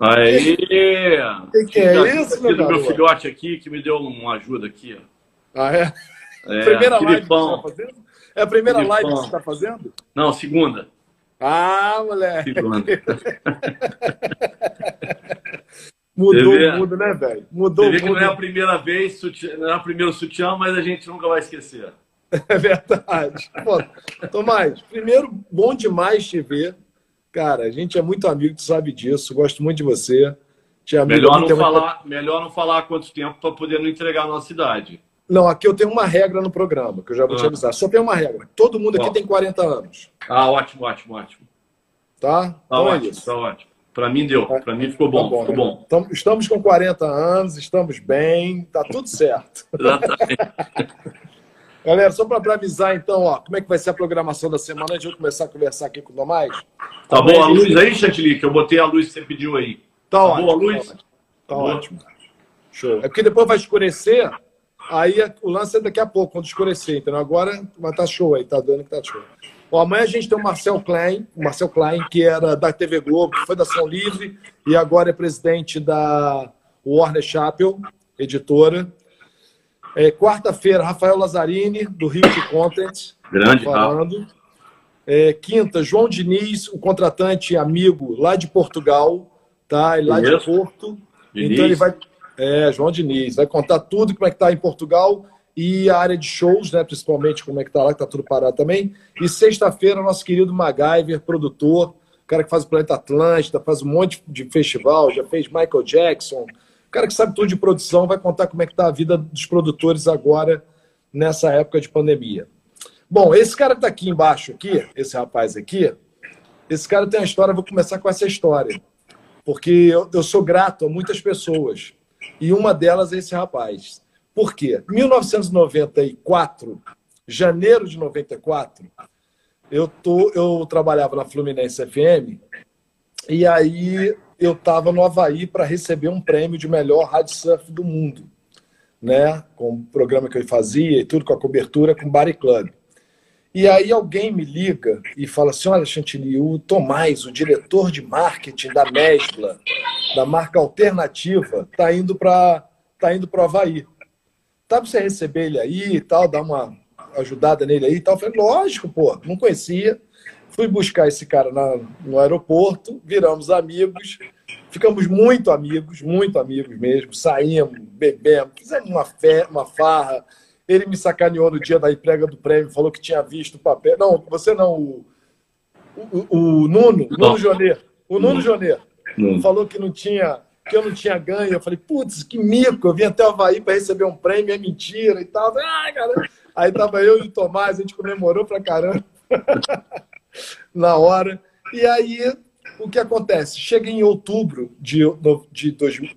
Aí! Que que é isso, meu meu filhote aqui, que me deu uma ajuda aqui. ó. Ah, é? É, primeira live que você tá fazendo? É a primeira Filipão. live que você está fazendo? Não, segunda. Ah, moleque. Segunda. Mudou o mundo, né, velho? Mudou o mundo. não é a primeira vez, não é o primeiro sutiã, mas a gente nunca vai esquecer. É verdade. Pô, Tomás, primeiro, bom demais te ver. Cara, a gente é muito amigo, tu sabe disso. Gosto muito de você. Te Melhor muito não, falar, melhor não falar há quanto tempo para poder não entregar a nossa idade. Não, aqui eu tenho uma regra no programa, que eu já vou te Ah. avisar. Só tem uma regra. Todo mundo aqui Qual? tem 40 anos. Ah, ótimo, ótimo, ótimo. Tá? Tá Então é ótimo, isso. tá ótimo. Para mim deu, para mim ficou Tá bom, ficou né? bom. Então, estamos com 40 anos, estamos bem, tá tudo certo. Exatamente. Galera, só para avisar então, ó, como é que vai ser a programação da semana, antes de eu começar a conversar aqui com o Tomás. Tá boa a gente- luz aí, Chantilly, que eu botei a luz que você pediu aí. Tá Tá ótimo. boa a luz? Tá ótimo. Tá Tá ótimo. Show. É porque depois vai escurecer, aí é- o lance é daqui a pouco, quando escurecer, entendeu? Agora vai estar show aí, tá dando que tá show. Amanhã a gente tem o Marcel Klein, o Marcel Klein, que era da TV Globo, que foi da Ação Livre e agora é presidente da Warner Chappell, editora. É, Quarta-feira, Rafael Lazzarini, do Rio de Content, Grande, Rafa. falando. É, quinta, João Diniz, o contratante amigo lá de Portugal, tá? Ele lá de. Porto. Diniz. Então ele vai. É, João Diniz, vai contar tudo como é que tá em Portugal e a área de shows, né? Principalmente como é que tá lá, que tá tudo parado também. E sexta-feira, nosso querido MacGyver, produtor, o cara que faz o Planeta Atlântida, faz um monte de festival, já fez Michael Jackson. O cara que sabe tudo de produção vai contar como é que tá a vida dos produtores agora nessa época de pandemia. Bom, esse cara que tá aqui embaixo, aqui, esse rapaz aqui, esse cara tem uma história, vou começar com essa história. Porque eu, eu sou grato a muitas pessoas. E uma delas é esse rapaz. Por quê? 1994, janeiro de 94, eu, tô, eu trabalhava na Fluminense FM e aí eu estava no Havaí para receber um prêmio de melhor rádio surf do mundo, né? Com o programa que eu fazia e tudo, com a cobertura com o Body Club. E aí alguém me liga e fala assim, olha, Chantilly, o Tomás, o diretor de marketing da Mesbla, da marca alternativa, tá indo para tá indo para Havaí. Tá para você receber ele aí e tal, dar uma ajudada nele aí e tal. Eu falei, lógico, pô, não conhecia. Fui buscar esse cara na- no aeroporto, viramos amigos, ficamos muito amigos, muito amigos mesmo. Saímos, bebemos, fizemos uma, fé, uma farra. Ele me sacaneou no dia da entrega do prêmio, falou que tinha visto o papel. Não, você não, o, o, o Nuno. Nuno Jonet. O Nuno. Jonet falou que não tinha, que eu não tinha ganho. Eu falei, putz, que mico, eu vim até o Havaí para receber um prêmio, é mentira e tal. Ah. Aí tava eu e o Tomás, a gente comemorou pra caramba na hora. E aí, o que acontece? Chega em outubro de, de,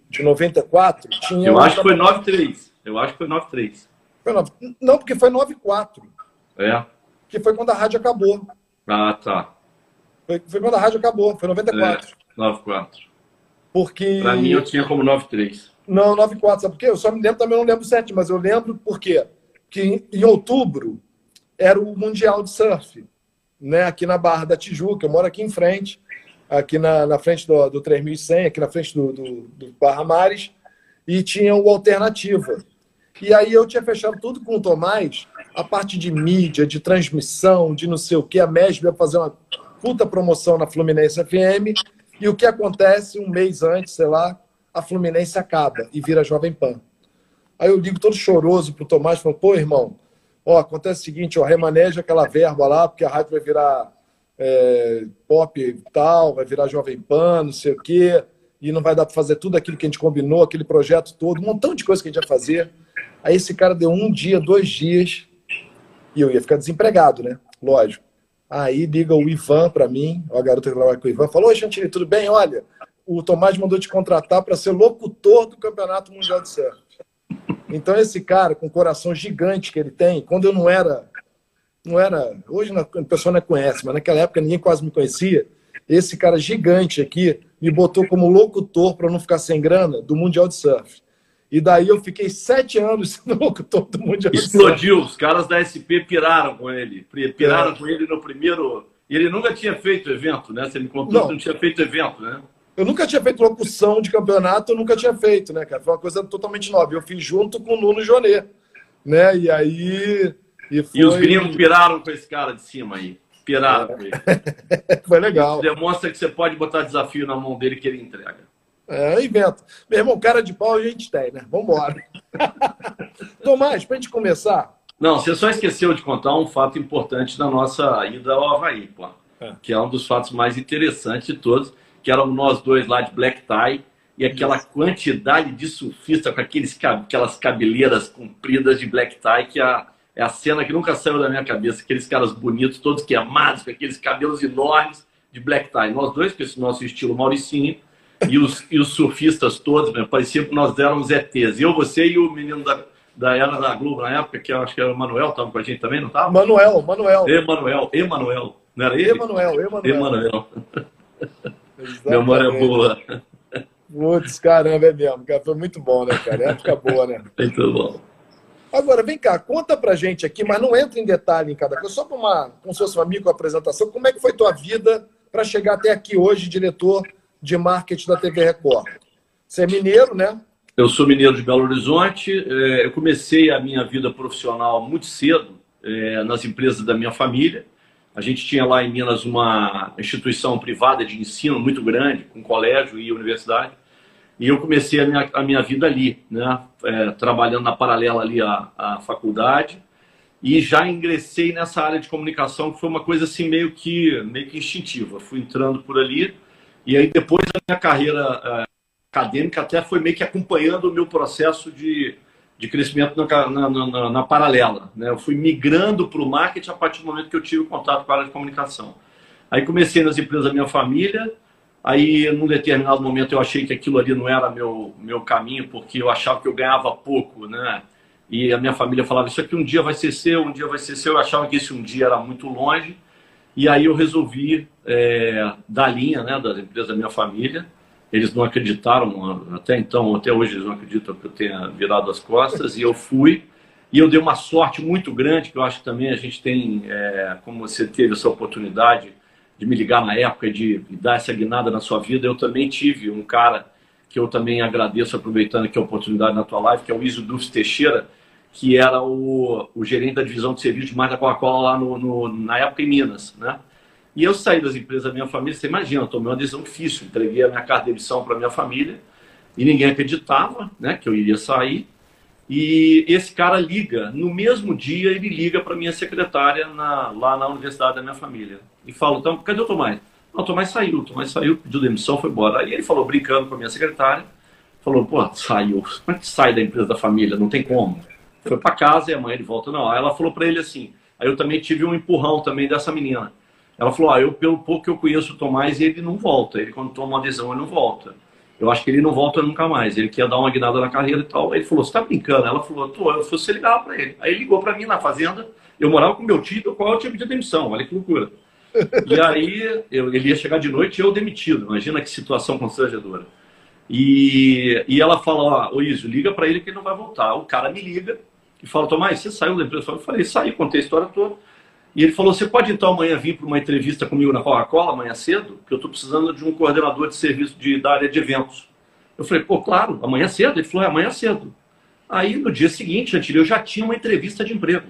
de 94, tinha. Eu acho que foi 9-3. Eu acho que foi 9-3. Foi nove- Não, porque foi 94, É. que foi quando a rádio acabou. Ah, tá. Foi, foi quando a rádio acabou, foi 94. 9-4. Porque. Pra mim, eu tinha como 9-3. Não, 94, sabe por quê? Eu só me lembro, também não lembro certo, mas eu lembro por quê? Que em, em outubro era o Mundial de Surf, né? Aqui na Barra da Tijuca, eu moro aqui em frente, aqui na, na frente do, do 3100, aqui na frente do, do, do Barra Mares, e tinha o Alternativa. E aí eu tinha fechado tudo com o Tomás, a parte de mídia, de transmissão, de não sei o quê. A MESB ia fazer uma puta promoção na Fluminense FM. E o que acontece um mês antes, sei lá, a Fluminense acaba e vira Jovem Pan. Aí eu ligo todo choroso pro Tomás, falo, pô, irmão, ó, acontece o seguinte, ó, remaneja aquela verba lá, porque a rádio vai virar é, pop e tal, vai virar Jovem Pan, não sei o quê, e não vai dar para fazer tudo aquilo que a gente combinou, aquele projeto todo, um montão de coisa que a gente ia fazer. Aí esse cara deu um dia, dois dias, e eu ia ficar desempregado, né? Lógico. Aí liga o Ivan para mim, a garota que trabalha com o Ivan, falou: Oi, Chantilly, tudo bem? Olha, o Tomás mandou te contratar para ser locutor do Campeonato Mundial de Surf. Então, esse cara, com o coração gigante que ele tem, quando eu não era. Não era. Hoje a pessoa não conhece, mas naquela época ninguém quase me conhecia. Esse cara gigante aqui me botou como locutor para não ficar sem grana do Mundial de Surf. E daí eu fiquei sete anos sendo locutor do Mundial de Surf. Explodiu. Os caras da SP piraram com ele. Piraram É. com ele no primeiro. E ele nunca tinha feito evento, né? Você me contou Não. que não tinha feito evento, né? Eu nunca tinha feito locução de campeonato, eu nunca tinha feito, né, cara? Foi uma coisa totalmente nova. Eu fiz junto com o Nuno Jonet, né? E aí. E, foi... e os gringos piraram com esse cara de cima aí. Piraram com ele. foi legal. Isso demonstra que você pode botar desafio na mão dele que ele entrega. É, invento. Meu irmão, cara de pau a gente tem, né? Vambora. Tomás, pra gente começar. Não, você só esqueceu de contar um fato importante da nossa ida ao Havaí, pô. É. Que é um dos fatos mais interessantes de todos que éramos nós dois lá de black tie, e aquela quantidade de surfista com aqueles, aquelas cabeleiras compridas de black tie, que é a, é a cena que nunca saiu da minha cabeça, aqueles caras bonitos, todos queimados, com aqueles cabelos enormes de black tie. Nós dois, com esse nosso estilo Mauricinho, e os, e os surfistas todos, né, parecia que nós éramos ETs. Eu, você e o menino da, da era da Globo na época, que eu acho que era o Manuel, estava com a gente também, não estava? Manuel, Manuel. Emanuel, Emanuel. Não era ele? Emanuel, Emanuel. Emanuel. Memória é boa. Putz, caramba, é mesmo, cara. Foi muito bom, né, cara? Época boa, né? Muito bom. Agora, vem cá, conta pra gente aqui, mas não entra em detalhe em cada coisa, só para uma, como se fosse uma microapresentação, como é que foi tua vida para chegar até aqui hoje, diretor de marketing da TV Record? Você é mineiro, né? Eu sou mineiro de Belo Horizonte. É, eu comecei a minha vida profissional muito cedo é, nas empresas da minha família. A gente tinha lá em Minas uma instituição privada de ensino muito grande, com colégio e universidade. E eu comecei a minha, a minha vida ali, né? É, trabalhando na paralela ali à, à faculdade. E já ingressei nessa área de comunicação, que foi uma coisa assim meio que, meio que instintiva. Fui entrando por ali. E aí depois a minha carreira é, acadêmica até foi meio que acompanhando o meu processo de, de crescimento na, na, na, na paralela. Né? Eu fui migrando para o marketing a partir do momento que eu tive contato com a área de comunicação. Aí comecei nas empresas da minha família, aí num determinado momento eu achei que aquilo ali não era meu, meu caminho, porque eu achava que eu ganhava pouco, né? E a minha família falava, isso aqui um dia vai ser seu, um dia vai ser seu. Eu achava que esse um dia era muito longe. E aí eu resolvi é, dar linha né, das empresas da minha família eles não acreditaram, até então, até hoje eles não acreditam que eu tenha virado as costas, e eu fui. E eu dei uma sorte muito grande, que eu acho que também a gente tem, é, como você teve essa oportunidade de me ligar na época, de, de dar essa guinada na sua vida, eu também tive um cara que eu também agradeço, aproveitando aqui a oportunidade na tua live, que é o Iso Teixeira, que era o, o gerente da divisão de serviço de mais da Coca-Cola lá no, no, na época em Minas, né? E eu saí das empresas da minha família, você imagina, eu tomei uma decisão difícil, entreguei a minha carta de demissão para minha família e ninguém acreditava né, que eu iria sair. E esse cara liga, no mesmo dia ele liga para minha secretária na, lá na universidade da minha família e fala, então, cadê o Tomás? Não, o Tomás saiu, o Tomás saiu, pediu demissão, foi embora. Aí ele falou, brincando com a minha secretária, falou, pô, saiu, como é que sai da empresa da família? Não tem como. Foi para casa e amanhã ele volta. Não, aí ela falou para ele assim, aí eu também tive um empurrão também dessa menina. Ela falou: ah, eu, pelo pouco que eu conheço o Tomás, ele não volta. Ele, quando toma uma adesão, ele não volta. Eu acho que ele não volta nunca mais. Ele quer dar uma guinada na carreira e tal. Ele falou: você tá brincando? Ela falou: tô, eu fosse ligar para ele. Aí ligou para mim na fazenda. Eu morava com meu tio, qual eu tinha pedido demissão. Olha que loucura. E aí eu, ele ia chegar de noite e eu demitido. Imagina que situação constrangedora. E, e ela fala: Ô Iso, liga para ele que ele não vai voltar. O cara me liga e fala: Tomás, você saiu da empresa? Eu falei: saí, contei a história toda. E ele falou: Você pode então amanhã vir para uma entrevista comigo na Coca-Cola, amanhã cedo? Porque eu estou precisando de um coordenador de serviço de, da área de eventos. Eu falei: Pô, claro, amanhã cedo? Ele falou: É amanhã cedo. Aí no dia seguinte, eu já tinha uma entrevista de emprego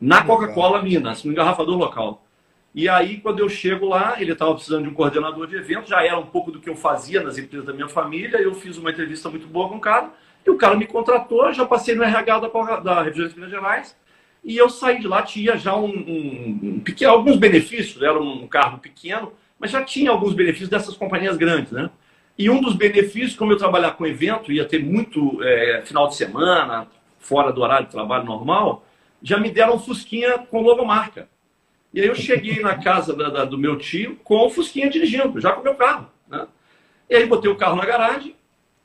na Coca-Cola Minas, no engarrafador local. E aí, quando eu chego lá, ele estava precisando de um coordenador de eventos, já era um pouco do que eu fazia nas empresas da minha família. Eu fiz uma entrevista muito boa com o cara, e o cara me contratou. Já passei no RH da, da Refrigerantes Minas Gerais e eu saí de lá, tinha já um, um, um alguns benefícios, era um carro pequeno, mas já tinha alguns benefícios dessas companhias grandes, né? E um dos benefícios, como eu trabalhar com evento, ia ter muito é, final de semana, fora do horário de trabalho normal, já me deram um Fusquinha com logomarca. E aí eu cheguei na casa da, da, do meu tio com o Fusquinha dirigindo, já com o meu carro. Né? E aí botei o carro na garagem,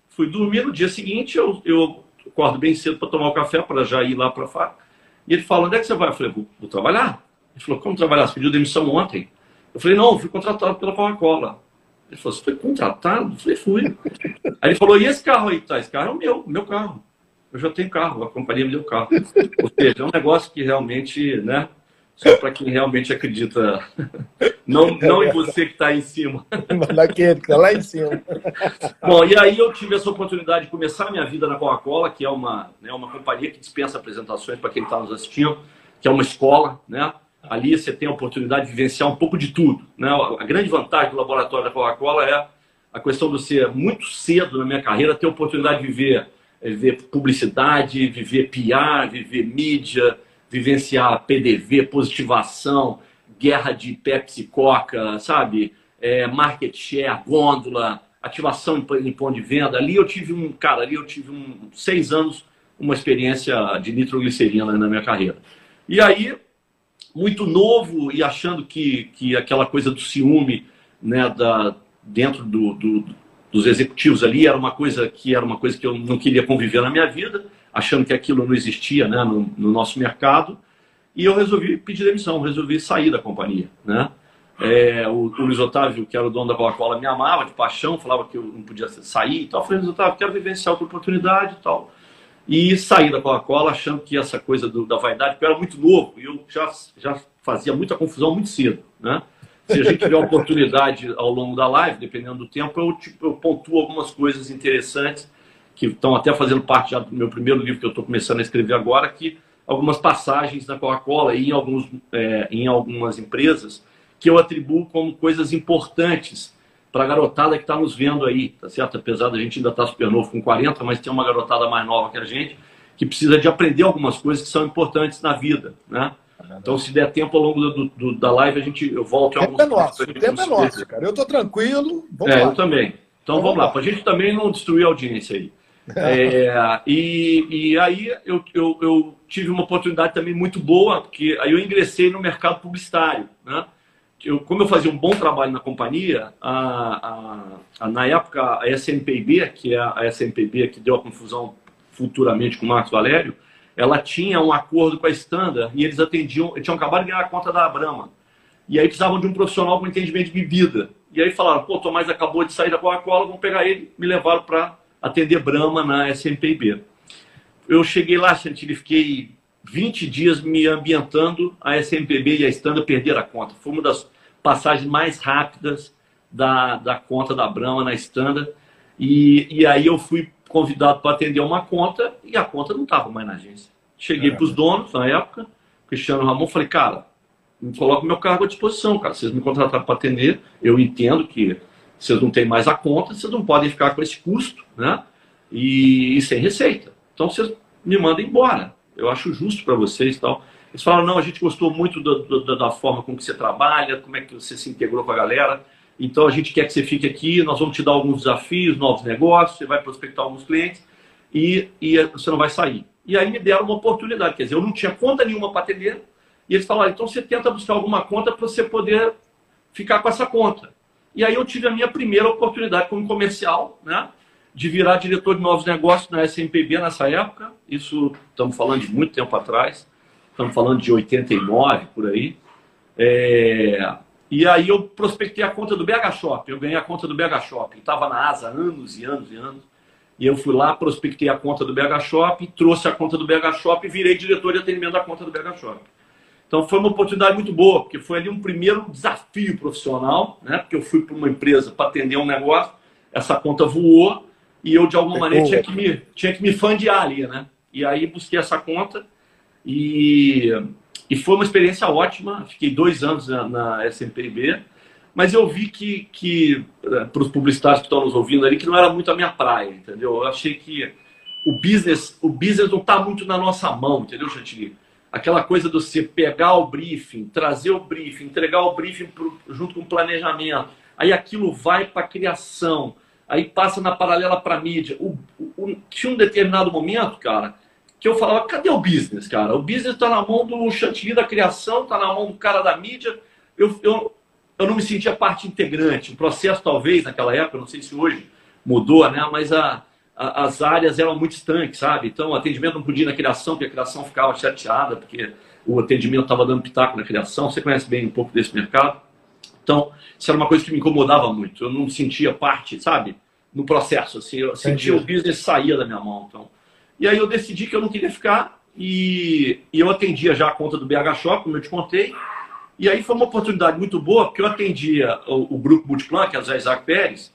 fui dormir. No dia seguinte eu, eu acordo bem cedo para tomar o café, para já ir lá para a fábrica. E ele falou, onde é que você vai? Eu falei, vou, vou trabalhar. Ele falou, como trabalhar? Você pediu demissão ontem? Eu falei, não, eu fui contratado pela Coca-Cola. Ele falou, você foi contratado? Eu falei, fui. Aí ele falou, e esse carro aí? Tá, esse carro é o meu, meu carro. Eu já tenho carro, a companhia me deu carro. Ou seja, é um negócio que realmente, né? Só para quem realmente acredita. Não, não em você que está aí em cima. Naquele que está lá em cima. Bom, e aí eu tive essa oportunidade de começar a minha vida na Coca-Cola, que é uma, né, uma companhia que dispensa apresentações para quem está nos assistindo, que é uma escola, né? Ali você tem a oportunidade de vivenciar um pouco de tudo. Né? A grande vantagem do laboratório da Coca-Cola é a questão de ser muito cedo na minha carreira ter a oportunidade de viver, eh, viver publicidade, viver PR, viver mídia, vivenciar PDV, positivação, guerra de Pepsi Coca, sabe? É, market share, gôndola, ativação em, em ponto de venda. Ali eu tive um, cara, ali eu tive um, seis anos, uma experiência de nitroglicerina na minha carreira. E aí, muito novo e achando que, que aquela coisa do ciúme, né, da, dentro do, do, dos executivos ali era uma coisa que era uma coisa que eu não queria conviver na minha vida, achando que aquilo não existia né, no, no nosso mercado, e eu resolvi pedir demissão, resolvi sair da companhia, né? É, o, o, Luiz Otávio, que era o dono da Coca-Cola, me amava de paixão, falava que eu não podia sair e tal. Eu falei, Luiz Otávio, quero vivenciar outra oportunidade e tal. E saí da Coca-Cola achando que essa coisa do, da vaidade, porque eu era muito novo e eu já, já fazia muita confusão muito cedo, né? Se a gente tiver oportunidade ao longo da live, dependendo do tempo, eu, tipo, eu pontuo algumas coisas interessantes que estão até fazendo parte já do meu primeiro livro que eu estou começando a escrever agora, que algumas passagens da Coca-Cola e em, alguns, é, em algumas empresas que eu atribuo como coisas importantes para a garotada que está nos vendo aí, tá certo? Apesar da gente ainda estar tá super novo com 40, mas tem uma garotada mais nova que a gente que precisa de aprender algumas coisas que são importantes na vida, né? Então, se der tempo ao longo do, do, da live, a gente, eu volto em alguns é nosso, O tempo é nosso, cara. Eu estou tranquilo. Vamos é, lá. eu também. Então, então vamos lá, para a gente também não destruir a audiência aí. É, e, e aí eu, eu, eu, tive uma oportunidade também muito boa, porque aí eu ingressei no mercado publicitário. Né? Eu, como eu fazia um bom trabalho na companhia, a, a, a, na época a SMPB, que é a SMPB que deu a confusão futuramente com o Marcos Valério, ela tinha um acordo com a Standard e eles atendiam, eles tinham acabado de ganhar a conta da Brahma. E aí precisavam de um profissional com entendimento de bebida. E aí falaram, pô, Tomás acabou de sair da Coca-Cola, vamos pegar ele, me levaram para atender Brahma na SMPB. Eu cheguei lá, Chantilly, fiquei 20 dias me ambientando, a SMPB e a Standard perderam a conta. Foi uma das passagens mais rápidas da, da conta da Brahma na Standard. E, e aí eu fui convidado para atender uma conta e a conta não estava mais na agência. Cheguei para os donos na época, Cristiano Ramon, falei, cara, me coloca o meu cargo à disposição, cara. Vocês me contrataram para atender, eu entendo que vocês não têm mais a conta, vocês não podem ficar com esse custo, né? E, e sem receita. Então vocês me mandam embora. Eu acho justo para vocês tal. Eles falaram, não, a gente gostou muito da forma com que você trabalha, como é que você se integrou com a galera. Então a gente quer que você fique aqui, nós vamos te dar alguns desafios, novos negócios, você vai prospectar alguns clientes e, e você não vai sair. E aí me deram uma oportunidade, quer dizer, eu não tinha conta nenhuma para atender, e eles falaram, então você tenta buscar alguma conta para você poder ficar com essa conta. E aí eu tive a minha primeira oportunidade como comercial, né? De virar diretor de novos negócios na SMPB nessa época. Isso estamos falando de muito tempo atrás. Estamos falando de 89 por aí. É... E aí eu prospectei a conta do BH Shop. Eu ganhei a conta do BH Shop. Estava na asa anos e anos e anos. E eu fui lá, prospectei a conta do BH Shop, trouxe a conta do BH Shop e virei diretor de atendimento da conta do BH Shop. Então foi uma oportunidade muito boa, porque foi ali um primeiro desafio profissional, né? Porque eu fui para uma empresa para atender um negócio, essa conta voou e eu de alguma é maneira tinha que me tinha que me fandear ali, né? E aí busquei essa conta e e foi uma experiência ótima. Fiquei dois anos na, na SMPB, mas eu vi que, que eh, para os publicitários que estão nos ouvindo ali, que não era muito a minha praia, entendeu? Eu achei que o business, o business não está muito na nossa mão, entendeu, Chantilly? Aquela coisa de você pegar o briefing, trazer o briefing, entregar o briefing pro, junto com o planejamento, aí aquilo vai para a criação, aí passa na paralela para a mídia. O, o, tinha um determinado momento, cara, que eu falava, cadê o business, cara? O business está na mão do chantilly da criação, está na mão do cara da mídia. Eu, eu, eu não me sentia parte integrante. O processo, talvez, naquela época, não sei se hoje mudou, né? Mas a, a, as áreas eram muito estanques, sabe? Então, o atendimento não podia ir na criação, porque a criação ficava chateada, porque o atendimento estava dando pitaco na criação. Você conhece bem um pouco desse mercado. Então, isso era uma coisa que me incomodava muito. Eu não sentia parte, sabe? No processo, assim. Eu sentia Entendi. o business saía da minha mão, então... E aí eu decidi que eu não queria ficar e, e eu atendia já a conta do BH Shop, como eu te contei. E aí foi uma oportunidade muito boa, porque eu atendia o, o grupo Multiplan, que é o Zé Isaac Pérez,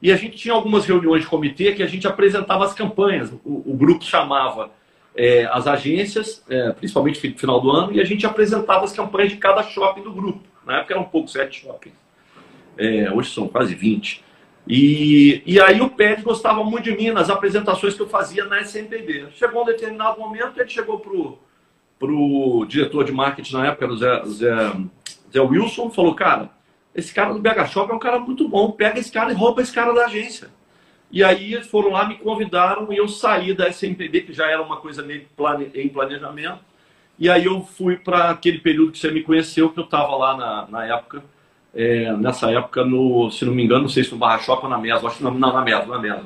e a gente tinha algumas reuniões de comitê que a gente apresentava as campanhas. O, o grupo chamava é, as agências, é, principalmente no final do ano, e a gente apresentava as campanhas de cada shopping do grupo. Na época eram um pouco sete shoppings. É, hoje são quase 20. E, e aí o Pérez gostava muito de mim nas apresentações que eu fazia na SMPB. Chegou um determinado momento, ele chegou pro, pro diretor de marketing na época, o Zé, Zé, Zé Wilson, falou, cara, esse cara do BH Shop é um cara muito bom, pega esse cara e rouba esse cara da agência. E aí eles foram lá, me convidaram e eu saí da SMPB, que já era uma coisa meio plane... em planejamento. E aí eu fui para aquele período que você me conheceu, que eu estava lá na, na época, é, nessa época, no, se não me engano, não sei se no Barra Shop ou na Mesa, acho que não, na Mesa, na Mesa.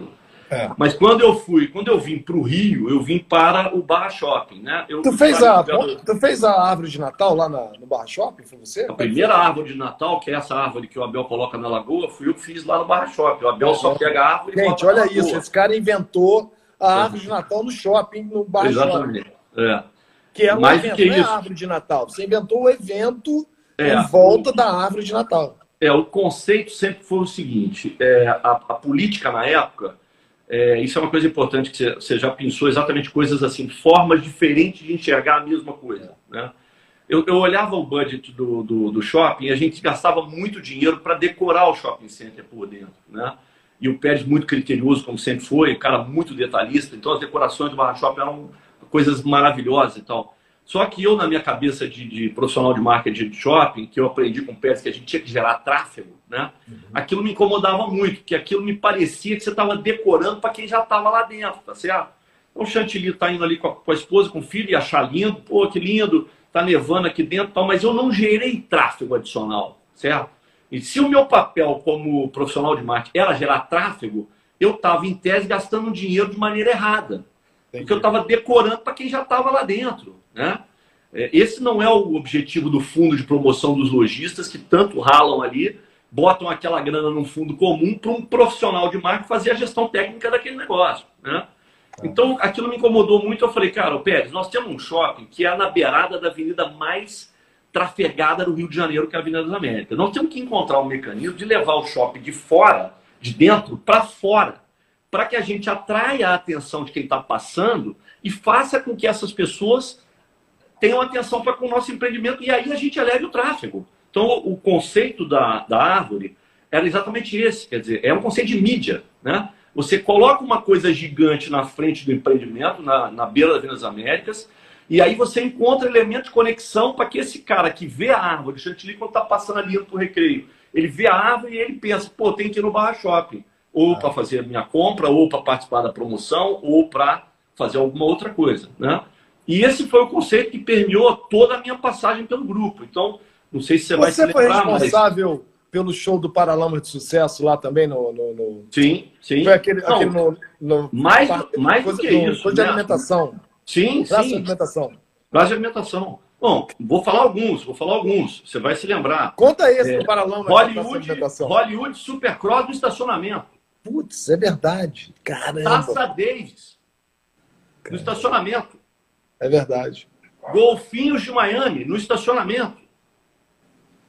É. Mas quando eu fui, quando eu vim para o Rio, eu vim para o Barra Shopping, né? Eu tu, fez a, tu fez a árvore de Natal lá na, no Barra Shopping? Foi você? A primeira árvore de Natal, que é essa árvore que o Abel coloca na lagoa, fui eu que fiz lá no Barra Shopping. O Abel só pega a árvore Gente, olha isso, esse cara inventou a árvore de Natal no shopping, no Barra Exatamente. Shopping. É. Que é um Mais evento, que não é árvore de Natal. Você inventou o evento é. em volta da árvore de Natal. É, o conceito sempre foi o seguinte: é, a, a política na época, é, isso é uma coisa importante que você, já pensou exatamente coisas assim, formas diferentes de enxergar a mesma coisa. Né? Eu, eu olhava o budget do, do, do, shopping e a gente gastava muito dinheiro para decorar o shopping center por dentro. Né? E o Pérez, muito criterioso, como sempre foi, cara muito detalhista, então as decorações do Barra Shopping eram coisas maravilhosas e tal. Só que eu, na minha cabeça de, de, profissional de marketing de shopping, que eu aprendi com o Pérez que a gente tinha que gerar tráfego, né? Uhum. Aquilo me incomodava muito, porque aquilo me parecia que você estava decorando para quem já estava lá dentro, tá certo? Então, o Chantilly está indo ali com a, com a, esposa, com o filho, e achar lindo, pô, que lindo, tá nevando aqui dentro tal, mas eu não gerei tráfego adicional, certo? E se o meu papel como profissional de marketing era gerar tráfego, eu estava, em tese, gastando dinheiro de maneira errada. Entendi. Porque eu estava decorando para quem já estava lá dentro. Né? É, esse não é o objetivo do fundo de promoção dos lojistas, que tanto ralam ali, botam aquela grana num fundo comum para um profissional de marketing fazer a gestão técnica daquele negócio. Né? É. Então, aquilo me incomodou muito. Eu falei, cara, Pérez, nós temos um shopping que é na beirada da avenida mais trafegada do Rio de Janeiro, que é a Avenida das Américas. Nós temos que encontrar um mecanismo de levar o shopping de fora, de dentro, para fora, para que a gente atraia a atenção de quem está passando e faça com que essas pessoas tenham atenção para com o nosso empreendimento e aí a gente eleve o tráfego. Então, o conceito da, da árvore era exatamente esse, quer dizer, é um conceito de mídia, né? Você coloca uma coisa gigante na frente do empreendimento, na, na beira das Vendas Américas, e aí você encontra elementos de conexão para que esse cara que vê a árvore, o chantilly, quando está passando ali no recreio, ele vê a árvore e ele pensa, pô, tem que ir no Barra Shopping. Ou ah. para fazer a minha compra, ou para participar da promoção, ou para fazer alguma outra coisa, né? E esse foi o conceito que permeou toda a minha passagem pelo grupo. Então, não sei se você, você vai se lembrar, Você foi responsável mas... pelo show do Paralama de Sucesso lá também no... no, no... Sim, sim. Foi aquele, não, aquele no, no... Mais, mais do que isso. Coisa né? de alimentação. Sim, Praça sim. de alimentação. Praça de alimentação. Bom, vou falar alguns, vou falar alguns. Você vai se lembrar. Conta esse é, do Paralama Hollywood, Hollywood Supercross no estacionamento. Putz, é verdade. Caramba. Taça Davis. No estacionamento. É verdade. Golfinhos de Miami, no estacionamento.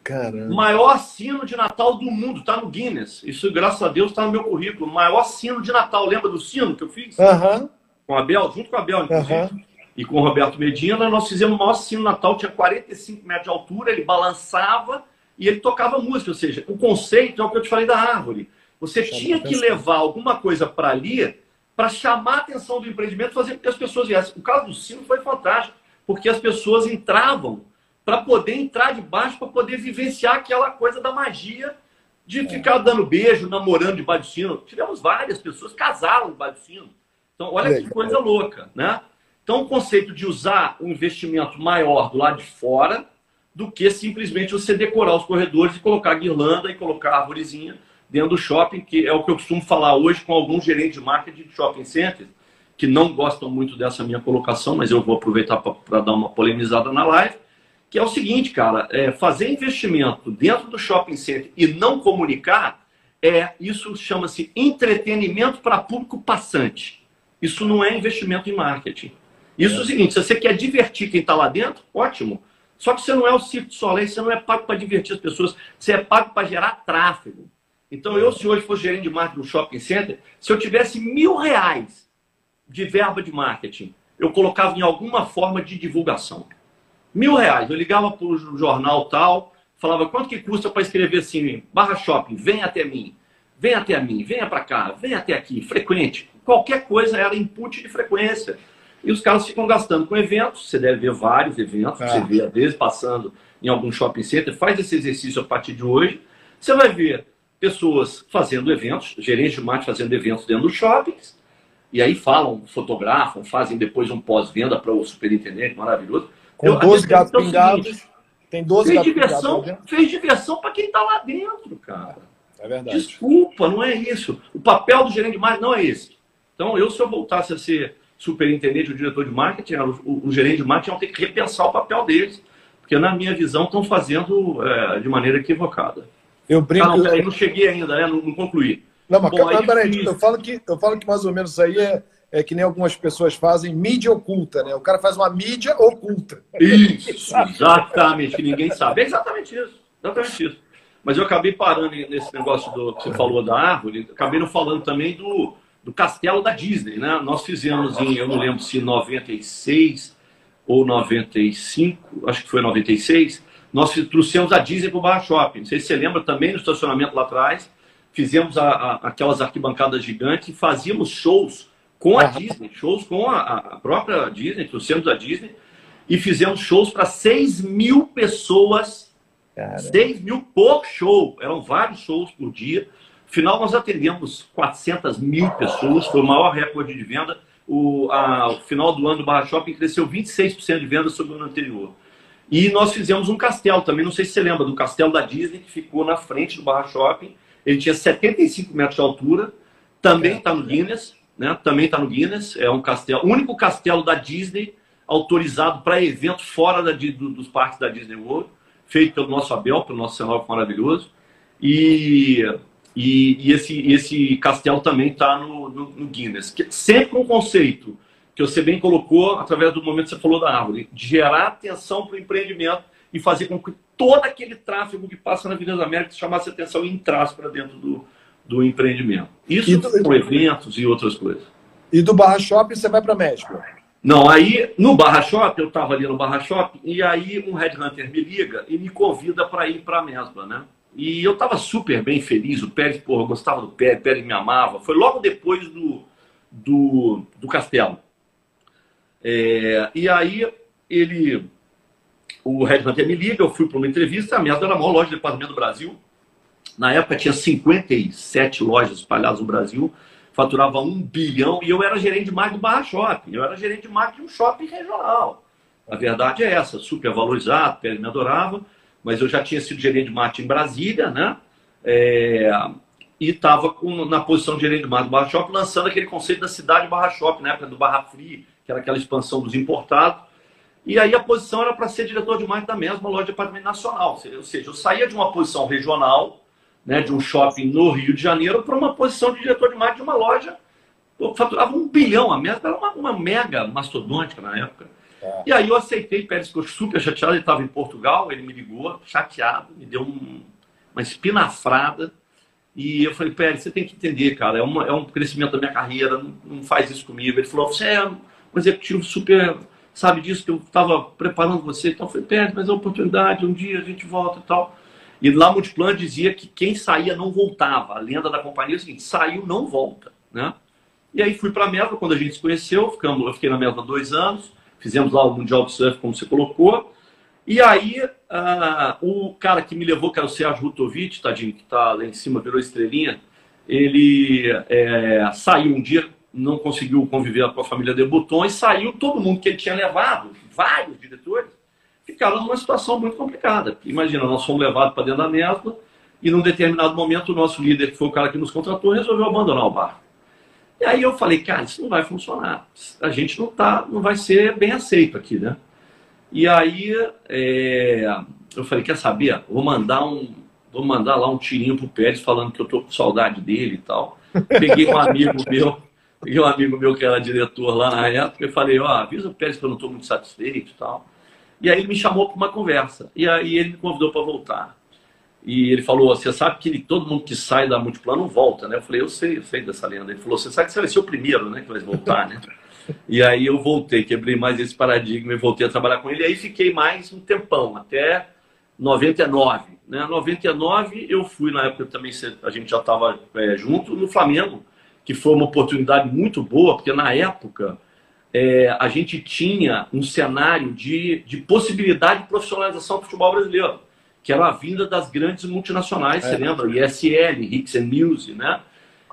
Caramba. Maior sino de Natal do mundo, está no Guinness. Isso, graças a Deus, está no meu currículo. Maior sino de Natal. Lembra do sino que eu fiz? Uhum. Com a Bel, junto com a Bel, inclusive. Uhum. E com o Roberto Medina, nós fizemos o maior sino de Natal, tinha 45 metros de altura, ele balançava e ele tocava música. Ou seja, o conceito é o que eu te falei da árvore. Você Chama tinha que levar alguma coisa para ali para chamar a atenção do empreendimento, fazer com que as pessoas viessem. O caso do sino foi fantástico, porque as pessoas entravam para poder entrar debaixo, para poder vivenciar aquela coisa da magia de é. ficar dando beijo, namorando debaixo do sino. Tivemos várias pessoas casaram debaixo do sino. Então, olha que coisa louca, né? Então, o conceito de usar um investimento maior do lado de fora do que simplesmente você decorar os corredores e colocar guirlanda e colocar árvorezinha dentro do shopping, que é o que eu costumo falar hoje com alguns gerentes de marketing de shopping centers, que não gostam muito dessa minha colocação, mas eu vou aproveitar para dar uma polemizada na live, que é o seguinte, cara, é, fazer investimento dentro do shopping center e não comunicar, é isso chama-se entretenimento para público passante. Isso não é investimento em marketing. Isso é o seguinte: se você quer divertir quem está lá dentro, ótimo. Só que você não é o Circo de Soleil, você não é pago para divertir as pessoas, você é pago para gerar tráfego. Então, eu, se hoje fosse gerente de marketing do shopping center, se eu tivesse mil reais de verba de marketing, eu colocava em alguma forma de divulgação. Mil reais. Eu ligava para o jornal tal, falava quanto que custa para escrever assim, barra shopping, vem até mim, vem até mim, venha para cá, vem até aqui, frequente. Qualquer coisa era input de frequência. E os caras ficam gastando com eventos, você deve ver vários eventos, você vê às vezes passando em algum shopping center, faz esse exercício a partir de hoje, você vai ver pessoas fazendo eventos, gerentes de marketing fazendo eventos dentro dos shoppings, e aí falam, fotografam, fazem depois um pós-venda para o superintendente maravilhoso. Com Eu, 12 gatos pingados. Tem 12 fez diversão, Fez diversão para quem está lá dentro, cara. É verdade. Desculpa, não é isso. O papel do gerente de marketing não é esse. Então, eu, se eu voltasse a ser superintendente ou diretor de marketing, o, o gerente de marketing tem que repensar o papel deles, porque, na minha visão, estão fazendo é, de maneira equivocada. Eu brinco. Ah, não, peraí, não cheguei ainda, né? Não, não concluí. Não, mas Bom, aí, peraí, eu falo, que, eu falo que mais ou menos isso aí é, é que nem algumas pessoas fazem mídia oculta, né? O cara faz uma mídia oculta. Isso, exatamente, que ninguém sabe. É exatamente isso. Exatamente isso. Mas eu acabei parando nesse negócio do que você falou da árvore, acabei não falando também do, do castelo da Disney, né? Nós fizemos em, eu não lembro se 96 ou 95, acho que foi 96, nós trouxemos a Disney para o Barra Shopping. Não sei se você lembra também no estacionamento lá atrás, fizemos a, a, aquelas arquibancadas gigantes e fazíamos shows com a Disney, shows com a, a própria Disney, trouxemos a Disney e fizemos shows para 6 mil pessoas, Cara. 6 mil por show, eram vários shows por dia final, nós atendemos 400 mil pessoas, foi o maior recorde de venda. O, a, o final do ano do Barra Shopping cresceu 26% de venda sobre o ano anterior. E nós fizemos um castelo também, não sei se você lembra, do castelo da Disney, que ficou na frente do Barra Shopping. Ele tinha 75 metros de altura, também está no Guinness, né? Também está no Guinness, é um castelo, o único castelo da Disney autorizado para evento fora da, do, dos parques da Disney World, feito pelo nosso Abel, pelo nosso cenógrafo maravilhoso. E e, e esse, esse castelo também está no, no, no, Guinness. Sempre um conceito que você bem colocou, através do momento que você falou da árvore, de gerar atenção para o empreendimento e fazer com que todo aquele tráfego que passa na Avenida da América chamasse atenção e entrasse para dentro do, do empreendimento. Isso do... com eventos e outras coisas. E do Barra Shopping você vai para México? Não, aí no Barra Shopping, eu estava ali no Barra Shopping, e aí um headhunter me liga e me convida para ir para a Mesba, né? E eu estava super bem feliz. O Pérez, porra, eu gostava do Pérez, o Pérez me amava. Foi logo depois do, do, do Castelo. É, e aí ele, o Red Hunter me liga, eu fui para uma entrevista, a minha era a maior loja de departamento do Brasil. Na época tinha 57 lojas espalhadas no Brasil, faturava um bilhão e eu era gerente de marketing do Barra Shopping. Eu era gerente de marketing de um shopping regional. A verdade é essa, super valorizado, Pérez me adorava mas eu já tinha sido gerente de marketing em Brasília, né? É, e estava na posição de gerente de marketing do Barra Shop, lançando aquele conceito da cidade Barra Shop, na época do Barra Free, que era aquela expansão dos importados. E aí a posição era para ser diretor de marketing da mesma loja de departamento nacional. Ou seja, eu saía de uma posição regional, né, de um shopping no Rio de Janeiro, para uma posição de diretor de marketing de uma loja. Eu faturava um bilhão, a mesma era uma, uma mega mastodôntica na época. É. E aí eu aceitei, Pérez ficou super chateado, ele estava em Portugal, ele me ligou, chateado, me deu um, uma espinafrada. E eu falei, Pérez, você tem que entender, cara, é, uma, é um crescimento da minha carreira, não, não faz isso comigo. Ele falou, você é um executivo super, sabe disso, que eu estava preparando você. Então falei, Pérez, mas é oportunidade, um dia a gente volta e tal. E lá Multiplan dizia que quem saía não voltava. A lenda da companhia é o seguinte, saiu, não volta, né? E aí fui para a Mesma, quando a gente se conheceu, ficamos, eu fiquei na Mesma dois anos, Fizemos lá o Mundial do Surf, como você colocou. E aí, uh, o cara que me levou, que era o Sérgio Rutovic, tadinho, que está lá em cima, virou estrelinha, ele é, saiu um dia, não conseguiu conviver com a família de Botão e saiu todo mundo que ele tinha levado, vários diretores, ficaram numa situação muito complicada. Imagina, nós fomos levados para dentro da mesma e num determinado momento o nosso líder, que foi o cara que nos contratou, resolveu abandonar o barco. E aí eu falei, cara, isso não vai funcionar. A gente não tá, não vai ser bem aceito aqui, né? E aí é, eu falei, quer saber? Vou mandar um, vou mandar lá um tirinho pro Pérez falando que eu tô com saudade dele e tal. Peguei um amigo meu, E um amigo meu que era diretor lá na época, eu falei, ó, oh, avisa o Pérez que eu não estou muito satisfeito e tal. E aí ele me chamou para uma conversa. E aí ele me convidou para voltar. E ele falou, você sabe que todo mundo que sai da Multiplano volta, né? Eu falei, eu sei, eu sei dessa lenda. Ele falou, você sabe que você vai ser o primeiro, né, que vai voltar, né? e aí eu voltei, quebrei mais esse paradigma e voltei a trabalhar com ele. E aí fiquei mais um tempão, até 99. Né? 99 eu fui, na época também a gente já estava é, junto, no Flamengo, que foi uma oportunidade muito boa, porque na época é, a gente tinha um cenário de, de possibilidade de profissionalização do futebol brasileiro que era a vinda das grandes multinacionais, é. você lembra? ISL, Hicks and Music, né?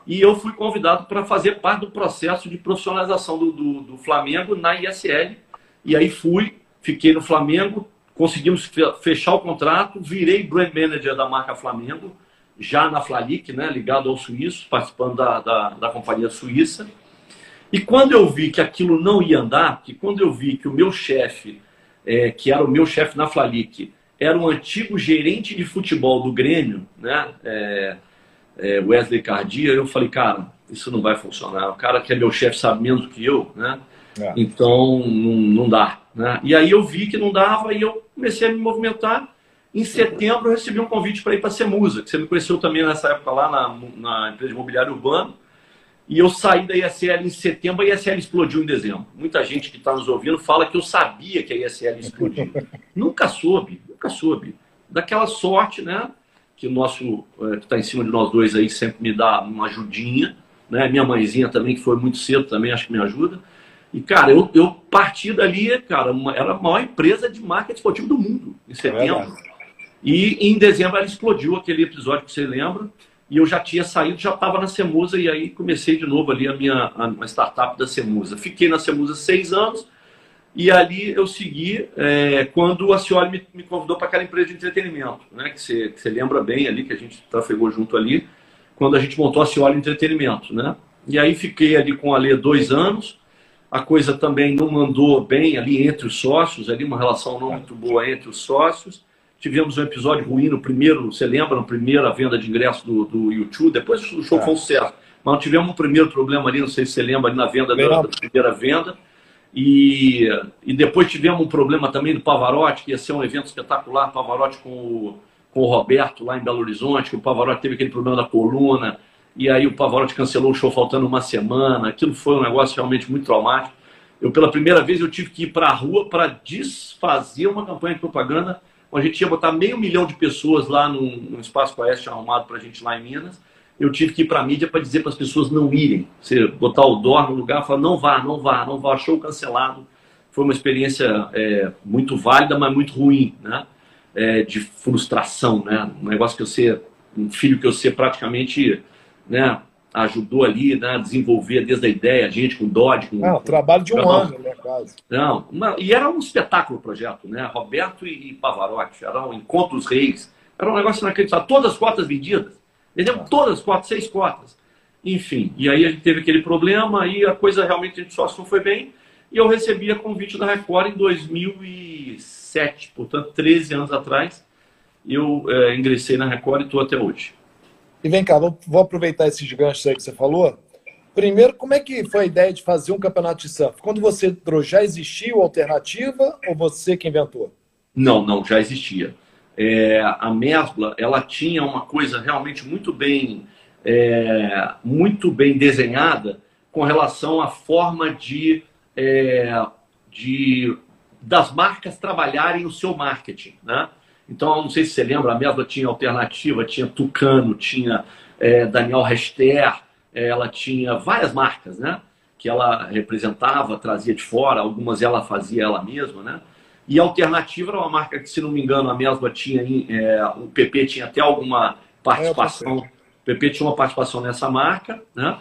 E eu fui convidado para fazer parte do processo de profissionalização do, do, do, Flamengo na ISL. E aí fui, fiquei no Flamengo, conseguimos fechar o contrato, virei brand manager da marca Flamengo, já na Flalic, né, ligado ao suíço, participando da, da, da companhia suíça. E quando eu vi que aquilo não ia andar, que quando eu vi que o meu chefe, é, que era o meu chefe na Flalic, era um antigo gerente de futebol do Grêmio, né? É, é, Wesley Cardia. Eu falei, cara, isso não vai funcionar. O cara que é meu chefe sabe menos que eu, né? É. Então não, não dá. Né? E aí eu vi que não dava e eu comecei a me movimentar. Em setembro eu recebi um convite para ir para a Semusa, que você me conheceu também nessa época lá na, na empresa de imobiliário urbano. E eu saí da ISL em setembro, a ISL explodiu em dezembro. Muita gente que está nos ouvindo fala que eu sabia que a ISL explodiu. nunca soube, nunca soube. Daquela sorte, né? Que o nosso, é, que está em cima de nós dois aí, sempre me dá uma ajudinha. Né? Minha mãezinha também, que foi muito cedo, também acho que me ajuda. E, cara, eu, eu parti dali, cara, uma, era a maior empresa de marketing esportivo do mundo, em setembro. É e em dezembro ela explodiu, aquele episódio que você lembra e eu já tinha saído, já estava na Semusa e aí comecei de novo ali a minha a, startup da Semusa. Fiquei na Semusa seis anos e ali eu segui é, quando a Cioli me, me convidou para aquela empresa de entretenimento, né? Que você, lembra bem ali, que a gente trafegou junto ali, quando a gente montou a Cioli Entretenimento, né? E aí fiquei ali com a Lê dois anos, a coisa também não andou bem ali entre os sócios, ali uma relação não muito boa entre os sócios. Tivemos um episódio ruim no primeiro, você lembra, na primeira venda de ingresso do, do YouTube, depois o show é. foi um sucesso. Mas tivemos um primeiro problema ali, não sei se você lembra, ali na venda da, da, primeira venda. E, e depois tivemos um problema também do Pavarotti, que ia ser um evento espetacular, Pavarotti com o, com o Roberto lá em Belo Horizonte, que o Pavarotti teve aquele problema da coluna, e aí o Pavarotti cancelou o show faltando uma semana. Aquilo foi um negócio realmente muito traumático. Eu, pela primeira vez, eu tive que ir para a rua para desfazer uma campanha de propaganda a gente ia botar meio milhão de pessoas lá no, no espaço Oeste arrumado para a gente lá em Minas. Eu tive que ir para a mídia para dizer para as pessoas não irem. Você botar o dó no lugar, falar não vá, não vá, não vá, show cancelado. Foi uma experiência é, muito válida, mas muito ruim, né? É, de frustração, né? Um negócio que eu sei, um filho que eu sei praticamente, né? Ajudou ali né, a desenvolver desde a ideia, a gente com Dodge. Com, Não, trabalho de um ano, né, quase. Não, uma... e era um espetáculo o projeto, né? Roberto e, Pavarotti, eram encontros reis, era um negócio inacreditável. Todas as cotas vendidas, vendemos ah. todas as cotas, seis cotas. Enfim, e aí a gente teve aquele problema, e a coisa realmente entre sócios não foi bem, e eu recebi a convite da Record em 2007, portanto, 13 anos atrás, eu é, ingressei na Record e estou até hoje. E vem cá, vou, vou aproveitar esses ganchos aí que você falou. Primeiro, como é que foi a ideia de fazer um campeonato de surf? Quando você entrou, já existia a alternativa ou você que inventou? Não, não, já existia. É, a Mesbla, ela tinha uma coisa realmente muito bem, é, muito bem desenhada com relação à forma de, é, de das marcas trabalharem o seu marketing, né? Então, não sei se você lembra, a Mesbla tinha alternativa, tinha Tucano, tinha é, Daniel Rester, é, ela tinha várias marcas, né? Que ela representava, trazia de fora, algumas ela fazia ela mesma, né? E a alternativa era uma marca que, se não me engano, a Mesbla tinha, é, o PP tinha até alguma participação, o PP tinha uma participação nessa marca, né?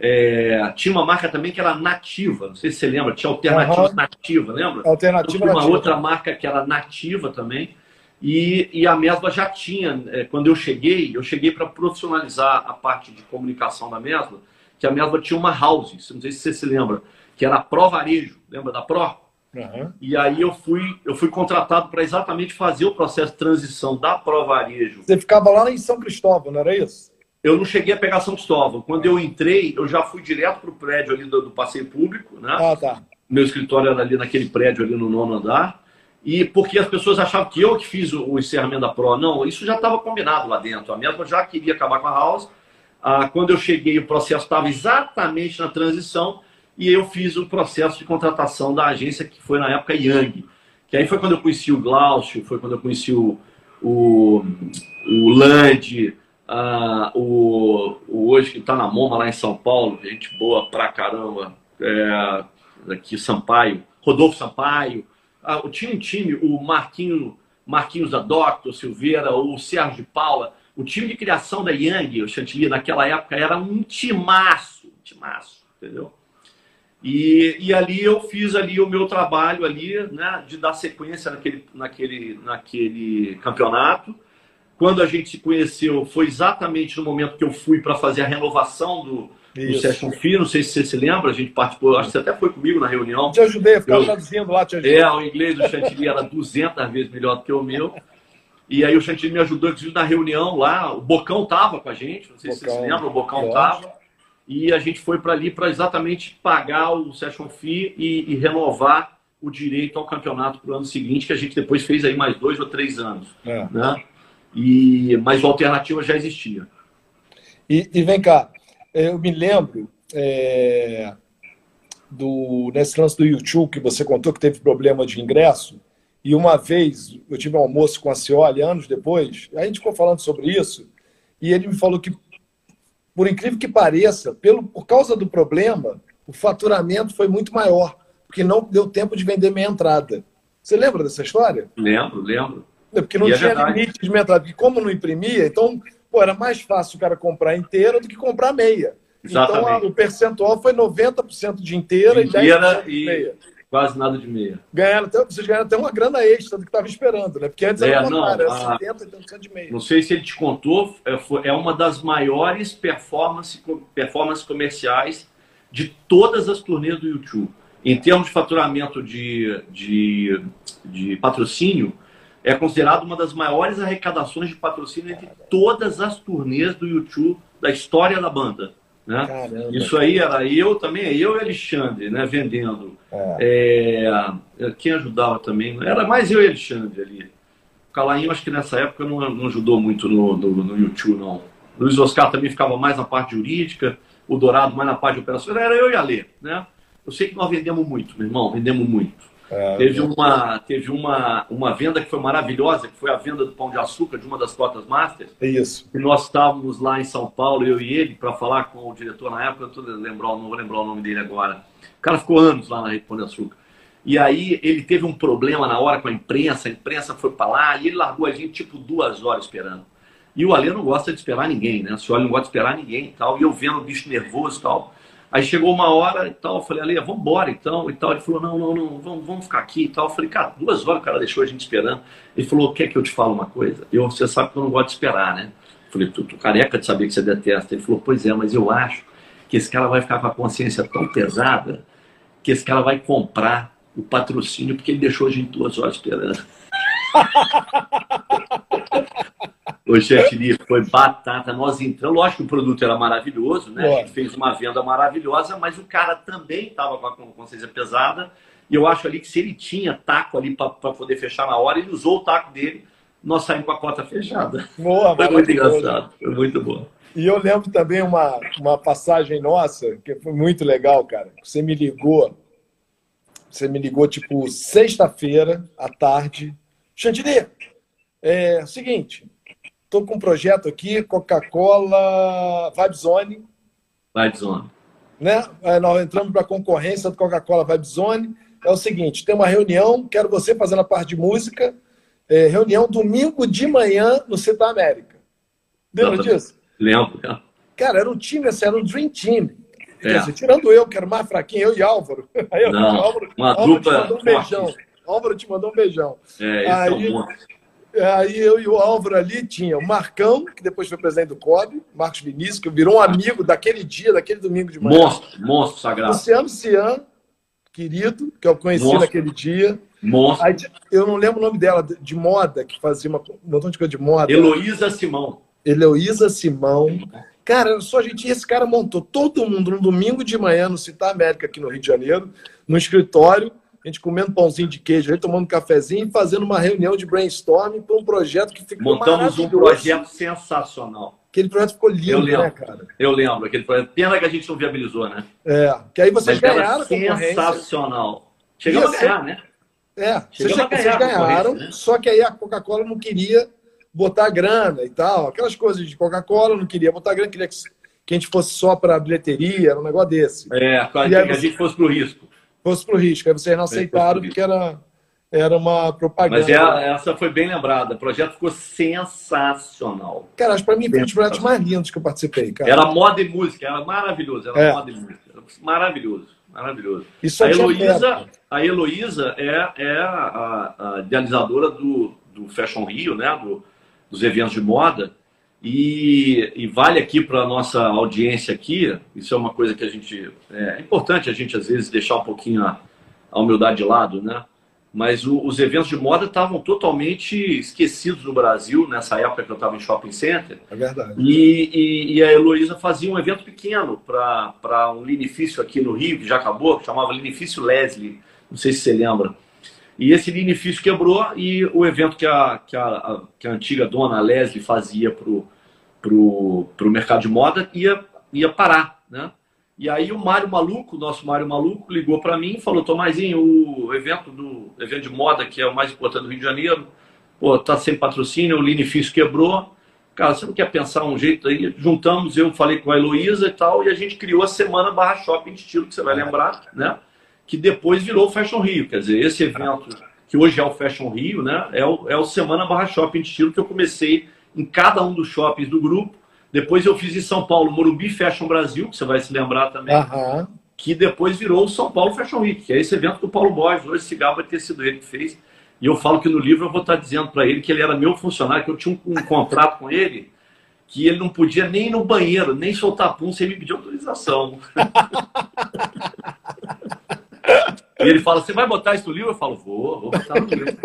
É, tinha uma marca também que era nativa, não sei se você lembra, tinha alternativa uhum. nativa, lembra? Alternativa então, uma outra marca que era nativa também. E, e a Mesbla já tinha, é, quando eu cheguei, eu cheguei para profissionalizar a parte de comunicação da Mesbla, que a Mesbla tinha uma house, não sei se você se lembra, que era a Pro Varejo, lembra da Pro? Uhum. E aí eu fui, eu fui contratado para exatamente fazer o processo de transição da Pro Varejo. Você ficava lá em São Cristóvão, não era isso? eu não cheguei a pegar São Cristóvão. Quando eu entrei, eu já fui direto para o prédio ali do, do, passeio público, né? Ah, tá. Meu escritório era ali naquele prédio ali no nono andar. E porque as pessoas achavam que eu que fiz o, o encerramento da Pro. Não, isso já estava combinado lá dentro. A mesma já queria acabar com a House. Ah, quando eu cheguei, o processo estava exatamente na transição e eu fiz o processo de contratação da agência, que foi na época Yang. Que aí foi quando eu conheci o Glaucio, foi quando eu conheci o, o, o Land, uh, o, o hoje que está na MoMA lá em São Paulo, gente boa pra caramba, é, aqui Sampaio, Rodolfo Sampaio, uh, tinha um time, o Marquinho, Marquinhos da Doctor, Silveira, o Sérgio de Paula, o time de criação da Yang, o Chantilly, naquela época era um timaço, um timaço, entendeu? E, e ali eu fiz ali o meu trabalho ali, né, de dar sequência naquele, naquele, naquele campeonato. Quando a gente se conheceu, foi exatamente no momento que eu fui para fazer a renovação do, do Session Fee. Não sei se você se lembra, a gente participou, acho que você até foi comigo na reunião. Te ajudei, ficava eu, traduzindo lá, te ajudei. É, o inglês do Chantilly era 200 vezes melhor do que o meu. E aí o Chantilly me ajudou, inclusive, na reunião lá. O Bocão tava com a gente, não sei Bocão, se você se lembra, o Bocão tava e a gente foi para ali para exatamente pagar o session fee e, e, renovar o direito ao campeonato para o ano seguinte, que a gente depois fez aí mais dois ou três anos. É. Né? E, mas a alternativa já existia. E, e vem cá, eu me lembro é, do, nesse lance do YouTube que você contou que teve problema de ingresso. E uma vez eu tive um almoço com a Cioli, anos depois, a gente ficou falando sobre isso, e ele me falou que por incrível que pareça, pelo, por causa do problema, o faturamento foi muito maior, porque não deu tempo de vender meia entrada. Você lembra dessa história? Lembro, lembro. É porque não e é tinha é limite de meia entrada. Porque como não imprimia, então pô, era mais fácil o cara comprar inteira do que comprar meia. Exatamente. Então a, o percentual foi 90% de inteira, inteira e 10% de meia. Quase nada de meia. Ganharam até, vocês ganharam até uma grana extra do que estava esperando, né? Porque antes é, era, não, era 70, 80% de meia. Não sei se ele te contou, é, é uma das maiores performances performance comerciais de todas as turnês do YouTube. Em termos de faturamento de, de, de patrocínio, é considerado uma das maiores arrecadações de patrocínio entre todas as turnês do YouTube da história da banda. Né? Isso aí era eu também, eu e Alexandre, né, vendendo. É. É, quem ajudava também, era mais eu e Alexandre ali. O Calainho, acho que nessa época não, não ajudou muito no, no, no, YouTube, não. O Luiz Oscar também ficava mais na parte jurídica, o Dourado mais na parte de operações. Era eu e a Lê, né? Eu sei que nós vendemos muito, meu irmão, vendemos muito. É, teve uma, teve uma, uma venda que foi maravilhosa, que foi a venda do Pão de Açúcar, de uma das cotas Masters. É isso. E nós estávamos lá em São Paulo, eu e ele, para falar com o diretor na época, eu tô lembrar, não vou lembrar o nome dele agora. O cara ficou anos lá na Rede Pão de Açúcar. E aí ele teve um problema na hora com a imprensa, a imprensa foi para lá e ele largou a gente tipo duas horas esperando. E o Alê não gosta de esperar ninguém, né? O senhor não gosta de esperar ninguém e tal. E eu vendo o bicho nervoso e tal. Aí chegou uma hora e tal, eu falei, Ale, vamos embora então e tal. Ele falou, não, não, não, vamos, vamos ficar aqui e tal. Eu falei, cara, duas horas o cara deixou a gente esperando. Ele falou, quer que eu te fale uma coisa? Eu, você sabe que eu não gosto de esperar, né? Eu falei, tu, tu careca de saber que você detesta. Ele falou, pois é, mas eu acho que esse cara vai ficar com a consciência tão pesada que esse cara vai comprar o patrocínio porque ele deixou a gente duas horas esperando. O chantilly foi batata. Nós entramos, lógico que o produto era maravilhoso, né? A gente fez uma venda maravilhosa, mas o cara também estava com a consciência pesada. E eu acho ali que se ele tinha taco ali para poder fechar na hora, ele usou o taco dele. Nós saímos com a cota fechada. Boa, foi muito engraçado, foi muito bom. E eu lembro também uma, uma passagem nossa, que foi muito legal, cara. Você me ligou, você me ligou tipo sexta-feira à tarde. Chantilly, é o seguinte, Estou com um projeto aqui, Coca-Cola Vibe Zone. Vibe Zone. Né? Nós entramos para a concorrência do Coca-Cola Vibe Zone. É o seguinte, tem uma reunião, quero você fazendo a parte de música, é, reunião domingo de manhã no Centro América. Lembra disso? Lembro, cara. Cara, era um time, assim, era um dream team. É. Dizer, tirando eu, que era mais fraquinho, eu e Álvaro. Aí, Não, Álvaro, uma Álvaro dupla te mandou um beijão. Álvaro te mandou um beijão. É, aí, é um Aí eu e o Álvaro ali tinha o Marcão, que depois foi presidente do COB, Marcos Vinícius, que virou um amigo daquele dia, daquele domingo de manhã. Monstro, monstro sagrado. Luciano Cian, querido, que eu conheci monstro. naquele dia. Monstro. Aí, eu não lembro o nome dela, de moda, que fazia uma, um montão de coisa de moda. Heloísa Simão. Heloísa Simão. Cara, só a gente. Esse cara montou todo mundo no domingo de manhã no Citar América, aqui no Rio de Janeiro, no escritório, a gente comendo pãozinho de queijo, aí tomando um cafezinho e fazendo uma reunião de brainstorming para um projeto que ficou Montamos um projeto sensacional. Aquele projeto ficou lindo, né, cara? Eu lembro, aquele projeto. Pena que a gente não viabilizou, né? É, que aí vocês Mas ganharam Sensacional. Chegamos a ganhar, né? É, vocês, vocês ganharam, né? só que aí a Coca-Cola não queria botar grana e tal, aquelas coisas de Coca-Cola, não queria botar grana, queria que, que a gente fosse só para bilheteria, era um negócio desse. É, que a você... gente fosse para o risco. Fosse para o risco, aí vocês não aceitaram porque era, era uma propaganda. Mas é, essa foi bem lembrada, o projeto ficou sensacional. Cara, acho para mim foi um dos projetos mais lindos que eu participei, cara. Era moda e música, era maravilhoso, era é. moda e música, maravilhoso. Maravilhoso. Isso a Heloísa, a Heloísa é, é a, a idealizadora do, do Fashion Rio, né? Do, dos eventos de moda. E, e vale aqui para a nossa audiência aqui, isso é uma coisa que a gente. É, é importante a gente, às vezes, deixar um pouquinho a, a humildade de lado, né? Mas o, os eventos de moda estavam totalmente esquecidos no Brasil, nessa época que eu estava em shopping center. É verdade. E, e, e a Heloísa fazia um evento pequeno para um linifício aqui no Rio, que já acabou, que chamava Linifício Leslie. Não sei se você lembra. E esse linifício quebrou e o evento que a, que a, que a antiga dona Leslie fazia para o pro, pro mercado de moda ia, ia parar, né? E aí o Mário Maluco, nosso Mário Maluco, ligou para mim e falou, Tomazinho, o evento do evento de moda, que é o mais importante do Rio de Janeiro, pô, tá sem patrocínio, o linifício quebrou. Cara, você não quer pensar um jeito aí? Juntamos, eu falei com a Heloísa e tal, e a gente criou a Semana Barra Shopping de Estilo, que você vai lembrar, né? que depois virou o Fashion Rio. Quer dizer, esse evento, que hoje é o Fashion Rio, né, é o, é o Semana Barra Shopping de Estilo, que eu comecei em cada um dos shoppings do grupo. Depois eu fiz em São Paulo Morumbi Fashion Brasil, que você vai se lembrar também. Uhum. Que depois virou o São Paulo Fashion Week, que é esse evento do Paulo Borges. Hoje esse gaba ter sido ele que fez. E eu falo que no livro eu vou estar dizendo para ele que ele era meu funcionário, que eu tinha um, um contrato com ele, que ele não podia nem ir no banheiro, nem soltar pum sem me pedir autorização. E ele fala, você vai botar isso no livro? Eu falo, vou, vou botar no livro.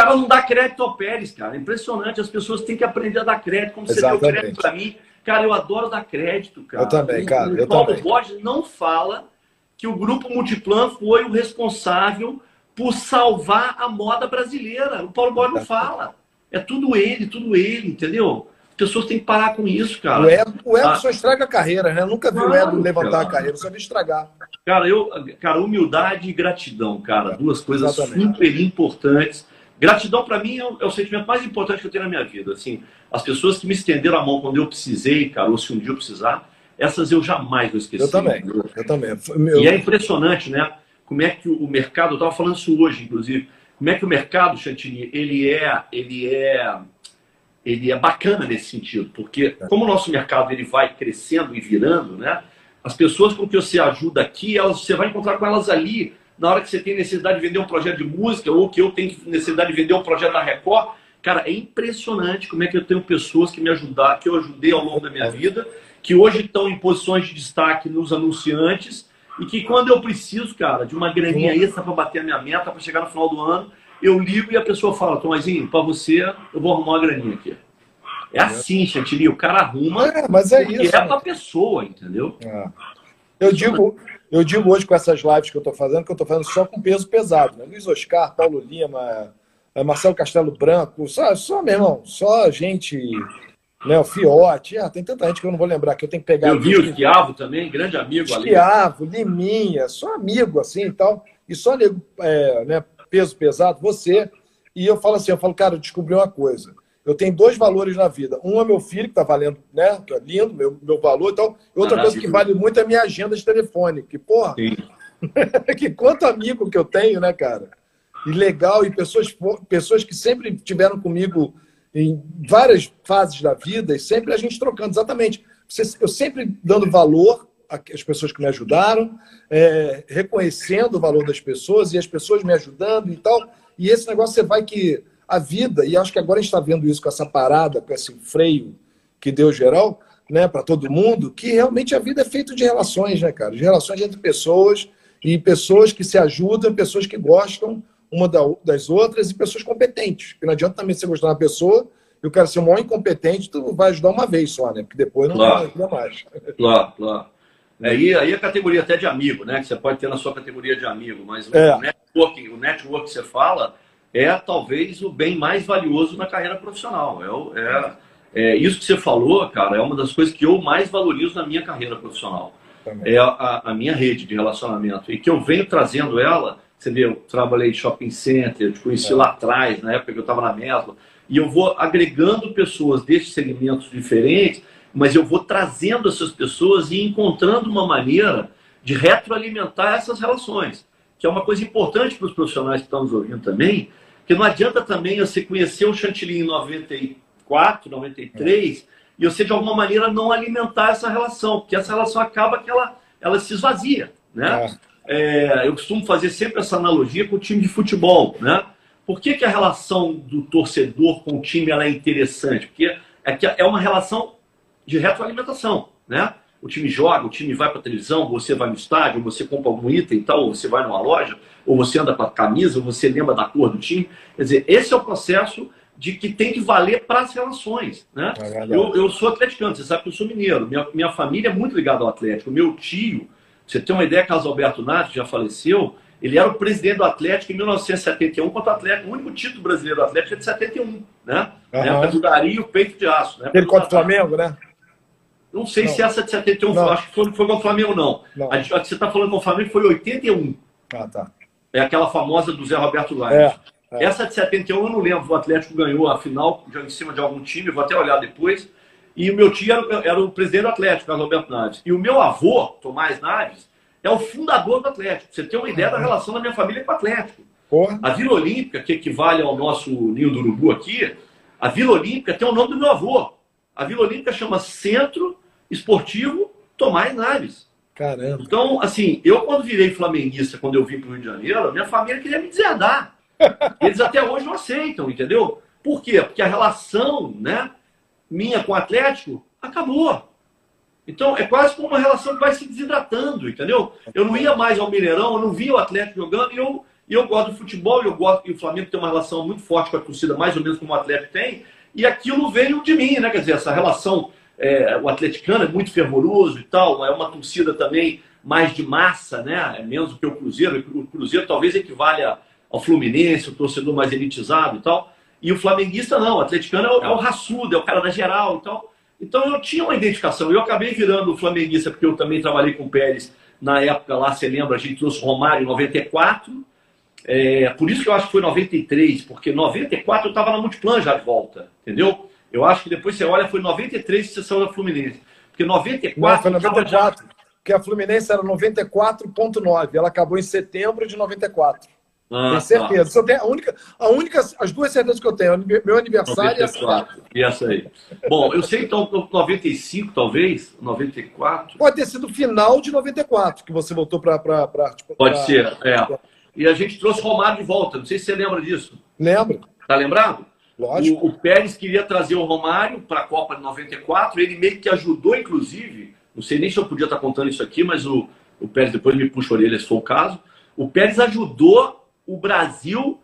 O cara não dá crédito ao Pérez, cara. É impressionante. As pessoas têm que aprender a dar crédito. Como você Exatamente. deu crédito para mim. Cara, eu adoro dar crédito, cara. Eu também, cara. O, o Paulo também. Borges não fala que o Grupo Multiplan foi o responsável por salvar a moda brasileira. O Paulo Borges não fala. É tudo ele, tudo ele, entendeu? As pessoas têm que parar com isso, cara. O ego, o ah. só estraga a carreira, né? Eu nunca vi claro, o ego levantar cara. a carreira, só vi estragar. Cara, eu, cara, humildade e gratidão, cara, duas coisas Exatamente. super importantes. Gratidão para mim é o, é o, sentimento mais importante que eu tenho na minha vida. Assim, as pessoas que me estenderam a mão quando eu precisei, cara, ou se um dia eu precisar, essas eu jamais vou esquecer. Eu também. Eu também. Meu... E é impressionante, né? Como é que o mercado, eu estava falando isso hoje, inclusive, como é que o mercado, Chantini, ele é, ele é, ele é bacana nesse sentido, porque como o nosso mercado ele vai crescendo e virando, né? As pessoas com que você ajuda aqui, elas, você vai encontrar com elas ali na hora que você tem necessidade de vender um projeto de música ou que eu tenho necessidade de vender um projeto da Record. Cara, é impressionante como é que eu tenho pessoas que me ajudaram, que eu ajudei ao longo da minha vida, que hoje estão em posições de destaque nos anunciantes e que quando eu preciso, cara, de uma graninha extra para bater a minha meta, para chegar no final do ano, eu ligo e a pessoa fala, Tomazinho, para você, eu vou arrumar uma graninha aqui. É assim, Chantilly, o cara arruma é, mas é isso, é pra pessoa, entendeu? É. Eu digo, eu digo hoje com essas lives que eu estou fazendo, que eu estou fazendo só com peso pesado. Né? Luiz Oscar, Paulo Lima, é, Marcelo Castelo Branco, só, só meu irmão, só gente, né, o Fiote, ah, tem tanta gente que eu não vou lembrar, que eu tenho que pegar. Eu vi o Esquiavo também, grande amigo Esquiavo, ali. Liminha, só amigo assim e tal, e só nego, é, né, peso pesado, você. E eu falo assim, eu falo, cara, eu descobri uma coisa eu tenho dois valores na vida. Um é meu filho, que está valendo, né? Que é lindo, meu, meu valor e tal. E outra coisa que vale muito é a minha agenda de telefone. Que, porra, que quanto amigo que eu tenho, né, cara? E legal, e pessoas, pessoas que sempre tiveram comigo em várias fases da vida, e sempre a gente trocando, exatamente. Eu sempre dando valor às pessoas que me ajudaram, é, reconhecendo o valor das pessoas e as pessoas me ajudando e tal. E esse negócio você vai que a vida, e acho que agora a gente está vendo isso com essa parada, com esse freio que deu geral, né, para todo mundo, que realmente a vida é feita de relações, né, cara? De relações entre pessoas e pessoas que se ajudam, pessoas que gostam uma das outras e pessoas competentes. Porque não adianta também você gostar de uma pessoa e o cara ser o maior incompetente, tu vai ajudar uma vez só, né? Porque depois não Claro. mais. Claro, claro. É, aí, aí a categoria até de amigo, né? Que você pode ter na sua categoria de amigo, mas É. o networking, o network que você fala é talvez o bem mais valioso na carreira profissional. É, é, é isso que você falou, cara, é uma das coisas que eu mais valorizo na minha carreira profissional. Também. É a, a minha rede de relacionamento. E que eu venho trazendo ela, você vê, eu trabalhei em shopping center, eu te conheci É. lá atrás, na época que eu estava na Mesla, e eu vou agregando pessoas desses segmentos diferentes, mas eu vou trazendo essas pessoas e encontrando uma maneira de retroalimentar essas relações, que é uma coisa importante para os profissionais que estão nos ouvindo também, que não adianta também você conhecer o Chantilly em 94, 93, e você de alguma maneira não alimentar essa relação, porque essa relação acaba que ela, ela se esvazia, né? É, eu costumo fazer sempre essa analogia com o time de futebol, né? Por que, que a relação do torcedor com o time ela é interessante? Porque é, que é uma relação de retroalimentação, né? O time joga, o time vai para a televisão, você vai no estádio, você compra algum item e tal, ou você vai numa loja, ou você anda com a camisa, ou você lembra da cor do time. Quer dizer, esse é o processo de que tem que valer para as relações, né? É. Eu, eu sou atleticano, você sabe que eu sou mineiro. Minha, minha família é muito ligada ao Atlético. Meu tio, você tem uma ideia, Carlos Alberto Nath, já faleceu, ele era o presidente do Atlético em 1971 contra o Atlético. O único título brasileiro do Atlético é de 71, né? Na Aham. época do Dari e o peito de aço. Né? Aquele contra o Flamengo, né? Não sei Não. se essa de 71 foi, Não. acho que foi, foi contra o Flamengo, não. Não. A, a que você está falando com o Flamengo foi 81. Ah, tá. É aquela famosa do Zé Roberto Gomes. É, é. Essa de 71 eu não lembro. O Atlético ganhou a final já em cima de algum time, vou até olhar depois. E o meu tio era, era o presidente do Atlético, Carlos Alberto Naves. E o meu avô, Tomás Naves, é o fundador do Atlético. Você tem uma ideia da relação da minha família com o Atlético. Porra. A Vila Olímpica, que equivale ao nosso Ninho do Urubu aqui, a Vila Olímpica tem o nome do meu avô. A Vila Olímpica chama Centro Esportivo Tomás Naves. Caramba. Então, assim, eu quando virei flamenguista, quando eu vim para o Rio de Janeiro, minha família queria me deserdar. Eles até hoje não aceitam, entendeu? Por quê? Porque a relação né, minha com o Atlético acabou. Então, é quase como uma relação que vai se desidratando, entendeu? Eu não ia mais ao Mineirão, eu não via o Atlético jogando, e eu, e eu gosto do futebol, e eu gosto e o Flamengo tem uma relação muito forte com a torcida, mais ou menos como o Atlético tem, e aquilo veio de mim, né? Quer dizer, essa relação, é, o atleticano é muito fervoroso e tal, é uma torcida também mais de massa, né? É menos do que o Cruzeiro. O Cruzeiro talvez equivalha ao Fluminense, o torcedor mais elitizado e tal. E o flamenguista não, o atleticano é o, é o raçudo, é o cara da geral e tal. Então eu tinha uma identificação. Eu acabei virando flamenguista porque eu também trabalhei com o Pérez na época lá, você lembra, a gente trouxe o Romário em 94. É, por isso que eu acho que foi 93, porque 94 eu estava na Multiplan já de volta, entendeu? Eu acho que depois você olha, foi 93 que você saiu da Fluminense. Porque 94. Não, foi eu tava 94. Porque a Fluminense era 94,9. Ela acabou em setembro de 94. Ah, Tenho certeza. Tem a única, a única, as duas certezas que eu tenho. Meu aniversário e essa. 94. E essa aí. Bom, eu sei então, 95 talvez, 94. Pode ter sido final de 94 que você voltou para. Tipo, Pode pra- ser, é. E a gente trouxe Romário de volta. Não sei se você lembra disso. Lembra? Tá lembrado? Lógico. O, o Pérez queria trazer o Romário para a Copa de 94. Ele meio que ajudou, inclusive. Não sei nem se eu podia estar contando isso aqui, mas o, o Pérez depois me puxa a orelha se for o caso. O Pérez ajudou o Brasil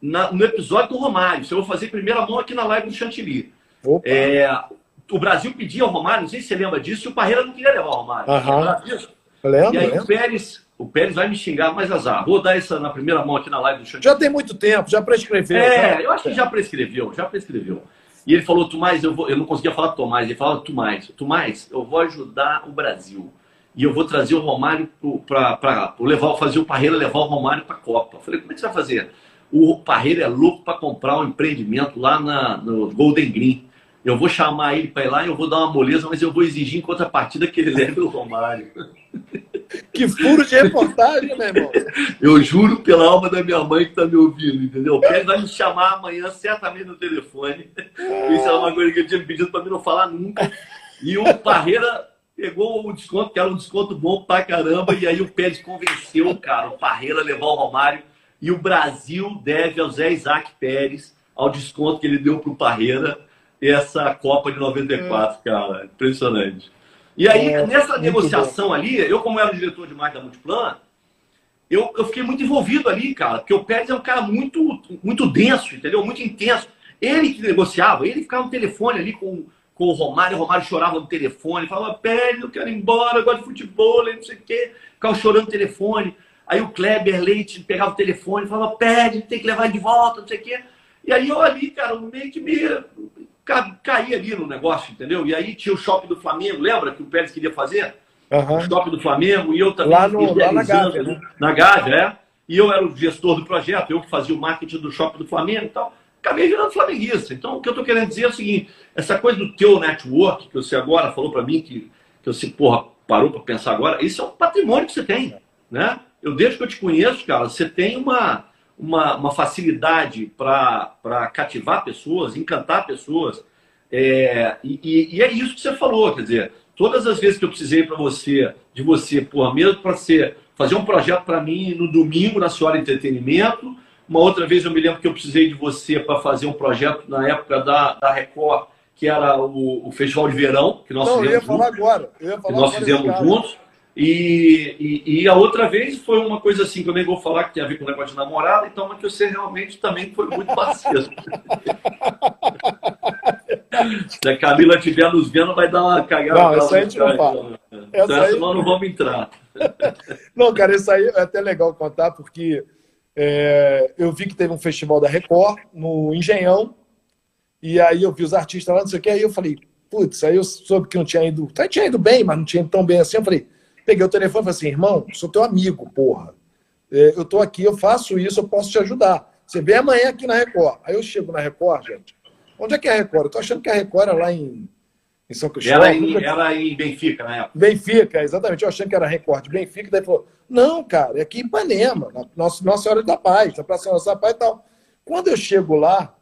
na- no episódio do Romário. Isso eu vou fazer primeira mão aqui na live do Chantilly. É, o Brasil pedia o Romário, não sei se você lembra disso, e o Parreira não queria levar o Romário. Aham. Você lembra disso? Lembra? E aí o lembra? Pérez, o Pérez vai me xingar mais azar. Vou dar essa na primeira mão aqui na live do Chantilly. Já tem muito tempo, já prescreveu. É, já. eu acho que já prescreveu, já prescreveu. E ele falou, Tomás, eu, vou, eu não conseguia falar Tomás, ele falava Tomás, Tomás, eu vou ajudar o Brasil. E eu vou trazer o Romário para levar, fazer o Parreira levar o Romário para a Copa. Eu falei, como é que você vai fazer? O Parreira é louco para comprar um empreendimento lá na, no Golden Green. Eu vou chamar ele para ir lá e eu vou dar uma moleza, mas eu vou exigir em contrapartida que ele leve o Romário. Que furo de reportagem, meu irmão. Eu juro pela alma da minha mãe que tá me ouvindo, entendeu? O Pérez vai me chamar amanhã, certamente no telefone. Isso é uma coisa que ele tinha pedido para mim não falar nunca. E o Parreira pegou o desconto, que era um desconto bom pra caramba, e aí o Pérez convenceu, cara, o Parreira a levar o Romário. E o Brasil deve ao Zé Isaac Pérez, ao desconto que ele deu pro Parreira, essa Copa de 94, cara. Impressionante. E aí, É, nessa negociação ali, eu, como era o diretor de marketing da Multiplan, eu, eu fiquei muito envolvido ali, cara, porque o Pérez é um cara muito, muito denso, entendeu? Muito intenso. Ele que negociava, ele ficava no telefone ali com, com o Romário, o Romário chorava no telefone, falava, pede, eu quero ir embora, eu gosto de futebol, não sei o quê. Ficava chorando no telefone. Aí o Kleber Leite pegava o telefone, falava, pede, tem que levar de volta, não sei o quê. E aí eu ali, cara, meio que me caía ali no negócio, entendeu? E aí tinha o shopping do Flamengo, lembra que o Pérez queria fazer? Uhum. O shopping do Flamengo, e eu também. Lá, no, lá na Gávea, né? Na Gávea, é. E eu era o gestor do projeto, eu que fazia o marketing do shopping do Flamengo e tal. Acabei virando flamenguista. Então, o que eu estou querendo dizer é o seguinte: essa coisa do teu network, que você agora falou para mim, que, que você, porra, parou para pensar agora, isso é um patrimônio que você tem, né? Eu, desde que eu te conheço, cara, você tem uma, uma, uma facilidade para cativar pessoas, encantar pessoas. É, e, e, é isso que você falou, quer dizer, todas as vezes que eu precisei para você, de você, porra, mesmo para ser fazer um projeto para mim no domingo na Senhora Entretenimento. Uma outra vez eu me lembro que eu precisei de você para fazer um projeto na época da, da Record, que era o, o Festival de Verão, que nós Não, fizemos. Eu ia falar juntos, agora. Eu ia falar que nós fizemos juntos. E, e, e, a outra vez foi uma coisa assim que eu nem vou falar que tem a ver com o negócio de namorada, então, mas que você realmente também foi muito parceiro. Se a Camila estiver nos vendo, vai dar uma cagada. Não, essa aí a gente não fala. Então, essa aí... senão não vamos entrar. não, cara, isso aí é até legal contar, porque é, eu vi que teve um festival da Record no Engenhão, e aí eu vi os artistas lá, não sei o que, aí eu falei, putz, aí eu soube que não tinha ido, até tinha ido bem, mas não tinha ido tão bem assim, eu falei, Peguei o telefone e falei assim, irmão, sou teu amigo, porra. É, eu tô aqui, eu faço isso, eu posso te ajudar. Você vem amanhã aqui na Record. Aí eu chego na Record, gente. Onde é que é a Record? Eu tô achando que a Record é lá em, em São Cristóvão. Era em, era em Benfica, na época. Benfica, exatamente. Eu achando que era Record de Benfica. Daí falou, não, cara, é aqui em Ipanema, na Nossa, Nossa Senhora da Paz, na Praça Nossa da Paz e tal. Quando eu chego lá,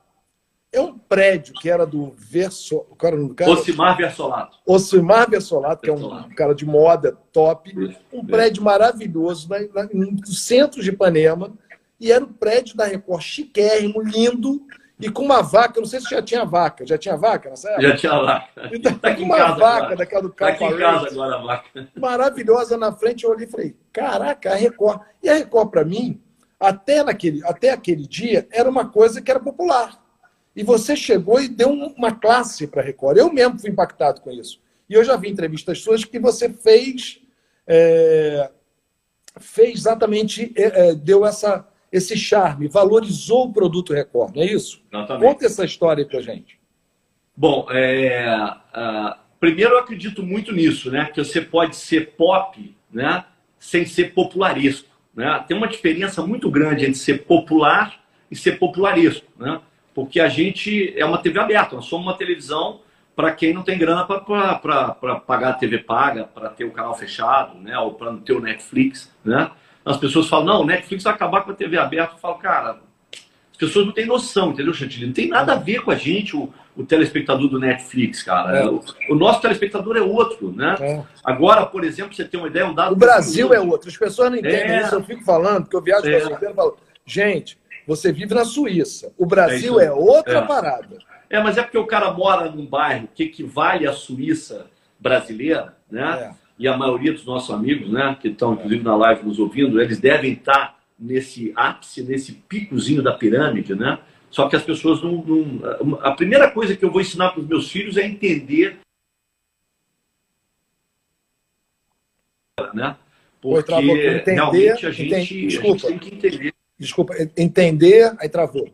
é um prédio que era do Verso... Cara, cara, Ocimar Versolato. Ocimar Versolato, que é um cara de moda top. Um prédio maravilhoso na, na, no centro de Ipanema. E era o um prédio da Record chiquérrimo, lindo. E com uma vaca, não sei se já tinha vaca. Já tinha vaca nessa época? Já tinha vaca. Então, tá com uma vaca agora. daquela do carro. Tá aqui em casa agora a vaca. Maravilhosa na frente. Eu olhei e falei, caraca, a Record. E a Record, para mim, até, naquele, até aquele dia, era uma coisa que era popular. E você chegou e deu uma classe para a Record. Eu mesmo fui impactado com isso. E eu já vi entrevistas suas que você fez, é, fez exatamente, é, é deu essa, esse charme, valorizou o produto Record, não é isso? Exatamente. Conta essa história para gente. Bom, é, uh, primeiro eu acredito muito nisso, né? Que você pode ser pop, né? Sem ser popularesco, né? Tem uma diferença muito grande entre ser popular e ser popularesco, né? Porque a gente é uma TV aberta, nós somos uma televisão para quem não tem grana para pagar a TV paga, para ter o canal fechado, né? ou para não ter o Netflix. Né? As pessoas falam, não, o Netflix vai acabar com a TV aberta. Eu falo, cara, as pessoas não têm noção, entendeu, Chantilly? Não tem nada a ver com a gente, o, o telespectador do Netflix, cara. É. O, o, nosso telespectador é outro, né? É. Agora, por exemplo, você tem uma ideia, um dado... O Brasil é outro. As pessoas não entendem é. isso. Eu fico falando, porque eu viajo é. para o e falo, gente você vive na Suíça. O Brasil é, é outra é. parada. É, mas é porque o cara mora num bairro que equivale à Suíça brasileira, né? É. E a maioria dos nossos amigos, né, que estão inclusive na live nos ouvindo, eles devem estar nesse ápice, nesse picozinho da pirâmide, né? Só que as pessoas não, não... A primeira coisa que eu vou ensinar para os meus filhos é entender né? Porque entender, realmente a gente, a gente tem que entender Desculpa, entender, aí travou.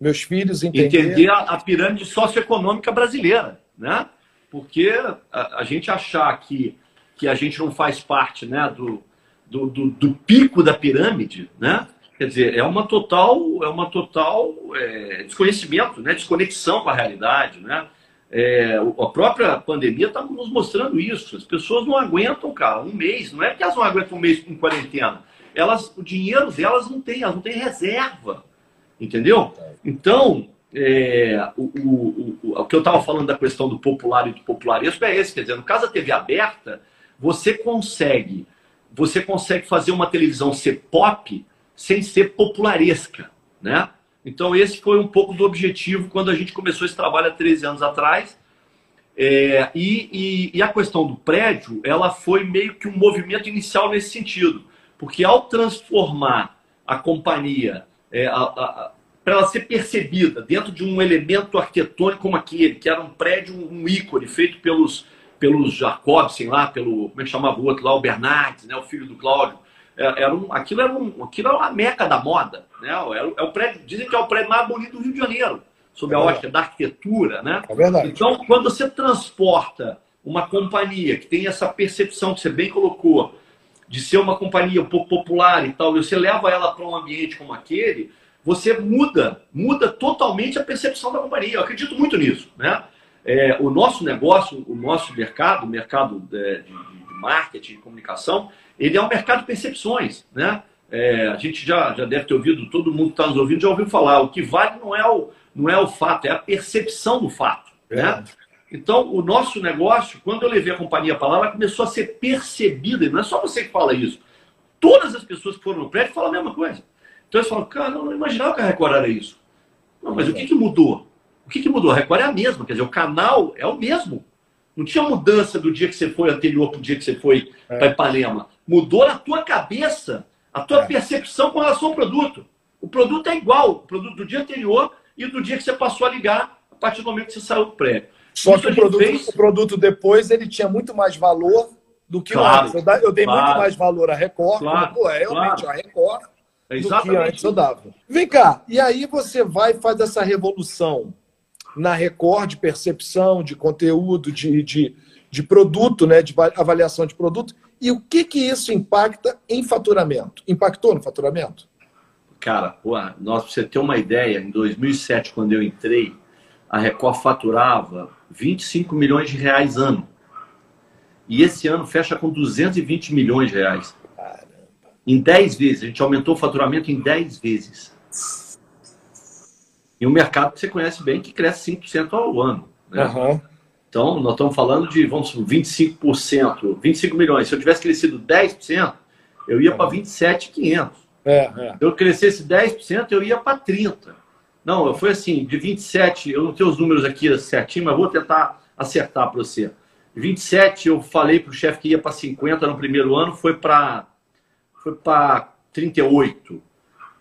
Meus filhos entender. Entender a, a pirâmide socioeconômica brasileira, né? Porque a, a, gente achar que, que a gente não faz parte né, do, do, do, do pico da pirâmide, né? Quer dizer, é uma total, é uma total é, desconhecimento, né? desconexão com a realidade. Né? É, a própria pandemia está nos mostrando isso. As pessoas não aguentam, cara, um mês. Não é que elas não aguentam um mês em quarentena elas, o dinheiro delas não tem, elas não têm reserva. Entendeu? Então, é, o, o, o, o, que eu estava falando da questão do popular e do popularesco é esse. Quer dizer, no caso da TV aberta, você consegue, você consegue fazer uma televisão ser pop sem ser popularesca, né? Então, esse foi um pouco do objetivo quando a gente começou esse trabalho há 13 anos atrás. É, e, e, e, a questão do prédio, ela foi meio que um movimento inicial nesse sentido. Porque ao transformar a companhia, é, para ela ser percebida dentro de um elemento arquitetônico como aquele, que era um prédio, um ícone feito pelos, pelos Jacobsen lá, pelo, como é que chamava o outro lá, o Bernardes, né, o filho do Cláudio. É, era um, aquilo, era um, aquilo era uma meca da moda. Né? É, é o prédio, dizem que é o prédio mais bonito do Rio de Janeiro, sob a é ótica da arquitetura. Né? É verdade. Então, quando você transporta uma companhia que tem essa percepção que você bem colocou, de ser uma companhia um pouco popular e tal, e você leva ela para um ambiente como aquele, você muda, muda totalmente a percepção da companhia. Eu acredito muito nisso. Né? É, o nosso negócio, o nosso mercado, o mercado de, de, de marketing, de comunicação, ele é um mercado de percepções. Né? É, a gente já, já deve ter ouvido, todo mundo que está nos ouvindo já ouviu falar, o que vale não é o, não é o fato, é a percepção do fato. Né? Então, o nosso negócio, quando eu levei a companhia para lá, ela começou a ser percebida, e não é só você que fala isso. Todas as pessoas que foram no prédio falam a mesma coisa. Então eles falam, cara, eu não imaginava que a Record era isso. Não, mas o que, que mudou? O que, que mudou? A Record é a mesma, quer dizer, o canal é o mesmo. Não tinha mudança do dia que você foi anterior para o dia que você foi é. para Ipanema. Mudou na tua cabeça, a tua é. percepção com relação ao produto. O produto é igual, o produto do dia anterior e do dia que você passou a ligar a partir do momento que você saiu do prédio. Só Isso que o produto, fez... o produto depois ele tinha muito mais valor do que claro, o antes. Eu dei claro, muito mais valor à Record. Claro, como, pô, é realmente claro. a Record Exatamente. do que antes eu dava. Vem cá, e aí você vai e faz essa revolução na Record de percepção, de conteúdo, de, de, de produto, né, de avaliação de produto. E o que, que isso impacta em faturamento? Impactou no faturamento? Cara, pô, nós, pra você ter uma ideia, em 2007, quando eu entrei, a Record faturava 25 milhões de reais ano. E esse ano fecha com 220 milhões de reais em 10 vezes. A gente aumentou o faturamento em 10 vezes. E um mercado que você conhece bem que cresce 5% ao ano. Né? Uhum. Então, nós estamos falando de, vamos 25%, 25 milhões. Se eu tivesse crescido 10%, eu ia para 27,500. É, é. Se eu crescesse 10%, eu ia para 30%. Não, fui assim, de 27, eu não tenho os números aqui certinho, mas vou tentar acertar para você. 27, eu falei para o chefe que ia para 50 no primeiro ano, foi para foi para 38.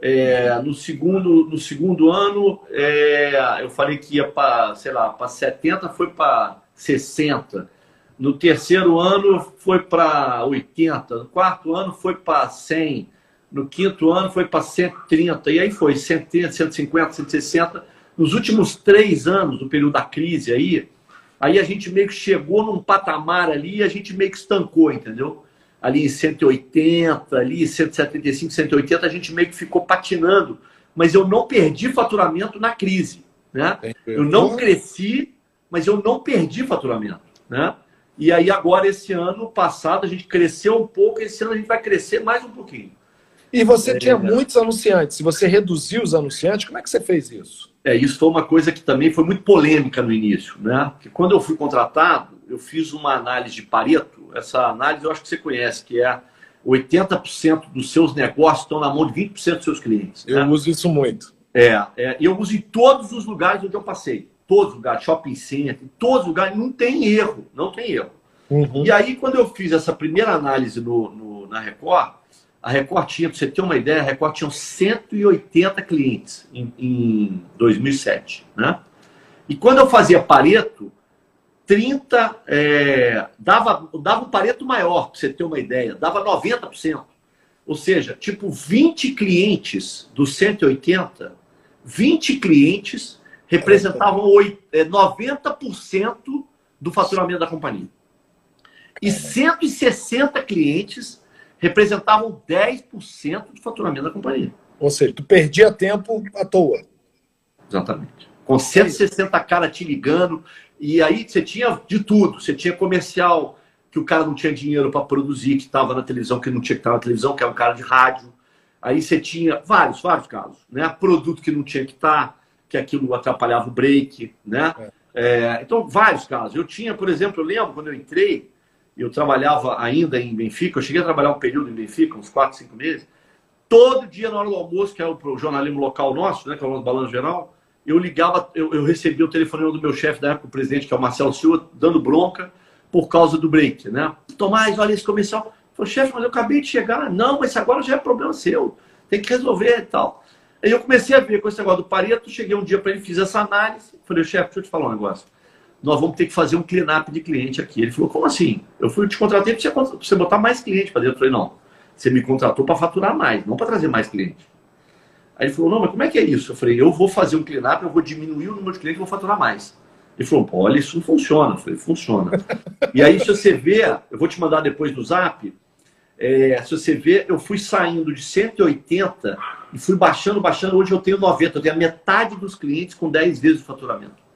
É, no, segundo, no segundo ano, é, eu falei que ia para, sei lá, para 70, foi para 60. No terceiro ano, foi para 80. No quarto ano, foi para 100. No quinto ano, foi para 130. E aí foi 130, 150, 160. Nos últimos três anos, no período da crise aí, aí a gente meio que chegou num patamar ali e a gente meio que estancou, entendeu? ali em 180, ali 175, 180, a gente meio que ficou patinando. Mas eu não perdi faturamento na crise. Né? Eu não cresci, mas eu não perdi faturamento. Né? E aí agora, esse ano passado, a gente cresceu um pouco, esse ano a gente vai crescer mais um pouquinho. E você é, tinha muitos anunciantes. Se você reduziu os anunciantes, como é que você fez isso? É, isso foi uma coisa que também foi muito polêmica no início, né? Porque quando eu fui contratado, eu fiz uma análise de Pareto. Essa análise eu acho que você conhece, que é 80% dos seus negócios estão na mão de 20% dos seus clientes. Eu né? uso isso muito. É, é, eu uso em todos os lugares onde eu passei. Todos os lugares, shopping center, em todos os lugares, não tem erro, não tem erro. Uhum. E aí, quando eu fiz essa primeira análise no, no na Record, a Record tinha, para você ter uma ideia, a Record tinha 180 clientes em, em 2007. Né? E quando eu fazia Pareto, 30, é, dava, dava um Pareto maior, para você ter uma ideia, dava 90%. Ou seja, tipo 20 clientes dos 180, 20 clientes representavam 90% é, do faturamento da companhia. E 160 clientes representavam 10% do faturamento da companhia. Ou seja, tu perdia tempo à toa. Exatamente. Com 160 caras te ligando, e aí você tinha de tudo. Você tinha comercial que o cara não tinha dinheiro para produzir, que estava na televisão, que não tinha que estar na televisão, que era um cara de rádio. Aí você tinha vários, vários casos. Né? Produto que não tinha que estar, que aquilo atrapalhava o break. Né? É. É, então, vários casos. Eu tinha, por exemplo, eu lembro quando eu entrei, eu trabalhava ainda em Benfica, eu cheguei a trabalhar um período em Benfica, uns 4, 5 meses. Todo dia na hora do almoço, que é o jornalismo local nosso, né, que é o nosso balanço geral, eu ligava, eu, eu recebia o telefonema do meu chefe da época, o presidente, que é o Marcelo Silva, dando bronca por causa do break, né? Tomás, olha esse comercial. Falei, chefe, mas eu acabei de chegar. Não, mas agora já é problema seu. Tem que resolver e tal. Aí eu comecei a ver com esse negócio do Pareto, cheguei um dia para ele, fiz essa análise, falei, chefe, deixa eu te falar um negócio. Nós vamos ter que fazer um clean-up de cliente aqui. Ele falou, como assim? Eu fui, te contratei para você, você botar mais cliente para dentro. Eu falei, não, você me contratou para faturar mais, não para trazer mais cliente. Aí ele falou, não, mas como é que é isso? Eu falei, eu vou fazer um clean-up, eu vou diminuir o número de clientes vou faturar mais. Ele falou, pô, olha, isso não funciona. Eu falei, funciona. e aí, se você vê, eu vou te mandar depois no zap, é, se você vê, eu fui saindo de 180 e fui baixando, baixando. Hoje eu tenho 90, eu tenho a metade dos clientes com 10 vezes o faturamento.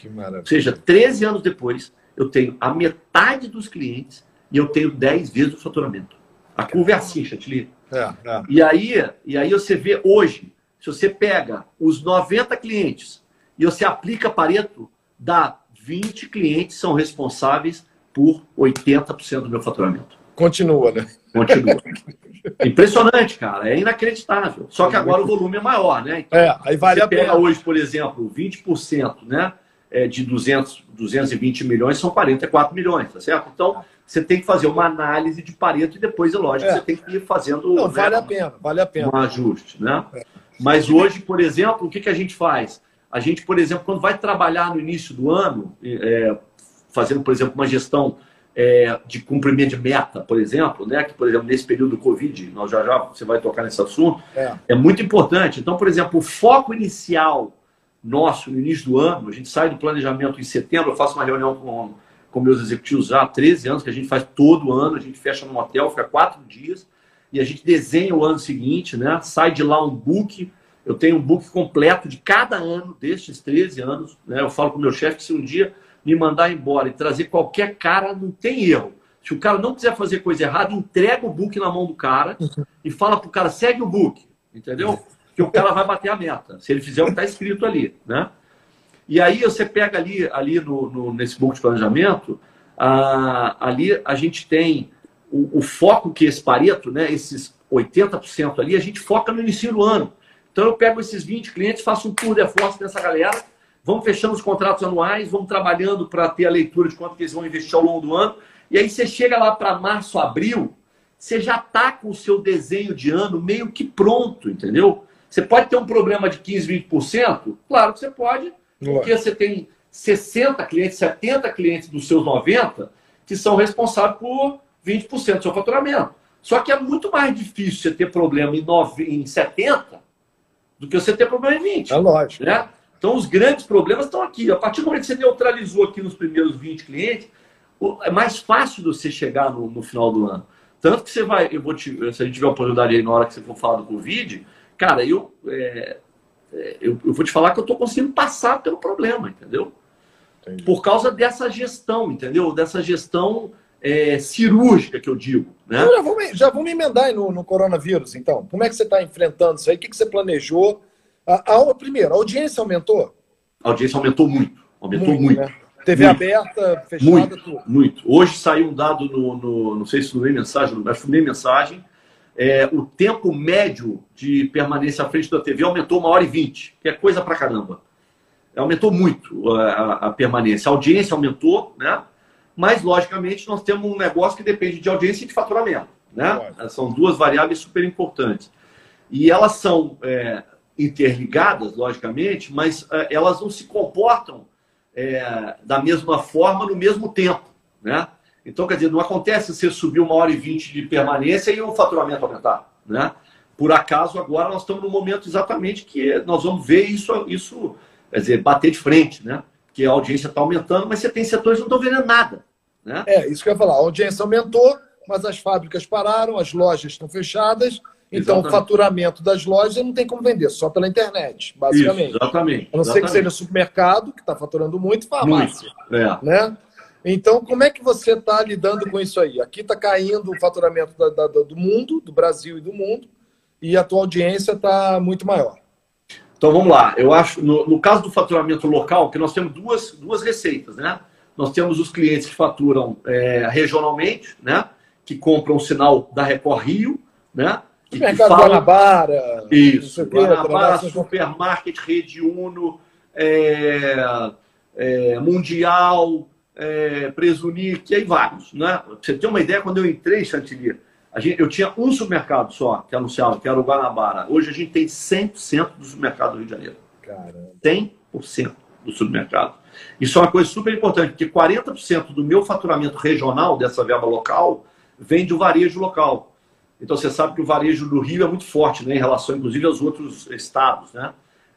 Que maravilha. Ou seja, 13 anos depois, eu tenho a metade dos clientes e eu tenho 10 vezes o faturamento. A curva é assim, Chantilly. É, é. E, aí, e aí você vê hoje, se você pega os 90 clientes e você aplica Pareto, dá 20 clientes são responsáveis por 80% do meu faturamento. Continua, né? Continua. Impressionante, cara. É inacreditável. Só que agora o volume é maior, né? Então, é, aí vale você a pena. hoje, por exemplo, 20%, né? É, de 200, 220 milhões são 44 milhões, tá certo? Então, você tem que fazer uma análise de Pareto e depois, é lógico, é. você tem que ir fazendo. Não, né, vale a pena, vale a pena. Um ajuste, né? É. Mas hoje, por exemplo, o que, que a gente faz? A gente, por exemplo, quando vai trabalhar no início do ano, é, fazendo, por exemplo, uma gestão é, de cumprimento de meta, por exemplo, né? que, por exemplo, nesse período do Covid, nós já já você vai tocar nesse assunto, é. é muito importante. Então, por exemplo, o foco inicial nosso no início do ano, a gente sai do planejamento em setembro, eu faço uma reunião com, com meus executivos há 13 anos, que a gente faz todo ano, a gente fecha num hotel, fica quatro dias, e a gente desenha o ano seguinte, né? sai de lá um book, eu tenho um book completo de cada ano destes 13 anos, né? eu falo com o meu chefe que se um dia me mandar embora e trazer qualquer cara, não tem erro. Se o cara não quiser fazer coisa errada, entrega o book na mão do cara e fala pro cara, segue o book, entendeu? Que o cara vai bater a meta, se ele fizer o que está escrito ali, né? E aí você pega ali, ali no, no nesse book de planejamento, ah, ali a gente tem o, o, foco que esse Pareto, né, esses 80% ali, a gente foca no início do ano. Então eu pego esses 20 clientes, faço um tour de força dessa galera vamos fechando os contratos anuais, vamos trabalhando para ter a leitura de quanto que eles vão investir ao longo do ano. E aí você chega lá para março, abril, você já está com o seu desenho de ano meio que pronto, entendeu? Você pode ter um problema de 15, 20%? Claro que você pode, porque você tem 60 clientes, 70 clientes dos seus 90 que são responsáveis por 20% do seu faturamento. Só que é muito mais difícil você ter problema em, 9, em 70 do que você ter problema em 20. É lógico. Né? Então, os grandes problemas estão aqui. A partir do momento que você neutralizou aqui nos primeiros 20 clientes, é mais fácil você chegar no, no final do ano. Tanto que você vai, eu vou te, se a gente tiver a oportunidade aí na hora que você for falar do Covid, cara, eu, é, é, eu, eu, vou te falar que eu estou conseguindo passar pelo problema, entendeu? Entendi. Por causa dessa gestão, entendeu? Dessa gestão é, cirúrgica que eu digo. Né? Então, já, vamos, já vamos emendar no, no coronavírus, então. Como é que você está enfrentando isso aí? O que, que você planejou? A, a, primeiro, a audiência aumentou? A audiência aumentou muito. Aumentou muito. muito. Né? TV muito. aberta, fechada, muito, tudo. Muito. Hoje saiu um dado no, no não sei se no mensagem, acho que no mensagem. É, o tempo médio de permanência à frente da TV aumentou uma hora e vinte, que é coisa pra caramba. Aumentou muito a, a permanência. A audiência aumentou, né? Mas, logicamente, nós temos um negócio que depende de audiência e de faturamento. Né? São duas variáveis super importantes. E elas são é, interligadas, logicamente, mas uh, elas não se comportam é, da mesma forma no mesmo tempo, né? Então, quer dizer, não acontece você subir uma hora e vinte de permanência e o faturamento aumentar, né? Por acaso, agora nós estamos no momento exatamente que nós vamos ver isso, isso quer dizer, bater de frente, né? Porque a audiência está aumentando, mas você tem setores que não estão vendendo nada, né? É, isso que eu ia falar. A audiência aumentou, mas as fábricas pararam, as lojas estão fechadas então, exatamente. o faturamento das lojas não tem como vender, só pela internet, basicamente. Isso, exatamente. A não ser que seja supermercado, que está faturando muito, e farmácia. Muito. É. Né? Então, como é que você está lidando com isso aí? Aqui está caindo o faturamento da, da, do mundo, do Brasil e do mundo, e a tua audiência está muito maior. Então vamos lá. Eu acho, no, no, caso do faturamento local, que nós temos duas, duas receitas, né? Nós temos os clientes que faturam é, regionalmente, né? Que compram o sinal da Record Rio, né? Mercado fala... Guanabara. Isso, Guanabara, Supermarket, Rede Uno, é, é, Mundial, é, Presunic, e aí vários. Né? Pra você ter uma ideia, quando eu entrei, Chantilly, Gente, eu tinha um supermercado só que anunciava, que era o Guanabara. Hoje a gente tem 100% do supermercado do Rio de Janeiro. Caramba. 100% do supermercado. Isso é uma coisa super importante, porque 40% do meu faturamento regional, dessa verba local, vem do varejo local. Então você sabe que o varejo do Rio é muito forte, né, em relação, inclusive, aos outros estados. Né?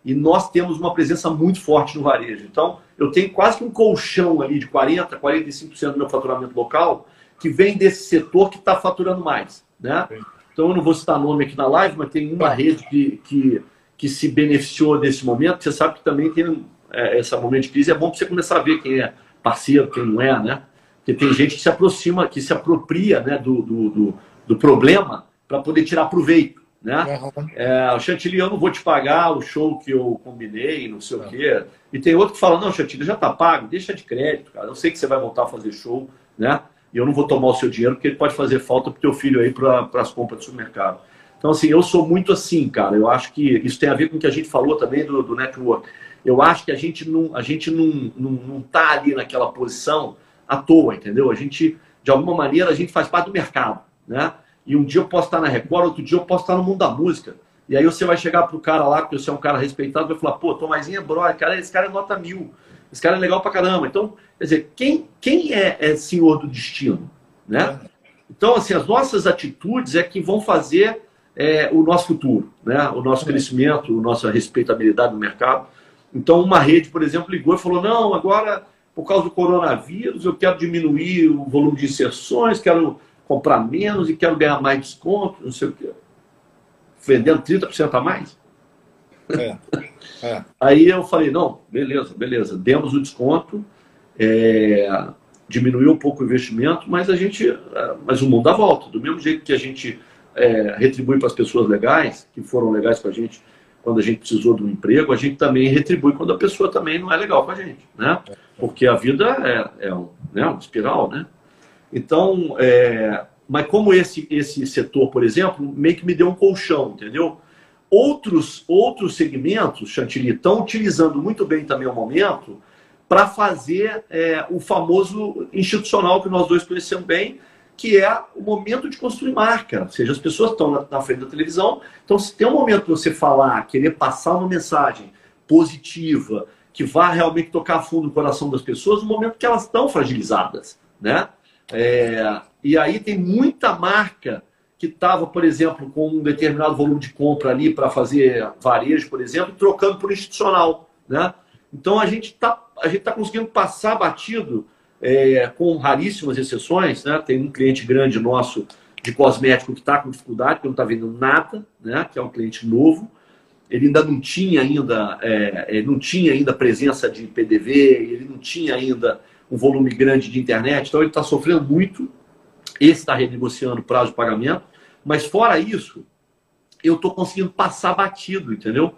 E nós temos uma presença muito forte no varejo. Então, eu tenho quase que um colchão ali de 40%, 45% do meu faturamento local que vem desse setor que está faturando mais. Né? Então, eu não vou citar nome aqui na live, mas tem uma rede que, que, que se beneficiou desse momento. Você sabe que também tem é, esse momento de crise. É bom para você começar a ver quem é parceiro, quem não é, né? Porque tem gente que se aproxima, que se apropria né, do, do, do, do problema para poder tirar proveito. Né? Uhum. É, Chantilly, eu não vou te pagar o show que eu combinei, não sei o quê. E tem outro que fala, não, Chantilly, já tá pago, deixa de crédito, cara. Eu sei que você vai voltar a fazer show, né? E eu não vou tomar o seu dinheiro porque ele pode fazer falta pro teu filho aí para as compras do supermercado. Então, assim, eu sou muito assim, cara. Eu acho que isso tem a ver com o que a gente falou também do, do network. Eu acho que a gente não, a gente não, não, não tá ali naquela posição à toa, entendeu? A gente, de alguma maneira, a gente faz parte do mercado, né? E um dia eu posso estar na Record, outro dia eu posso estar no mundo da música. E aí você vai chegar pro cara lá, porque você é um cara respeitado, vai falar, pô, Tomazinho é brother, cara, esse cara é nota mil. Esse cara é legal pra caramba. Então, quer dizer, quem, quem é, é senhor do destino? Né? Então, assim, as nossas atitudes é que vão fazer é, o nosso futuro, né? o nosso crescimento, a nossa respeitabilidade no mercado. Então, uma rede, por exemplo, ligou e falou: não, agora, por causa do coronavírus, eu quero diminuir o volume de inserções, quero comprar menos e quero ganhar mais desconto, não sei o quê. Vendendo 30% a mais. É, é. Aí eu falei, não, beleza, beleza, demos o desconto, é, diminuiu um pouco o investimento, mas a gente. É, mas o mundo dá volta. Do mesmo jeito que a gente é, retribui para as pessoas legais, que foram legais com a gente quando a gente precisou de um emprego, a gente também retribui quando a pessoa também não é legal com a gente, né? Porque a vida é, é um, né, uma espiral, né? Então, é, mas como esse, esse setor, por exemplo, meio que me deu um colchão, entendeu? Outros, outros segmentos, Chantilly, estão utilizando muito bem também o momento para fazer é, o famoso institucional que nós dois conhecemos bem, que é o momento de construir marca. Ou seja, as pessoas estão na, na frente da televisão, então se tem um momento você falar, querer passar uma mensagem positiva, que vá realmente tocar fundo no coração das pessoas, no momento que elas estão fragilizadas, né? É, e aí tem muita marca que estava, por exemplo, com um determinado volume de compra ali para fazer varejo, por exemplo, trocando por institucional. Né? Então a gente está tá conseguindo passar batido é, com raríssimas exceções. Né? Tem um cliente grande nosso de cosmético que está com dificuldade, que não está vendendo nada, né? que é um cliente novo. Ele ainda não tinha ainda, é, não tinha ainda presença de PDV, ele não tinha ainda um volume grande de internet, então ele está sofrendo muito. Esse está renegociando o prazo de pagamento. Mas fora isso, eu estou conseguindo passar batido, entendeu?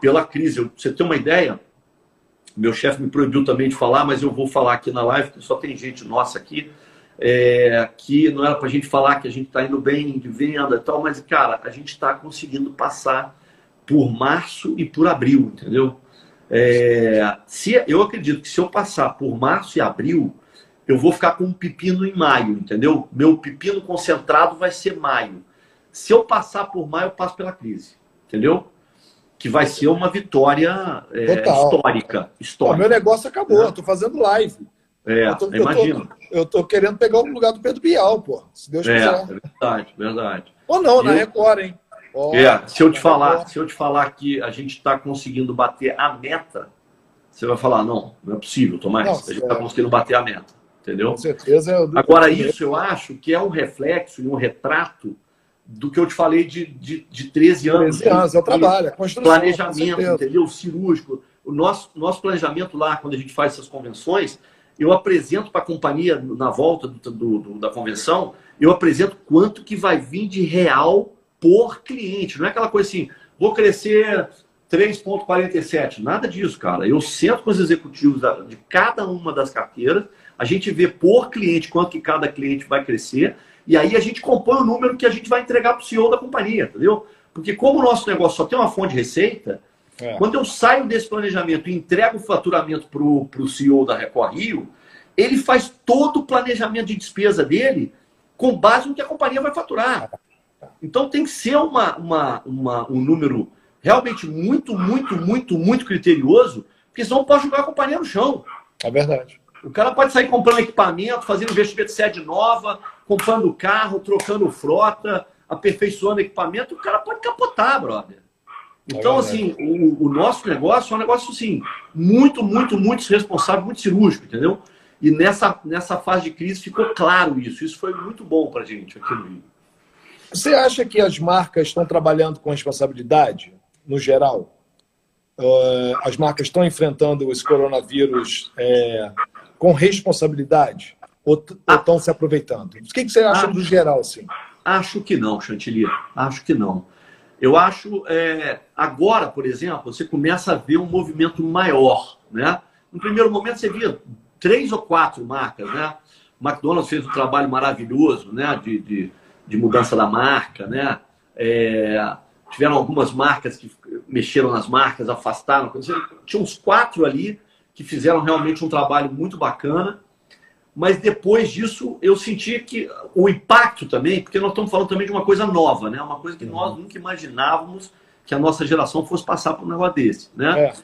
Pela crise. Eu, você tem uma ideia? Meu chefe me proibiu também de falar, mas eu vou falar aqui na live, só tem gente nossa aqui, é, que não era para a gente falar que a gente está indo bem de venda e tal, mas, cara, a gente está conseguindo passar por março e por abril, entendeu? É, se, eu acredito que se eu passar por março e abril, eu vou ficar com um pepino em maio, entendeu? Meu pepino concentrado vai ser maio. Se eu passar por maio, eu passo pela crise, entendeu? Que vai ser uma vitória é, histórica. histórica. O meu negócio acabou, é. eu tô fazendo live. É, eu tô, imagino. Eu tô, eu tô, querendo pegar o lugar do Pedro Bial, pô. Se Deus é, quiser. É verdade, verdade. Ou não, na Record, hein? Oh, é, se eu te falar, se eu te falar que a gente está conseguindo bater a meta, você vai falar, não, não é possível, Tomás. Nossa, a gente está é. conseguindo bater a meta. Entendeu? Com certeza. Eu... Agora, isso eu acho que é um reflexo e um retrato do que eu te falei de, de, de 13 anos. 13 anos, é o trabalho, é Planejamento, entendeu? Cirúrgico. O nosso, nosso planejamento lá, quando a gente faz essas convenções, eu apresento para a companhia, na volta do, do, do, da convenção, eu apresento quanto que vai vir de real por cliente. Não é aquela coisa assim, vou crescer 3,47. Nada disso, cara. Eu sento com os executivos de cada uma das carteiras, a gente vê por cliente quanto que cada cliente vai crescer, e aí a gente compõe o número que a gente vai entregar para o CEO da companhia, entendeu? Porque como o nosso negócio só tem uma fonte de receita, é. quando eu saio desse planejamento e entrego o faturamento para o CEO da Record Rio, ele faz todo o planejamento de despesa dele com base no que a companhia vai faturar. Então tem que ser uma, uma, uma, um número realmente muito, muito, muito, muito criterioso, porque senão pode jogar a companhia no chão. É verdade. O cara pode sair comprando equipamento, fazendo investimento de sede nova, comprando carro, trocando frota, aperfeiçoando equipamento, o cara pode capotar, brother. Então, é assim, o, o, nosso negócio é um negócio, assim, muito, muito, muito responsável, muito cirúrgico, entendeu? E nessa, nessa fase de crise ficou claro isso. Isso foi muito bom para a gente aqui no Rio. Você acha que as marcas estão trabalhando com responsabilidade, no geral? Uh, as marcas estão enfrentando esse coronavírus é, com responsabilidade? Ou, ah, estão se aproveitando? O que, que você acha acho, do geral, assim? Acho que não, Chantilly. Acho que não. Eu acho, é, agora, por exemplo, você começa a ver um movimento maior, né? No primeiro momento você via três ou quatro marcas, né? O McDonald's fez um trabalho maravilhoso, né? De, de, de mudança da marca, né? É, tiveram algumas marcas que mexeram nas marcas, afastaram. Tinha uns quatro ali que fizeram realmente um trabalho muito bacana mas depois disso eu senti que o impacto também, porque nós estamos falando também de uma coisa nova, né? Uma coisa que nós nunca imaginávamos que a nossa geração fosse passar por um negócio desse, né? É,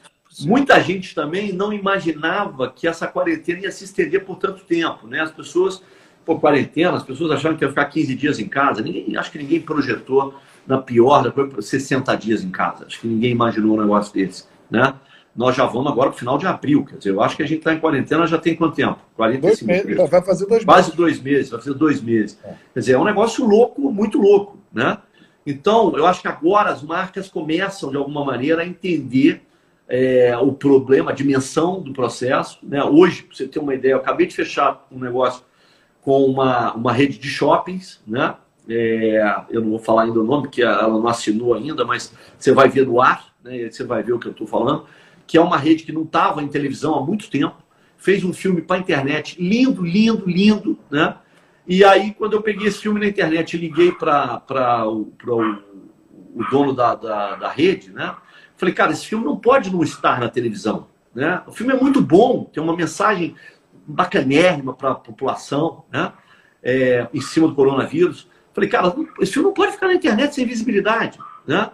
Muita gente também não imaginava que essa quarentena ia se estender por tanto tempo, né? As pessoas, por quarentena, as pessoas acharam que ia ficar 15 dias em casa. Ninguém, acho que ninguém projetou na pior da coisa 60 dias em casa. Acho que ninguém imaginou um negócio desse, né? nós já vamos agora para o final de abril. Quer dizer, eu acho que a gente está em quarentena já tem quanto tempo? 45 dois meses. Vai fazer dois Quase meses. dois meses, vai fazer dois meses. É. Quer dizer, é um negócio louco, muito louco. Né? Então, eu acho que agora as marcas começam, de alguma maneira, a entender é, o problema, a dimensão do processo. Né? Hoje, para você ter uma ideia, eu acabei de fechar um negócio com uma, uma rede de shoppings, né? É, eu não vou falar ainda o nome, porque ela não assinou ainda, mas você vai ver no ar, né? você vai ver o que eu estou falando que é uma rede que não estava em televisão há muito tempo, fez um filme para a internet, lindo, lindo, lindo, né? E aí, quando eu peguei esse filme na internet e liguei para o, o dono da, da, da, rede, né? Falei, cara, esse filme não pode não estar na televisão, né? O filme é muito bom, tem uma mensagem bacanérrima para a população, né? É, em cima do coronavírus. Falei, cara, esse filme não pode ficar na internet sem visibilidade, né?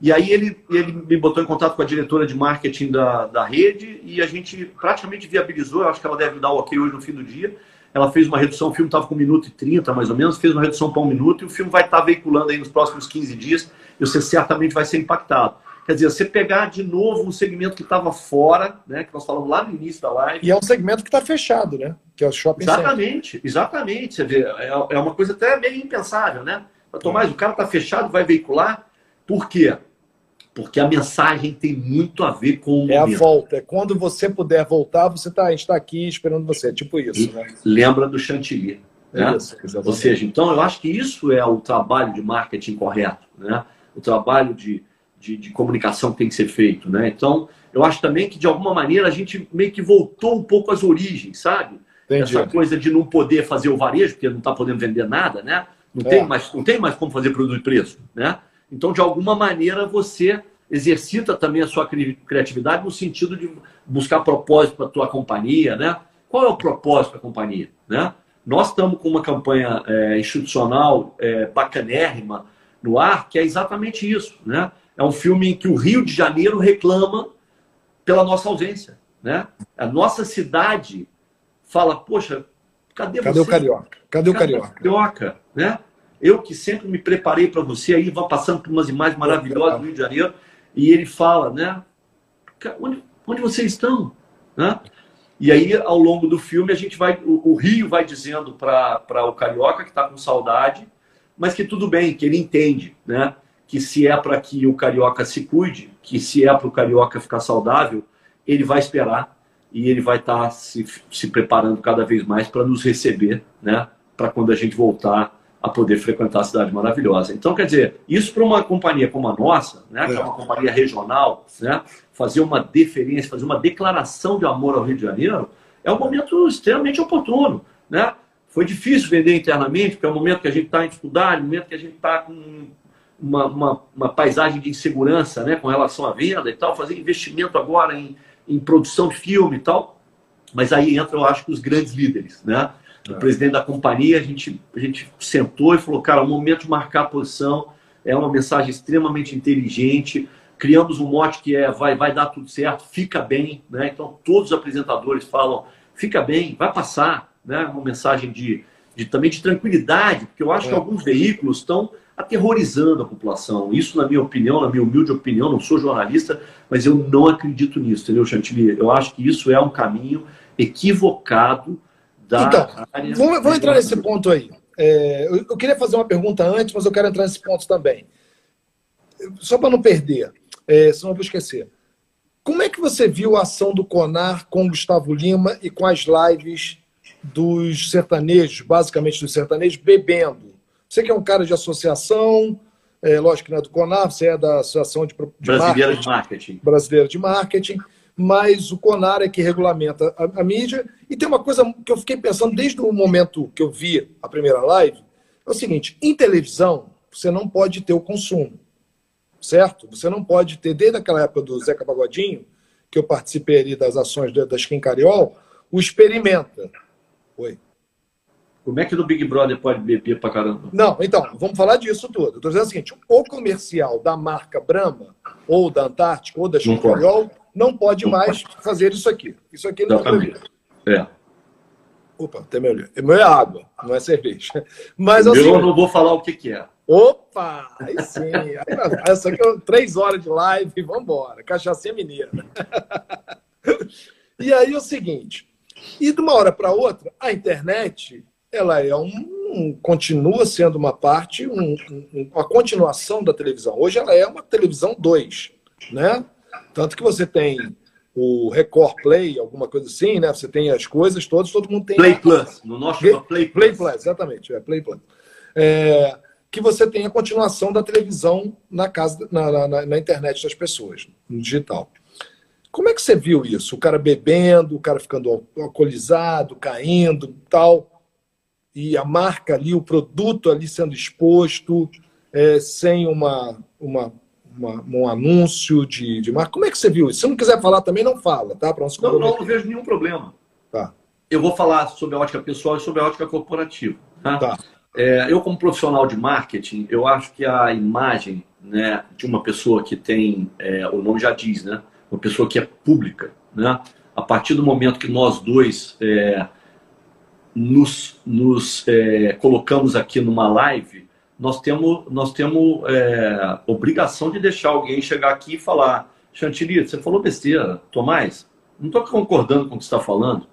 E aí ele, ele me botou em contato com a diretora de marketing da, da rede e a gente praticamente viabilizou, eu acho que ela deve dar o ok hoje no fim do dia. Ela fez uma redução, o filme estava com 1 minuto e 30 mais ou menos, fez uma redução para um minuto e o filme vai estar tá veiculando aí nos próximos 15 dias e você certamente vai ser impactado. Quer dizer, você pegar de novo um segmento que estava fora, né, que nós falamos lá no início da live. E é um segmento que está fechado, né? Que é o shopping Exatamente, center. exatamente. Você vê, é, é uma coisa até meio impensável, né? Tomás, é. o cara está fechado, vai veicular. Por quê? porque a mensagem tem muito a ver com o É momento. a volta, é quando você puder voltar, você tá, está aqui esperando você, é tipo isso. Né? Lembra do chantilly. Né? Isso, Ou seja, então eu acho que isso é o trabalho de marketing correto, né? o trabalho de, de, de comunicação que tem que ser feito. Né? Então, eu acho também que de alguma maneira a gente meio que voltou um pouco às origens, sabe? Entendi. Essa coisa de não poder fazer o varejo, porque não está podendo vender nada, né? Não, é. tem mais, não tem mais como fazer produto de preço, né? Então, de alguma maneira, você exercita também a sua criatividade no sentido de buscar propósito para a tua companhia, né? Qual é o propósito da companhia, né? Nós estamos com uma campanha é, institucional é, bacanérrima no ar, que é exatamente isso, né? É um filme em que o Rio de Janeiro reclama pela nossa ausência, né? A nossa cidade fala, poxa, cadê, cadê você? o carioca? Cadê o carioca? carioca, né? Eu que sempre me preparei para você, aí vai passando por umas imagens maravilhosas do Rio de Janeiro, e ele fala, né? Onde, onde vocês estão? Né? E aí, ao longo do filme, a gente vai, o, o Rio vai dizendo para o Carioca que está com saudade, mas que tudo bem, que ele entende, né? Que se é para que o Carioca se cuide, que se é para o Carioca ficar saudável, ele vai esperar e ele vai estar tá se, se preparando cada vez mais para nos receber, né? Para quando a gente voltar a poder frequentar a cidade maravilhosa. Então, quer dizer, isso para uma companhia como a nossa, né, que é uma companhia regional, né, fazer uma deferência, fazer uma declaração de amor ao Rio de Janeiro, é um momento extremamente oportuno. Né? Foi difícil vender internamente, porque é um momento que a gente está em dificuldade, um momento que a gente está com uma, uma, uma, paisagem de insegurança né, com relação à venda e tal, fazer investimento agora em, em produção de filme e tal. Mas aí entra, eu acho, que os grandes líderes, né? do é. presidente da companhia, a gente, a gente sentou e falou, cara, o momento de marcar a posição é uma mensagem extremamente inteligente. Criamos um mote que é vai, vai dar tudo certo, fica bem. Né? Então, todos os apresentadores falam, fica bem, vai passar. Né? Uma mensagem de, de também de tranquilidade, porque eu acho é. que alguns veículos estão aterrorizando a população. Isso, na minha opinião, na minha humilde opinião, não sou jornalista, mas eu não acredito nisso, entendeu, Chantilly? Eu acho que isso é um caminho equivocado da então, área. Vamos, vamos entrar nesse ponto aí. É, eu, eu, queria fazer uma pergunta antes, mas eu quero entrar nesse ponto também. Só para não perder, é, senão eu vou esquecer. Como é que você viu a ação do Conar com Gustavo Lima e com as lives dos sertanejos, basicamente dos sertanejos, bebendo? Você que é um cara de associação, é, lógico que não é do Conar, você é da Associação de, de Brasileira de Marketing. Brasileira de Marketing mas o CONAR é que regulamenta a, a, mídia. E tem uma coisa que eu fiquei pensando desde o momento que eu vi a primeira live: é o seguinte, em televisão, você não pode ter o consumo, certo? Você não pode ter, desde aquela época do Zeca Pagodinho, que eu participei ali das ações da Skin Cariol, o experimenta. Oi. Como é que no Big Brother pode beber pra caramba? Não, então, vamos falar disso tudo. Eu tô dizendo o seguinte: o comercial da marca Brahma, ou da Antártica, ou da Skin Cariol, não pode mais fazer isso aqui. Isso aqui não é É. Opa, até meu olho. Meu é água, não é cerveja. Mas assim, eu não vou falar o que, que é. Opa! Aí sim. Essa aqui é três horas de live, vamos embora. Cachaça mineira. E aí é o seguinte, e de uma hora para outra, a internet, ela é um, continua sendo uma parte, um, um, uma continuação da televisão. Hoje ela é uma televisão 2, né? Tanto que você tem o Record Play, alguma coisa assim, né? Você tem as coisas todas, todo mundo tem. Play Plus. No nosso Play Plus. Play Plus, exatamente. É Play Plus. É, que você tem a continuação da televisão na casa, na, na, na, internet das pessoas, no digital. Como é que você viu isso? O cara bebendo, o cara ficando alcoolizado, caindo, tal, e a marca ali, o produto ali sendo exposto, é, sem uma, uma uma, um anúncio de, de marca. Como é que você viu isso? Se não quiser falar também, não fala, tá? Para não, não, não vejo nenhum problema. Tá. Eu vou falar sobre a ótica pessoal e sobre a ótica corporativa. Tá? tá. É, eu, como profissional de marketing, eu acho que a imagem né, de uma pessoa que tem, é, o nome já diz, né? Uma pessoa que é pública, né? A partir do momento que nós dois é, nos, nos é, colocamos aqui numa live, nós temos, nós temos é, obrigação de deixar alguém chegar aqui e falar: Chantilly, você falou besteira, Tomás, não estou concordando com o que está falando.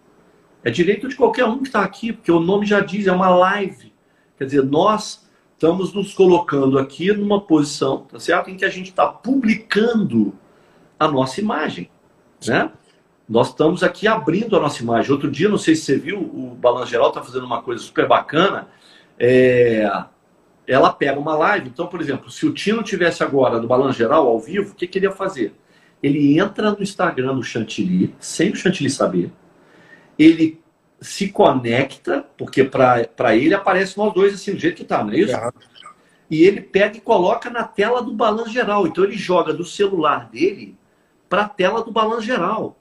É direito de qualquer um que está aqui, porque o nome já diz, é uma live. Quer dizer, nós estamos nos colocando aqui numa posição, tá certo? Em que a gente está publicando a nossa imagem, né? Nós estamos aqui abrindo a nossa imagem. Outro dia, não sei se você viu, o Balanço Geral está fazendo uma coisa super bacana. É, ela pega uma live. Então, por exemplo, se o Tino tivesse agora no Balanço Geral, ao vivo, o que, que ele ia fazer? Ele entra no Instagram do Chantilly, sem o Chantilly saber. Ele se conecta, porque para ele aparece nós dois assim, do jeito que tá, não é isso? E ele pega e coloca na tela do balanço geral. Então ele joga do celular dele para a tela do balanço geral.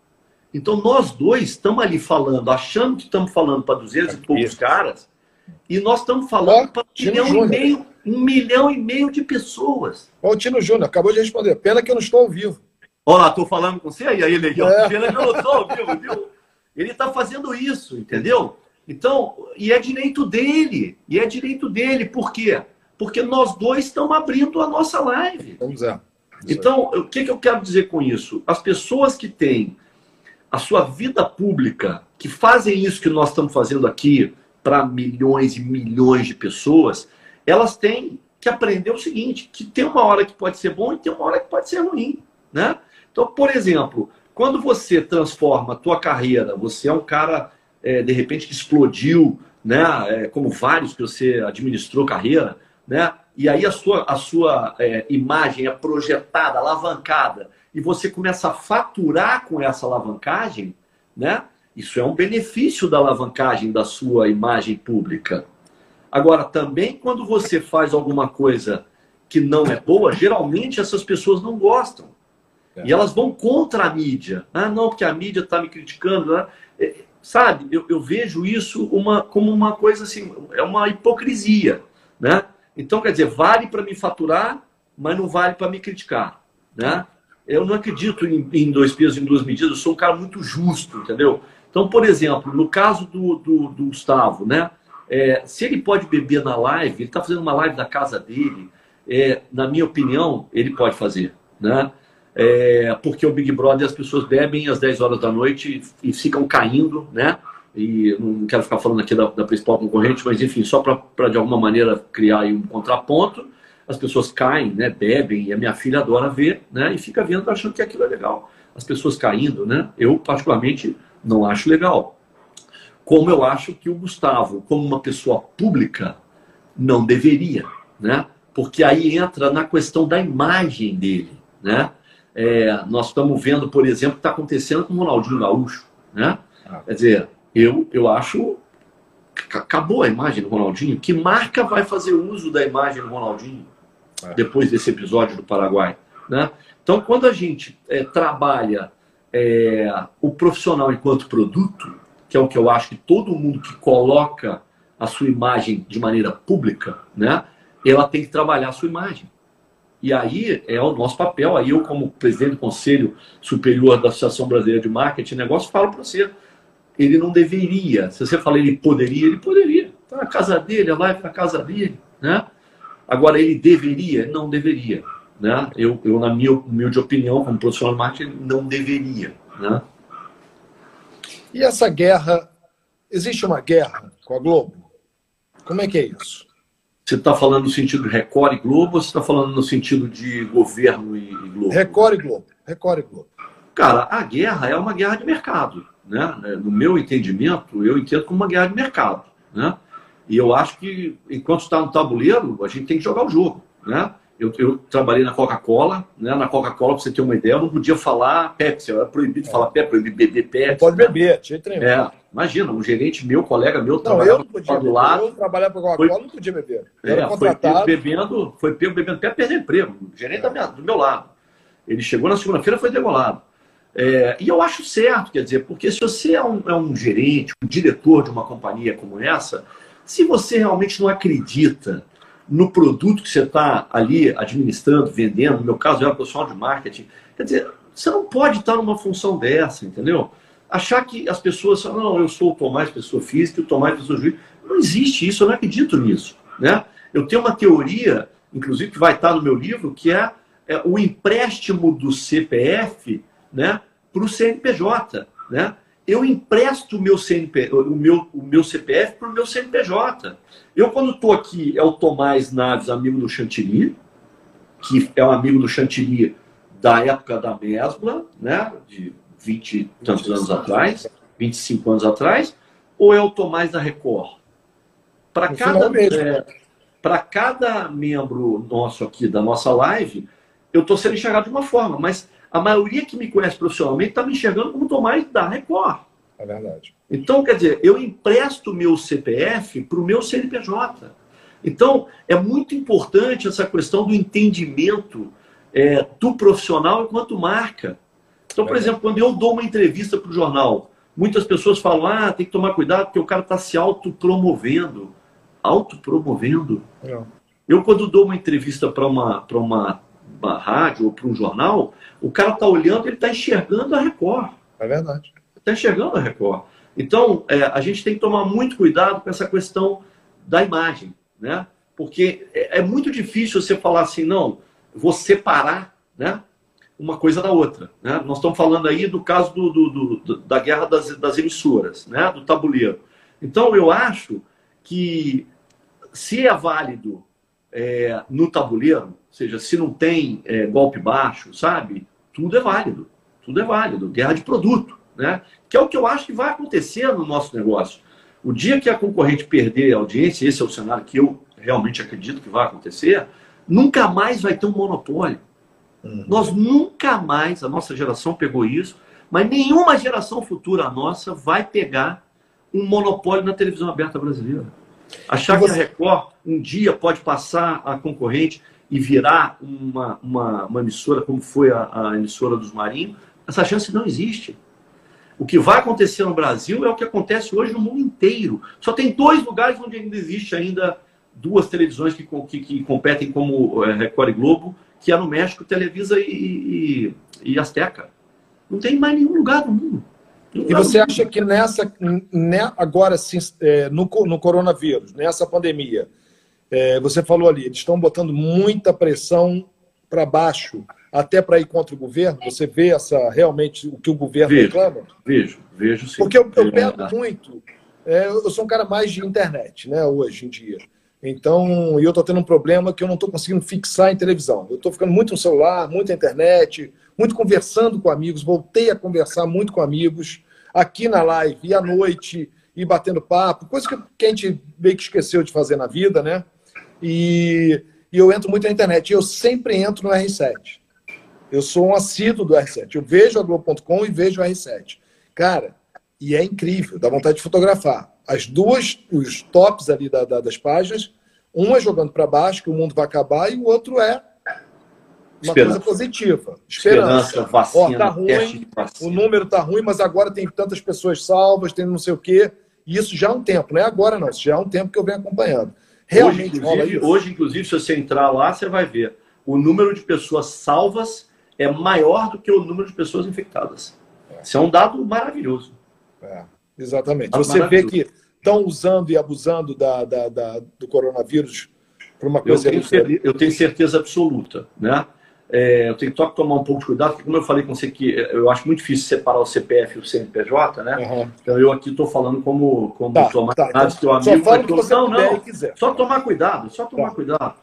Então nós dois estamos ali falando, achando que estamos falando para 200 e poucos caras, e nós estamos falando para um milhão Júnior. e meio, um milhão e meio de pessoas. Olha o Tino Júnior, acabou de responder. Pena que eu não estou ao vivo. Olha lá, estou falando com você, e aí, legal. É. Pena que eu não estou ao vivo, viu? Ele está fazendo isso, entendeu? Então, e é direito dele. E é direito dele. Por quê? Porque nós dois estamos abrindo a nossa live. Vamos ver. Então, o que, que eu quero dizer com isso? As pessoas que têm a sua vida pública, que fazem isso que nós estamos fazendo aqui, para milhões e milhões de pessoas, elas têm que aprender o seguinte, que tem uma hora que pode ser bom e tem uma hora que pode ser ruim, né? Então, por exemplo, quando você transforma a tua carreira, você é um cara, é, de repente, que explodiu, né? É, como vários que você administrou carreira, né? E aí a sua, a sua é, imagem é projetada, alavancada, e você começa a faturar com essa alavancagem, né? Isso é um benefício da alavancagem da sua imagem pública. Agora, também quando você faz alguma coisa que não é boa, geralmente essas pessoas não gostam. É. E elas vão contra a mídia. Ah, não, porque a mídia está me criticando. Né? sabe, eu, eu vejo isso uma, como uma coisa assim, é uma hipocrisia, né? Então, quer dizer, vale para me faturar, mas não vale para me criticar, né? Eu não acredito em, em, dois pesos, em duas medidas, eu sou um cara muito justo, entendeu? Então, por exemplo, no caso do, do, do Gustavo, né? É, se ele pode beber na live, ele está fazendo uma live da casa dele, é, na minha opinião, ele pode fazer, né? É, porque o Big Brother as pessoas bebem às 10 horas da noite e, e ficam caindo, né? E não quero ficar falando aqui da, da principal concorrente, mas enfim, só para de alguma maneira criar um contraponto, as pessoas caem, né? Bebem, e a minha filha adora ver, né? E fica vendo achando que aquilo é legal. As pessoas caindo, né? Eu, particularmente, não acho legal. Como eu acho que o Gustavo, como uma pessoa pública, não deveria, né? porque aí entra na questão da imagem dele, né? É, nós estamos vendo, por exemplo, o que está acontecendo com o Ronaldinho Gaúcho, né? Ah. Quer dizer, eu, eu acho acabou a imagem do Ronaldinho. Que marca vai fazer uso da imagem do Ronaldinho. Depois desse episódio do Paraguai, né? Então, quando a gente é, trabalha é, o profissional enquanto produto, que é o que eu acho que todo mundo que coloca a sua imagem de maneira pública, né? ela tem que trabalhar a sua imagem. E aí é o nosso papel. Aí eu, como presidente do Conselho Superior da Associação Brasileira de Marketing e Negócio, falo para você, ele não deveria. Se você fala ele poderia, ele poderia. Está na casa dele, a live na casa dele. Né? Agora, ele deveria? Não deveria. Né? Eu, eu, na minha humilde opinião, como profissional de marketing, não deveria. Né? E essa guerra, existe uma guerra com a Globo? Como é que é isso? Você está falando no sentido de Record e Globo ou você está falando no sentido de governo e, Globo? Record e Globo. Record e Globo. Cara, a guerra é uma guerra de mercado. Né? No meu entendimento, eu entendo como uma guerra de mercado. Né? E eu acho que, enquanto está no tabuleiro, a gente tem que jogar o jogo. Né? Eu, eu trabalhei na Coca-Cola, né? Na Coca-Cola, para você ter uma ideia, eu não podia falar Pepsi, era proibido é. falar Pepsi, proibido beber Pepsi. Não pode né? beber, tinha É, imagina, um gerente meu, colega meu, não, eu não podia do lado. Eu trabalhava para Coca-Cola, não podia beber. Eu é, foi pego bebendo, foi pego bebendo até perder emprego. O gerente é. minha, do meu lado. Ele chegou na segunda-feira, foi degolado. É, e eu acho certo, quer dizer, porque se você é um, é um gerente, um diretor de uma companhia como essa, se você realmente não acredita no produto que você está ali administrando, vendendo, no meu caso, eu era profissional de marketing. Quer dizer, você não pode estar numa função dessa, entendeu? Achar que as pessoas falam, não, eu sou o Tomás, pessoa física, o Tomás, pessoa jurídica. Não existe isso, eu não acredito nisso. Né? Eu tenho uma teoria, inclusive, que vai estar no meu livro, que é, é o empréstimo do CPF né, para o CNPJ. Né? Eu empresto o meu, CNP, o meu, o meu CPF para o meu CNPJ. Eu, quando estou aqui, é o Tomás Naves, amigo do Chantilly, que é um amigo do Chantilly da época da Mesbla, né, de 20 e tantos anos atrás, 25 anos atrás, ou é o Tomás da Record? Para cada, é, para cada membro nosso aqui da nossa live, eu estou sendo enxergado de uma forma, mas a maioria que me conhece profissionalmente está me enxergando como Tomás da Record. É verdade. Então, quer dizer, eu empresto meu CPF para o meu CNPJ. Então, é muito importante essa questão do entendimento é, do profissional enquanto marca. Então, por é. exemplo, quando eu dou uma entrevista para o jornal, muitas pessoas falam: ah, tem que tomar cuidado porque o cara está se autopromovendo. Autopromovendo? Não. Eu, quando dou uma entrevista para uma, uma uma rádio ou para um jornal, o cara está olhando, ele está enxergando a Record. É verdade. Está enxergando a Record. Então, é, a gente tem que tomar muito cuidado com essa questão da imagem, né? Porque é, é muito difícil você falar assim, não, vou separar, né? Uma coisa da outra. Né? Nós estamos falando aí do caso do, do, do, da guerra das, das emissoras, né? do tabuleiro. Então, eu acho que se é válido é, no tabuleiro, seja, se não tem é, golpe baixo, sabe? Tudo é válido. Tudo é válido. Guerra de produto, né? Que é o que eu acho que vai acontecer no nosso negócio. O dia que a concorrente perder a audiência, esse é o cenário que eu realmente acredito que vai acontecer, nunca mais vai ter um monopólio. Uhum. Nós nunca mais, a nossa geração pegou isso, mas nenhuma geração futura nossa vai pegar um monopólio na televisão aberta brasileira. Achar você... que a Record um dia pode passar a concorrente e virar uma, uma, uma emissora como foi a, a, emissora dos Marinhos, essa chance não existe. O que vai acontecer no Brasil é o que acontece hoje no mundo inteiro. Só tem dois lugares onde ainda existe ainda duas televisões que, que, que competem como é, Record e Globo, que é no México, Televisa e, e, e Azteca. Não tem mais nenhum lugar no mundo. E você acha que nessa, né, agora sim, é, no, no coronavírus, nessa pandemia, é, você falou ali, eles estão botando muita pressão para baixo, até para ir contra o governo? Você vê essa realmente o que o governo vejo, reclama? Vejo, vejo sim. Porque eu, eu pego é, muito. É, eu sou um cara mais de internet, né, hoje em dia. Então, eu estou tendo um problema que eu não estou conseguindo fixar em televisão. Eu estou ficando muito no celular, muito na internet, muito conversando com amigos. Voltei a conversar muito com amigos aqui na live e à noite e batendo papo, coisa que a gente meio que esqueceu de fazer na vida, né? E, e eu entro muito na internet. Eu sempre entro no R7. Eu sou um assíduo do R7. Eu vejo a Globo.com e vejo o R7. Cara, e é incrível, dá vontade de fotografar. As duas, os tops ali da, da, das páginas, um é jogando para baixo, que o mundo vai acabar, e o outro é uma Esperança. coisa positiva. Esperança. Esperança vacina, Ó, tá ruim, o número tá ruim, mas agora tem tantas pessoas salvas, tem não sei o quê. E isso já há um tempo, não é agora não, isso já há um tempo que eu venho acompanhando. Realmente hoje, inclusive, hoje, inclusive, se você entrar lá, você vai ver o número de pessoas salvas é maior do que o número de pessoas infectadas. É. Isso é um dado maravilhoso. É, exatamente. Dado você vê que estão usando e abusando da, da, da do coronavírus para uma coisa. Eu tenho, eu tenho certeza absoluta, né? É, eu tenho que tomar um pouco de cuidado, porque como eu falei com você que eu acho muito difícil separar o CPF e o CNPJ, né? Uhum. Então eu aqui estou falando como, como tá, Tomás tá, então, teu amigo. Só que você não, não. Quiser. Só tomar cuidado, só tomar tá. cuidado.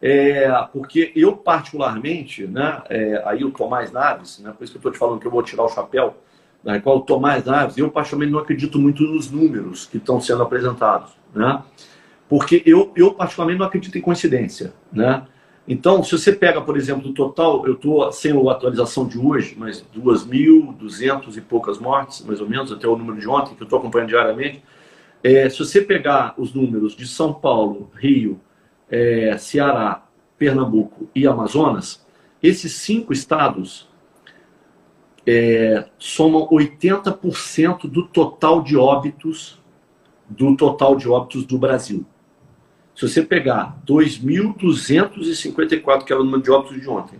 É, porque eu, particularmente, né, é, aí o Tomás Naves, né, por isso que eu estou te falando que eu vou tirar o chapéu, né, qual o Tomás Naves, eu particularmente não acredito muito nos números que estão sendo apresentados, né? Porque eu, eu particularmente não acredito em coincidência, né? Então, se você pega, por exemplo, do total, eu estou sem a atualização de hoje, mas 2.200 e poucas mortes, mais ou menos, até o número de ontem, que eu estou acompanhando diariamente. É, se você pegar os números de São Paulo, Rio, é, Ceará, Pernambuco e Amazonas, esses cinco estados é, somam 80% do total de óbitos do total de óbitos do Brasil. Se você pegar 2.254, que era o número de óbitos de ontem,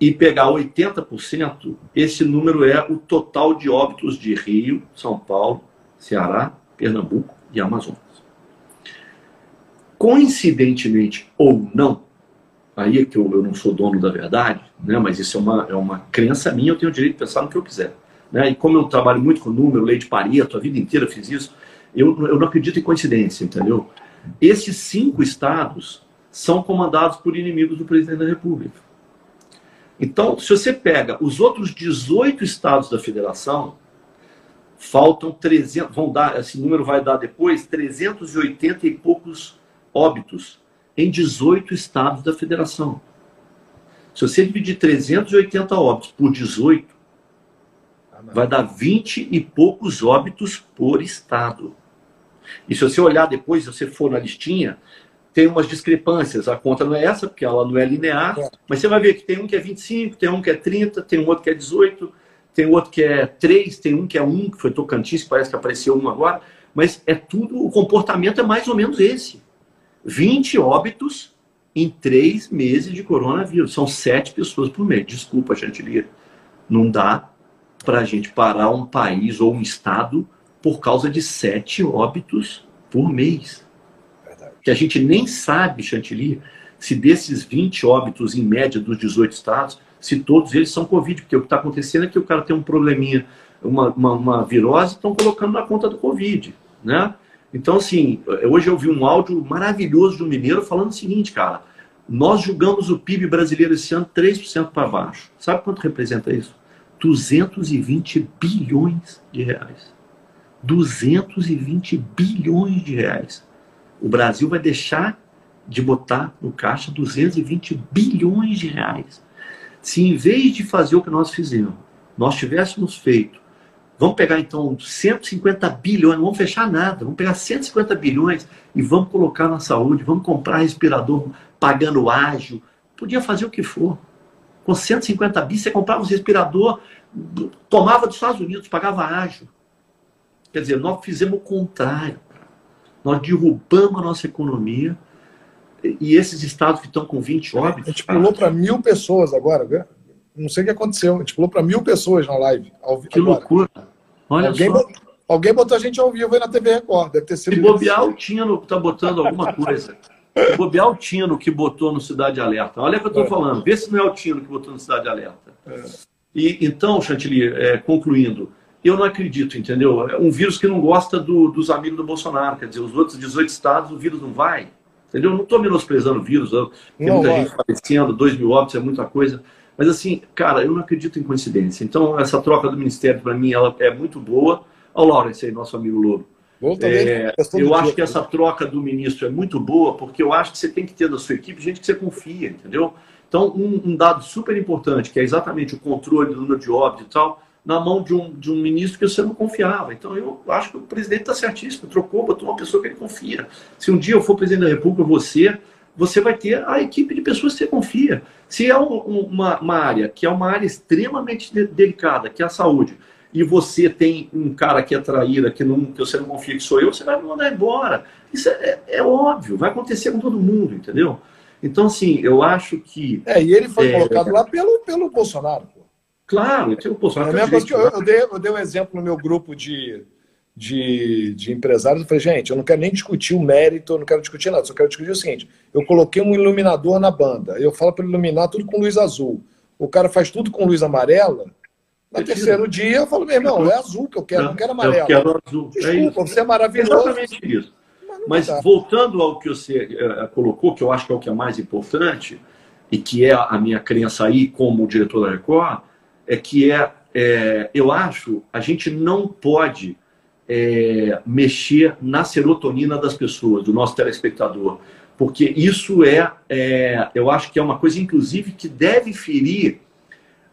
e pegar 80%, esse número é o total de óbitos de Rio, São Paulo, Ceará, Pernambuco e Amazonas. Coincidentemente ou não, aí é que eu, eu não sou dono da verdade, né, mas isso é uma, é uma crença minha, eu tenho o direito de pensar no que eu quiser. Né? E como eu trabalho muito com número, lei de Pareto, a vida inteira fiz isso, eu, eu não acredito em coincidência, entendeu? Esses cinco estados são comandados por inimigos do presidente da República. Então, se você pega os outros 18 estados da federação, faltam 300, vão dar, esse número vai dar depois, 380 e poucos óbitos em 18 estados da federação. Se você dividir 380 óbitos por 18, vai dar 20 e poucos óbitos por estado. E se você olhar depois, se você for na listinha, tem umas discrepâncias. A conta não é essa, porque ela não é linear, é. mas você vai ver que tem um que é 25, tem um que é 30, tem um outro que é 18, tem outro que é 3, tem um que é 1, que foi Tocantins, que parece que apareceu um agora, mas é tudo, o comportamento é mais ou menos esse. 20 óbitos em três meses de coronavírus. São sete pessoas por mês. Desculpa, Chantilly. Não dá para a gente parar um país ou um estado por causa de sete óbitos por mês. Verdade. Que a gente nem sabe, Chantilly, se desses 20 óbitos em média dos 18 estados, se todos eles são Covid, porque o que está acontecendo é que o cara tem um probleminha, uma, uma, uma virose, estão colocando na conta do Covid, né? Então, assim, hoje eu vi um áudio maravilhoso do Mineiro falando o seguinte, cara, nós julgamos o PIB brasileiro esse ano 3% para baixo. Sabe quanto representa isso? 220 bilhões de reais. 220 bilhões de reais. O Brasil vai deixar de botar no caixa 220 bilhões de reais. Se em vez de fazer o que nós fizemos, nós tivéssemos feito, vamos pegar então 150 bilhões, não vamos fechar nada, vamos pegar 150 bilhões e vamos colocar na saúde, vamos comprar respirador pagando ágil, podia fazer o que for. Com 150 bilhões, você comprava um respirador tomava dos Estados Unidos, pagava ágio. Quer dizer, nós fizemos o contrário. Nós derrubamos a nossa economia e esses estados que estão com 20 óbitos. A gente pulou para mil pessoas agora. Não sei o que aconteceu. A gente pulou para mil pessoas na live. que agora. loucura. Olha alguém, só. Botou, alguém botou a gente ao vivo aí na TV Record. Deve ter sido. Se bobear, o Tino está botando alguma coisa. Se bobear, o Tino que botou no Cidade Alerta. Olha o que eu estou é. falando. Vê se não é o Tino que botou no Cidade Alerta. É. E, então, Chantilly, é, concluindo, eu não acredito, entendeu? É um vírus que não gosta do, dos amigos do Bolsonaro. Quer dizer, os outros 18 estados, o vírus não vai. Entendeu? não estou menosprezando o vírus. Tem não, muita gente falecendo, 2 mil óbitos é muita coisa. Mas assim, cara, eu não acredito em coincidência. Então, essa troca do Ministério, para mim, ela é muito boa. Olha o Lawrence aí, nosso amigo Lobo. É, eu acho que essa troca do ministro é muito boa, porque eu acho que você tem que ter na sua equipe gente que você confia, entendeu? Então, um, um dado super importante, que é exatamente o controle do número de óbitos e tal, na mão de um, de um ministro que você não confiava. Então, eu acho que o presidente está certíssimo, trocou, botou uma pessoa que ele confia. Se um dia eu for presidente da República, você, você vai ter a equipe de pessoas que você confia. Se é um, uma, uma área que é uma área extremamente de, delicada, que é a saúde, e você tem um cara que é traíra, que, não, que você não confia que sou eu, você vai me mandar embora. Isso é, é, é óbvio, vai acontecer com todo mundo, entendeu? Então, assim, eu acho que. É, e ele foi é, colocado lá pelo, pelo Bolsonaro. Claro, o Bolsonaro. É coisa que eu, eu, dei, eu dei um exemplo no meu grupo de, de, de empresários. Eu falei, gente, eu não quero nem discutir o mérito, eu não quero discutir nada, só quero discutir o seguinte: eu coloquei um iluminador na banda, eu falo para iluminar tudo com luz azul. O cara faz tudo com luz amarela. No terceiro dia, eu falo, meu irmão, é azul que eu quero, não, não quero amarelo. Eu quero azul. É Desculpa, é você é maravilhoso. Exatamente isso. Mas voltando ao que você uh, colocou, que eu acho que é o que é mais importante, e que é a minha crença aí como diretor da Record, é que é, é eu acho, a gente não pode é, mexer na serotonina das pessoas, do nosso telespectador, porque isso é, é, eu acho que é uma coisa, inclusive, que deve ferir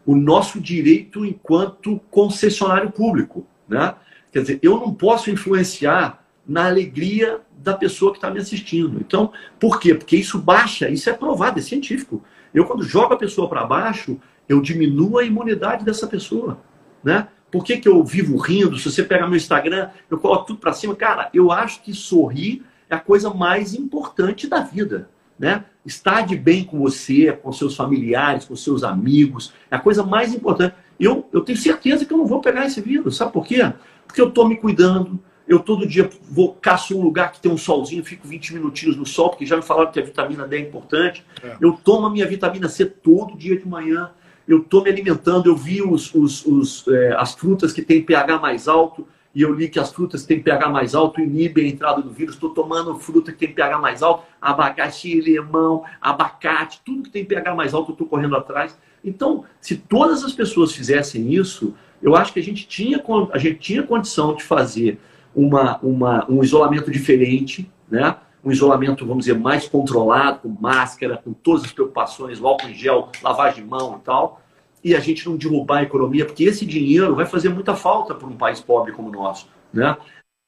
o nosso direito enquanto concessionário público, né? Quer dizer, eu não posso influenciar na alegria da pessoa que está me assistindo. Então, por quê? Porque isso baixa, isso é provado, é científico. Eu, quando jogo a pessoa para baixo, eu diminuo a imunidade dessa pessoa. Né? Por que, que eu vivo rindo? Se você pegar meu Instagram, eu coloco tudo para cima. Cara, eu acho que sorrir é a coisa mais importante da vida. Né? Estar de bem com você, com seus familiares, com seus amigos, é a coisa mais importante. Eu, eu tenho certeza que eu não vou pegar esse vírus. Sabe por quê? Porque eu estou me cuidando, eu todo dia vou caço um lugar que tem um solzinho, fico 20 minutinhos no sol, porque já me falaram que a vitamina D é importante. É. Eu tomo a minha vitamina C todo dia de manhã. Eu estou me alimentando, eu vi os, os, os é, as frutas que têm pH mais alto, e eu li que as frutas que têm pH mais alto inibem a entrada do vírus. Estou tomando fruta que tem pH mais alto, abacaxi, limão, abacate, tudo que tem pH mais alto, eu estou correndo atrás. Então, se todas as pessoas fizessem isso, eu acho que a gente tinha, a gente tinha condição de fazer uma, uma, um isolamento diferente, né? Um isolamento, vamos dizer, mais controlado, com máscara, com todas as preocupações, álcool em gel, lavagem de mão e tal, e a gente não derrubar a economia, porque esse dinheiro vai fazer muita falta para um país pobre como o nosso. Né?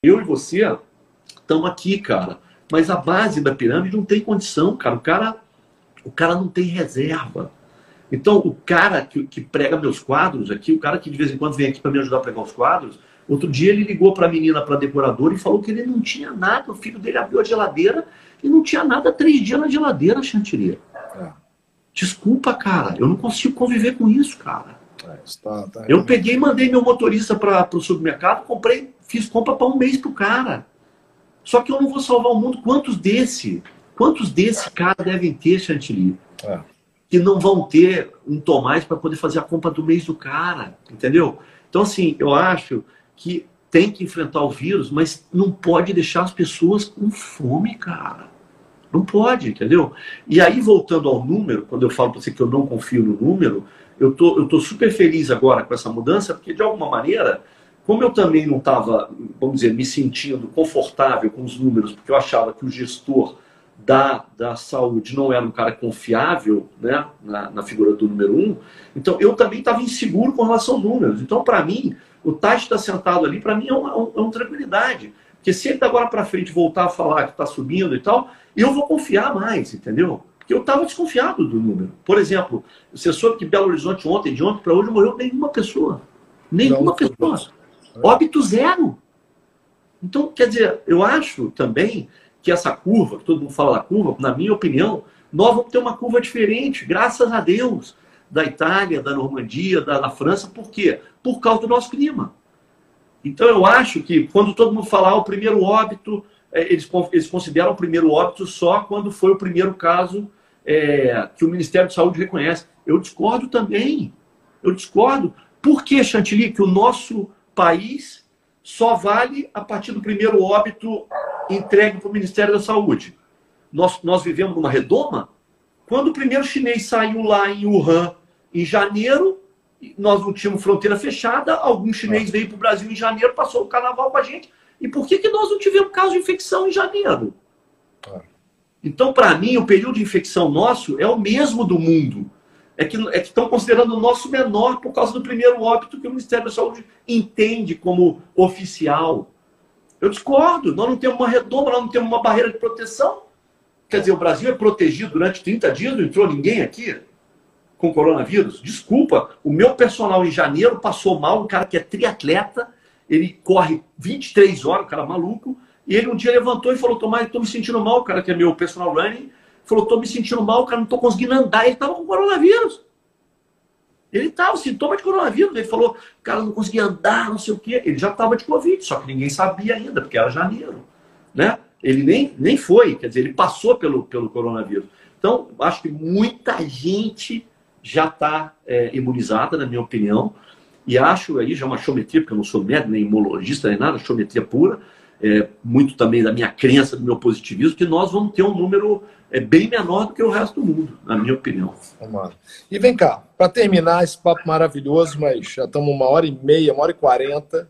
Eu e você estamos aqui, cara, mas a base da pirâmide não tem condição, cara. O cara, o cara não tem reserva. Então, o cara que, que prega meus quadros aqui, o cara que de vez em quando vem aqui para me ajudar a pregar os quadros, Outro dia ele ligou para a menina, para a decoradora, e falou que ele não tinha nada. O filho dele abriu a geladeira e não tinha nada três dias na geladeira, Chantilly. É. Desculpa, cara. Eu não consigo conviver com isso, cara. É, tá, tá eu peguei e mandei meu motorista para o supermercado, comprei, fiz compra para um mês pro cara. Só que eu não vou salvar o mundo. Quantos desse? Quantos desse cara devem ter, Chantilly? É. Que não vão ter um Tomás para poder fazer a compra do mês do cara, entendeu? Então, assim, eu acho que tem que enfrentar o vírus, mas não pode deixar as pessoas com fome, cara. Não pode, entendeu? E aí, voltando ao número, quando eu falo para você que eu não confio no número, eu tô, eu tô super feliz agora com essa mudança, porque de alguma maneira, como eu também não estava, vamos dizer, me sentindo confortável com os números, porque eu achava que o gestor da, da saúde não era um cara confiável né, na, na figura do número um, então eu também estava inseguro com relação aos números. Então, para mim, o Tati está sentado ali, para mim é uma, é uma tranquilidade. Porque se ele agora para frente voltar a falar que está subindo e tal, eu vou confiar mais, entendeu? Porque eu estava desconfiado do número. Por exemplo, você soube que Belo Horizonte ontem, de ontem para hoje, morreu nenhuma pessoa. Nenhuma não, pessoa. Óbito zero. Então, quer dizer, eu acho também que essa curva, que todo mundo fala da curva, na minha opinião, nós vamos ter uma curva diferente, graças a Deus, da Itália, da Normandia, da, da França. Por quê? Por causa do nosso clima. Então, eu acho que quando todo mundo falar o primeiro óbito, é, eles, eles consideram o primeiro óbito só quando foi o primeiro caso é, que o Ministério de Saúde reconhece. Eu discordo também. Eu discordo. Por que, Chantilly, que o nosso país só vale a partir do primeiro óbito entregue para o Ministério da Saúde? Nós, nós vivemos numa redoma? Quando o primeiro chinês saiu lá em Wuhan, em janeiro, nós não tínhamos fronteira fechada, algum chinês veio para o Brasil em janeiro, passou o carnaval com a gente. E por que, que nós não tivemos caso de infecção em janeiro? Então, para mim, o período de infecção nosso é o mesmo do mundo. É que, é que estão considerando o nosso menor por causa do primeiro óbito que o Ministério da Saúde entende como oficial. Eu discordo. Nós não temos uma redoma, nós não temos uma barreira de proteção. Quer dizer, o Brasil é protegido durante 30 dias, não entrou ninguém aqui com coronavírus. Desculpa, o meu personal em janeiro passou mal, um cara que é triatleta, ele corre 23 horas, o cara maluco, e ele um dia levantou e falou, Tomás, estou me sentindo mal, o cara que é meu personal running, falou, estou me sentindo mal, cara, não estou conseguindo andar, ele estava com coronavírus. Ele estava, sintoma de coronavírus. Ele falou, cara, não conseguia andar, não sei o quê. Ele já estava de Covid, só que ninguém sabia ainda, porque era janeiro. Né? Ele nem, nem foi, quer dizer, ele passou pelo, pelo coronavírus. Então, acho que muita gente já está é, imunizada, na minha opinião, e acho aí já uma chometria, porque eu não sou médico, nem imologista, nem nada, chometria pura, é, muito também da minha crença, do meu positivismo, que nós vamos ter um número é, bem menor do que o resto do mundo, na minha opinião. E vem cá, para terminar esse papo maravilhoso, mas já estamos uma hora e meia, uma hora e quarenta.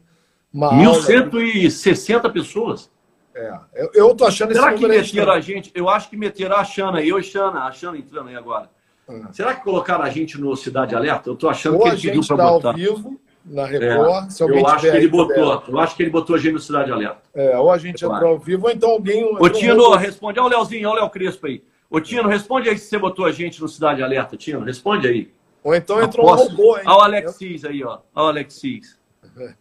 1.160 aula... pessoas. É, eu, eu tô achando Será que meteram a gente? Eu acho que meteram a Xana, eu e Xana, a Xana entrando aí agora. Ah. Será que colocaram a gente no Cidade Alerta? Eu tô achando Ou que ele pediu para tá botar. Ao vivo, na Record. É, se alguém eu acho que ele botou. Eu acho que ele botou a gente no Cidade Alerta. É, ou a gente entrou ao vivo, ou então alguém. Ô, Tino, responde. Olha o Leozinho, olha o Léo Crespo aí. Ô, Tino, responde aí se você botou a gente no Cidade Alerta, Tino. Responde aí. Ou então entrou Aposto... um robô, hein? Olha o Alexis aí, ó. Olha o Alexis.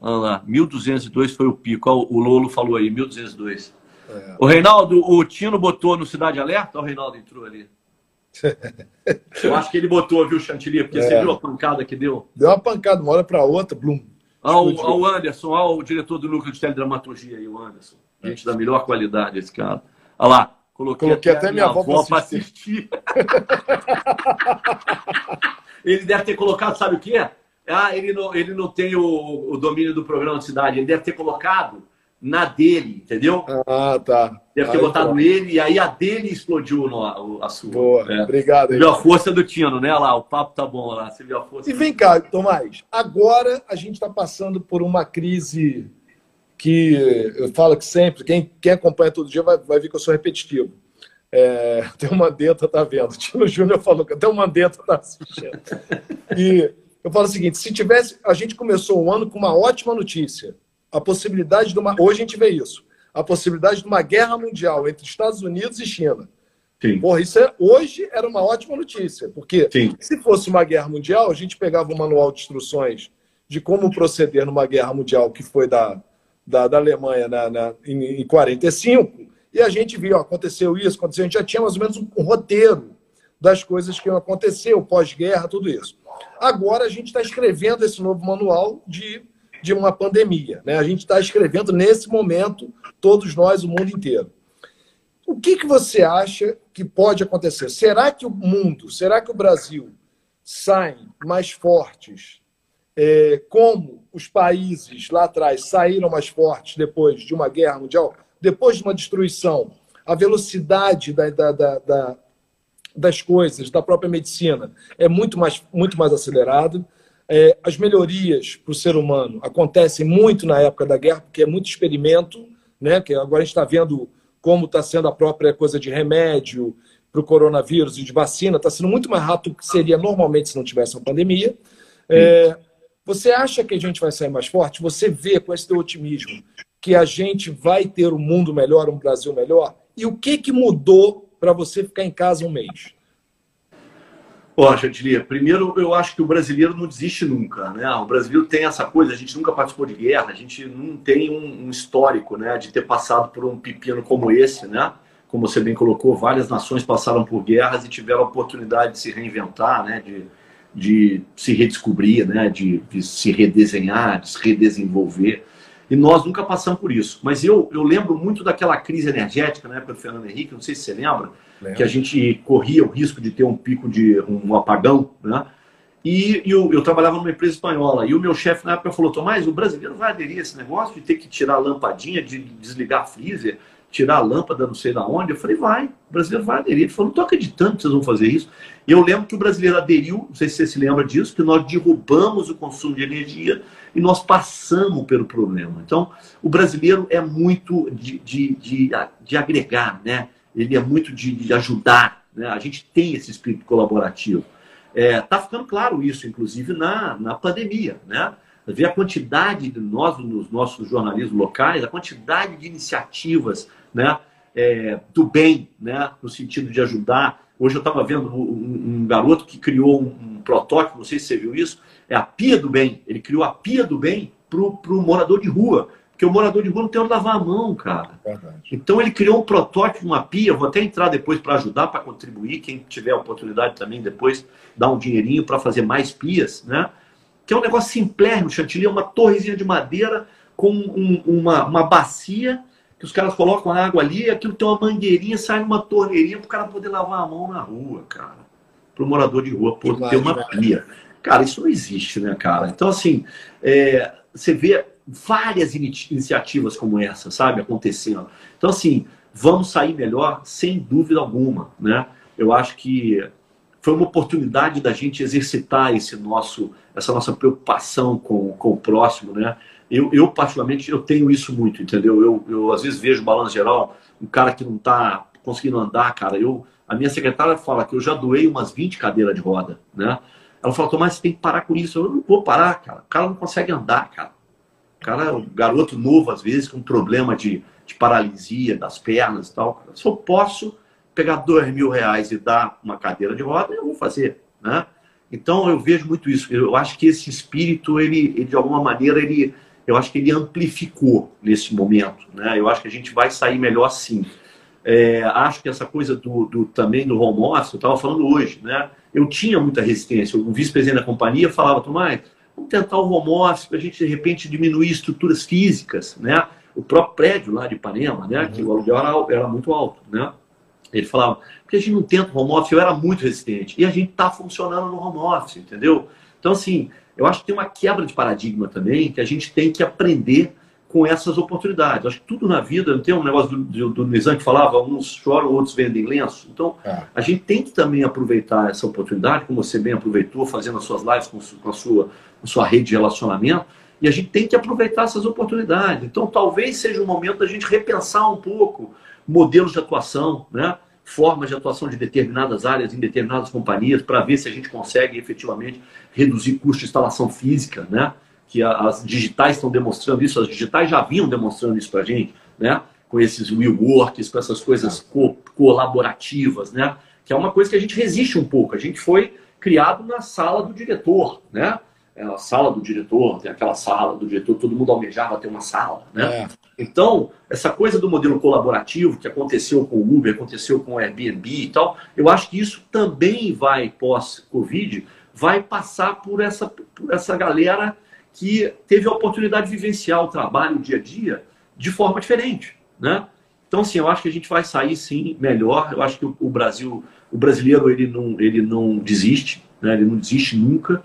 Olha lá, 1202 foi o pico. Olha, o Lolo falou aí, 1202. É. O Reinaldo, o Tino botou no Cidade Alerta? Olha o Reinaldo entrou ali. Eu acho que ele botou, viu, Chantilly? Porque é. você viu a pancada que deu? Deu uma pancada, uma hora para outra, blum. Olha o Anderson, olha o diretor do núcleo de teledramaturgia aí, o Anderson. Gente da melhor qualidade, esse cara. Olha lá, coloquei, coloquei até, até minha avó, avó para assistir. ele deve ter colocado, sabe o quê? Ah, ele não, ele não tem o, o domínio do programa de cidade. Ele deve ter colocado na dele, entendeu? Ah, tá. Deve ter aí, botado pô. ele e aí a dele explodiu no, a sua. Boa, é. obrigado. Você viu a força do Tino, né? Lá, o papo tá bom lá. Você viu a força. E vem cá, Tomás, agora a gente está passando por uma crise que eu falo que sempre, quem, quem acompanha todo dia vai, vai ver que eu sou repetitivo. É, até o Mandetta tá vendo. O Tino Júnior falou que até o Mandetta tá assistindo. E eu falo o seguinte: se tivesse. A gente começou o ano com uma ótima notícia a possibilidade de uma. Hoje a gente vê isso. A possibilidade de uma guerra mundial entre Estados Unidos e China. Sim. Porra, isso é, hoje era uma ótima notícia, porque Sim. se fosse uma guerra mundial, a gente pegava o manual de instruções de como proceder numa guerra mundial que foi da, da, da Alemanha na, na, em, em 45, e a gente viu, aconteceu isso, aconteceu, a gente já tinha mais ou menos um, um roteiro das coisas que o pós-guerra, tudo isso. Agora a gente está escrevendo esse novo manual de de uma pandemia. Né? A gente está escrevendo nesse momento, todos nós, o mundo inteiro. O que, que você acha que pode acontecer? Será que o mundo, será que o Brasil saem mais fortes, é, como os países lá atrás saíram mais fortes depois de uma guerra mundial, depois de uma destruição? A velocidade da, da, da, da das coisas, da própria medicina, é muito mais, muito mais acelerado é, as melhorias para o ser humano acontecem muito na época da guerra, porque é muito experimento, né? Que agora a gente está vendo como está sendo a própria coisa de remédio para o coronavírus e de vacina, está sendo muito mais rápido do que seria normalmente se não tivesse uma pandemia. É, você acha que a gente vai sair mais forte? Você vê com esse teu otimismo que a gente vai ter um mundo melhor, um Brasil melhor? E o que, que mudou para você ficar em casa um mês? Ó, Chantilly, primeiro eu acho que o brasileiro não desiste nunca, né? O brasileiro tem essa coisa, a gente nunca participou de guerra, a gente não tem um, um histórico, né, de ter passado por um pepino como esse, né? Como você bem colocou, várias nações passaram por guerras e tiveram a oportunidade de se reinventar, né, de, de se redescobrir, né, de, de se redesenhar, de se redesenvolver. E nós nunca passamos por isso. Mas eu, eu lembro muito daquela crise energética na época do Fernando Henrique, não sei se você lembra, Lembra. que a gente corria o risco de ter um pico de um apagão, né? E, e eu, eu, trabalhava numa empresa espanhola. E o meu chefe na época falou: Tomás, o brasileiro vai aderir a esse negócio de ter que tirar a lampadinha, de desligar a freezer, tirar a lâmpada, não sei da onde. Eu falei: vai, o brasileiro vai aderir. Ele falou: não estou acreditando que vocês vão fazer isso. E eu lembro que o brasileiro aderiu, não sei se você se lembra disso, que nós derrubamos o consumo de energia e nós passamos pelo problema. Então, o brasileiro é muito de, de, de, de agregar, né? Ele é muito de, de ajudar. Né? A gente tem esse espírito colaborativo. Está é, tá ficando claro isso, inclusive, na, na pandemia. Né? Ver a quantidade de nós, nos nossos jornalismos locais, a quantidade de iniciativas né? É, do bem, né? no sentido de ajudar. Hoje eu estava vendo um, um, garoto que criou um, um, protótipo, não sei se você viu isso, é a Pia do Bem. Ele criou a Pia do Bem para o morador de rua. Porque o morador de rua não tem onde lavar a mão, cara. Verdade. Então ele criou um protótipo, uma pia. Vou até entrar depois para ajudar, para contribuir. Quem tiver a oportunidade também depois dar um dinheirinho para fazer mais pias, né? Que é um negócio simplérrimo. Chantilly é uma torrezinha de madeira com um, uma, uma bacia que os caras colocam a água ali, e aquilo tem uma mangueirinha, sai uma torneirinha para o cara poder lavar a mão na rua, cara. Para o morador de rua poder ter uma pia. Cara, isso não existe, né, cara? Então, assim, é, você vê várias iniciativas como essa, sabe, acontecendo. Então, assim, vamos sair melhor, sem dúvida alguma, né? Eu acho que foi uma oportunidade da gente exercitar esse nosso, essa nossa preocupação com, com o próximo, né? Eu, eu, particularmente, eu tenho isso muito, entendeu? Eu, eu às vezes vejo balanço geral, um cara que não está conseguindo andar, cara. Eu, a minha secretária fala que eu já doei umas 20 cadeiras de roda, né? Ela fala, Tomás, você tem que parar com isso. Eu não vou parar, cara. O cara não consegue andar, cara. Cara, um garoto novo, às vezes, com problema de, de paralisia das pernas e tal. Se eu posso pegar dois mil reais e dar uma cadeira de roda, eu vou fazer, né? Então eu vejo muito isso. Eu acho que esse espírito, ele, ele de alguma maneira, ele, eu acho que ele amplificou nesse momento, né? Eu acho que a gente vai sair melhor assim. É, acho que essa coisa do, do também do home office, eu estava falando hoje, né? Eu tinha muita resistência. O vice-presidente da companhia falava, Tomás, Vamos tentar o home office para a gente, de repente, diminuir estruturas físicas, né? O próprio prédio lá de Ipanema, né? Uhum. Que o aluguel era, era, muito alto, né? Ele falava, porque a gente não tenta o home office, eu era muito resistente. E a gente está funcionando no home office, entendeu? Então, assim, eu acho que tem uma quebra de paradigma também, que a gente tem que aprender com essas oportunidades. Acho que tudo na vida, não tem um negócio do, do, do Nizam que falava, uns choram, outros vendem lenço. Então, é. a gente tem que também aproveitar essa oportunidade, como você bem aproveitou, fazendo as suas lives com, com a sua, com a sua rede de relacionamento, e a gente tem que aproveitar essas oportunidades. Então, talvez seja o momento da gente repensar um pouco modelos de atuação, né? formas de atuação de determinadas áreas em determinadas companhias, para ver se a gente consegue efetivamente reduzir custo de instalação física, né? Que as digitais estão demonstrando isso, as digitais já vinham demonstrando isso para a gente, né? com esses WeWorks, com essas coisas co colaborativas, né? que é uma coisa que a gente resiste um pouco. A gente foi criado na sala do diretor, né? É a sala do diretor, tem aquela sala do diretor, todo mundo almejava ter uma sala, né? É. Então, essa coisa do modelo colaborativo que aconteceu com o Uber, aconteceu com o Airbnb e tal, eu acho que isso também vai, pós-Covid, vai passar por essa, por essa galera que teve a oportunidade de vivenciar o trabalho o dia a dia de forma diferente, né? Então, assim, eu acho que a gente vai sair, sim, melhor. Eu acho que o Brasil, o brasileiro, ele não, ele não desiste, né? ele não desiste nunca.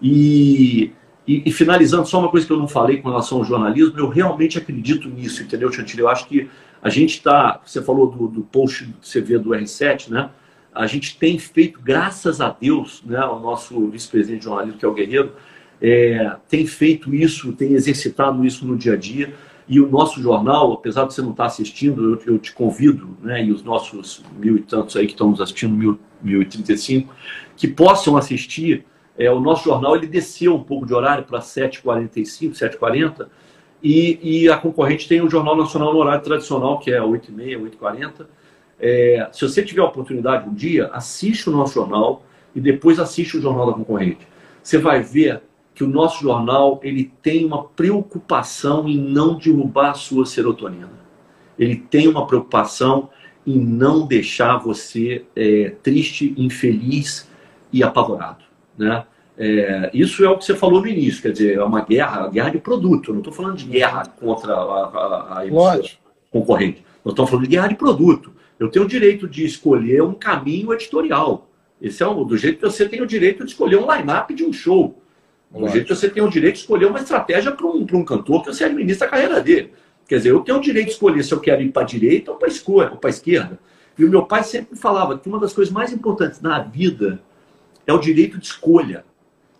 E, e, e, finalizando, só uma coisa que eu não falei com relação ao jornalismo, eu realmente acredito nisso, entendeu, Chantilly? Eu acho que a gente está, você falou do, do post que você vê do R7, né? A gente tem feito, graças a Deus, né, o nosso vice-presidente de jornalismo, que é o Guerreiro, é, tem feito isso, tem exercitado isso no dia a dia. E o nosso jornal, apesar de você não estar assistindo, eu, eu te convido, né, e os nossos mil e tantos aí que estão nos assistindo, mil, mil e trinta e cinco, que possam assistir. É, o nosso jornal ele desceu um pouco de horário para 7h45, 7h40, e, e a concorrente tem o Jornal Nacional no horário tradicional, que é 8h30, 8h40. É, se você tiver a oportunidade um dia, assiste o nosso jornal e depois assiste o jornal da concorrente. Você vai ver que o nosso jornal ele tem uma preocupação em não derrubar a sua serotonina. Ele tem uma preocupação em não deixar você é, triste, infeliz e apavorado, né? É, isso é o que você falou no início, quer dizer, é uma guerra, guerra de produto. Eu não estou falando de guerra contra a, a, a concorrente. Nós estamos falando de guerra de produto. Eu tenho o direito de escolher um caminho editorial. Esse é o, do jeito que você tem o direito de escolher um line-up de um show. Do jeito que você tem o direito de escolher uma estratégia para um, um cantor que você administra a carreira dele. Quer dizer, eu tenho o direito de escolher se eu quero ir para a direita ou para a esquerda. E o meu pai sempre falava que uma das coisas mais importantes na vida é o direito de escolha.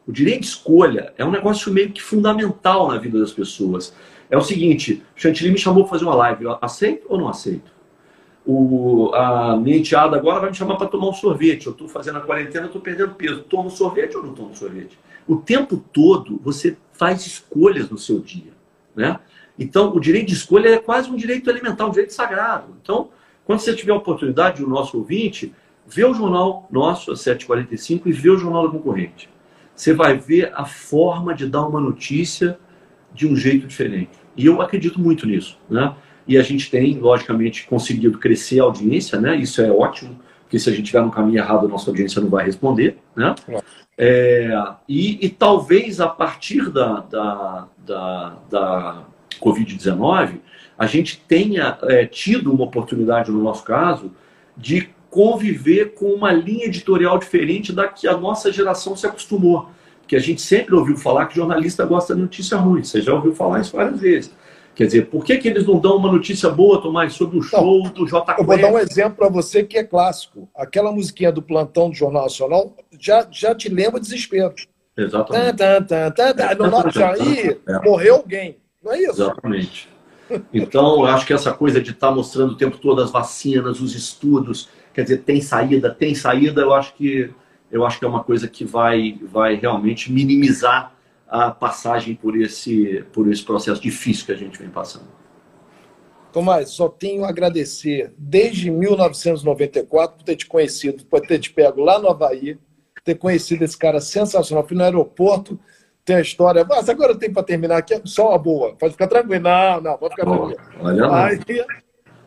O direito de escolha é um negócio meio que fundamental na vida das pessoas. É o seguinte, Chantilly me chamou para fazer uma live. Eu aceito ou não aceito? O, a minha enteada agora vai me chamar para tomar um sorvete. Eu estou fazendo a quarentena, estou perdendo peso. Tomo sorvete ou não tomo sorvete? O tempo todo você faz escolhas no seu dia. Né? Então, o direito de escolha é quase um direito elementar, um direito sagrado. Então, quando você tiver a oportunidade, o nosso ouvinte, vê o jornal nosso, às 7h45, e vê o jornal da concorrente você vai ver a forma de dar uma notícia de um jeito diferente. E eu acredito muito nisso, né? E a gente tem, logicamente, conseguido crescer a audiência, né? Isso é ótimo, porque se a gente estiver no caminho errado, a nossa audiência não vai responder, né? É, e, e, talvez a partir da, da, da, da Covid-19, a gente tenha é, tido uma oportunidade, no nosso caso, de conviver com uma linha editorial diferente da que a nossa geração se acostumou. Porque a gente sempre ouviu falar que jornalista gosta de notícia ruim. Você já ouviu falar isso várias vezes. Quer dizer, por que, que eles não dão uma notícia boa, Tomás, sobre o show do J. Eu vou dar um exemplo para você que é clássico. Aquela musiquinha do plantão do Jornal Nacional já, já te lembra desespero. Exatamente. Tá, tá, no norte aí, morreu alguém. Não é isso? Exatamente. Então, eu acho que essa coisa de estar tá mostrando o tempo todo as vacinas, os estudos, quer dizer, tem saída, tem saída, eu acho que eu acho que é uma coisa que vai, vai realmente minimizar a passagem por esse, por esse processo difícil que a gente vem passando. Tomás, só tenho a agradecer desde 1994 por ter te conhecido, por ter te pego lá no Havaí, ter conhecido esse cara sensacional. Fui no aeroporto, tem a história. Mas agora tem para terminar aqui, só uma boa. Pode ficar tranquilo. Não, não, pode ficar tranquilo. Olha lá. Aí,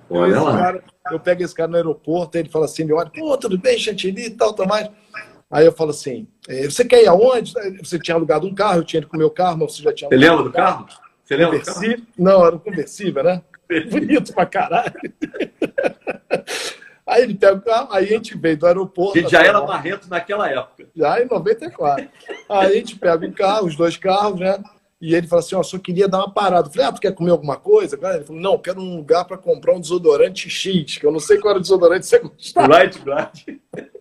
olha lá. Cara, eu pego esse cara no aeroporto, ele fala assim, me olha, pô, tudo bem, Chantilly e tal, Tomás. Aí eu falo assim, é, você quer ir aonde? Você tinha alugado um carro, eu tinha ido com o meu carro, mas você já tinha Você lembra do carro? carro? Você lembra do carro? Não, era um conversível, né? Bonito pra caralho. Aí ele pega o carro, aí a gente veio do aeroporto. Gente já era Barreto naquela época. Já em 94. Aí a gente pega o carro, os dois carros, né? E ele falou assim: Ó, só queria dar uma parada. Eu falei: Ah, tu quer comer alguma coisa? Ele falou: Não, quero um lugar para comprar um desodorante X, que eu não sei qual era o desodorante que você gostava. Right Guard.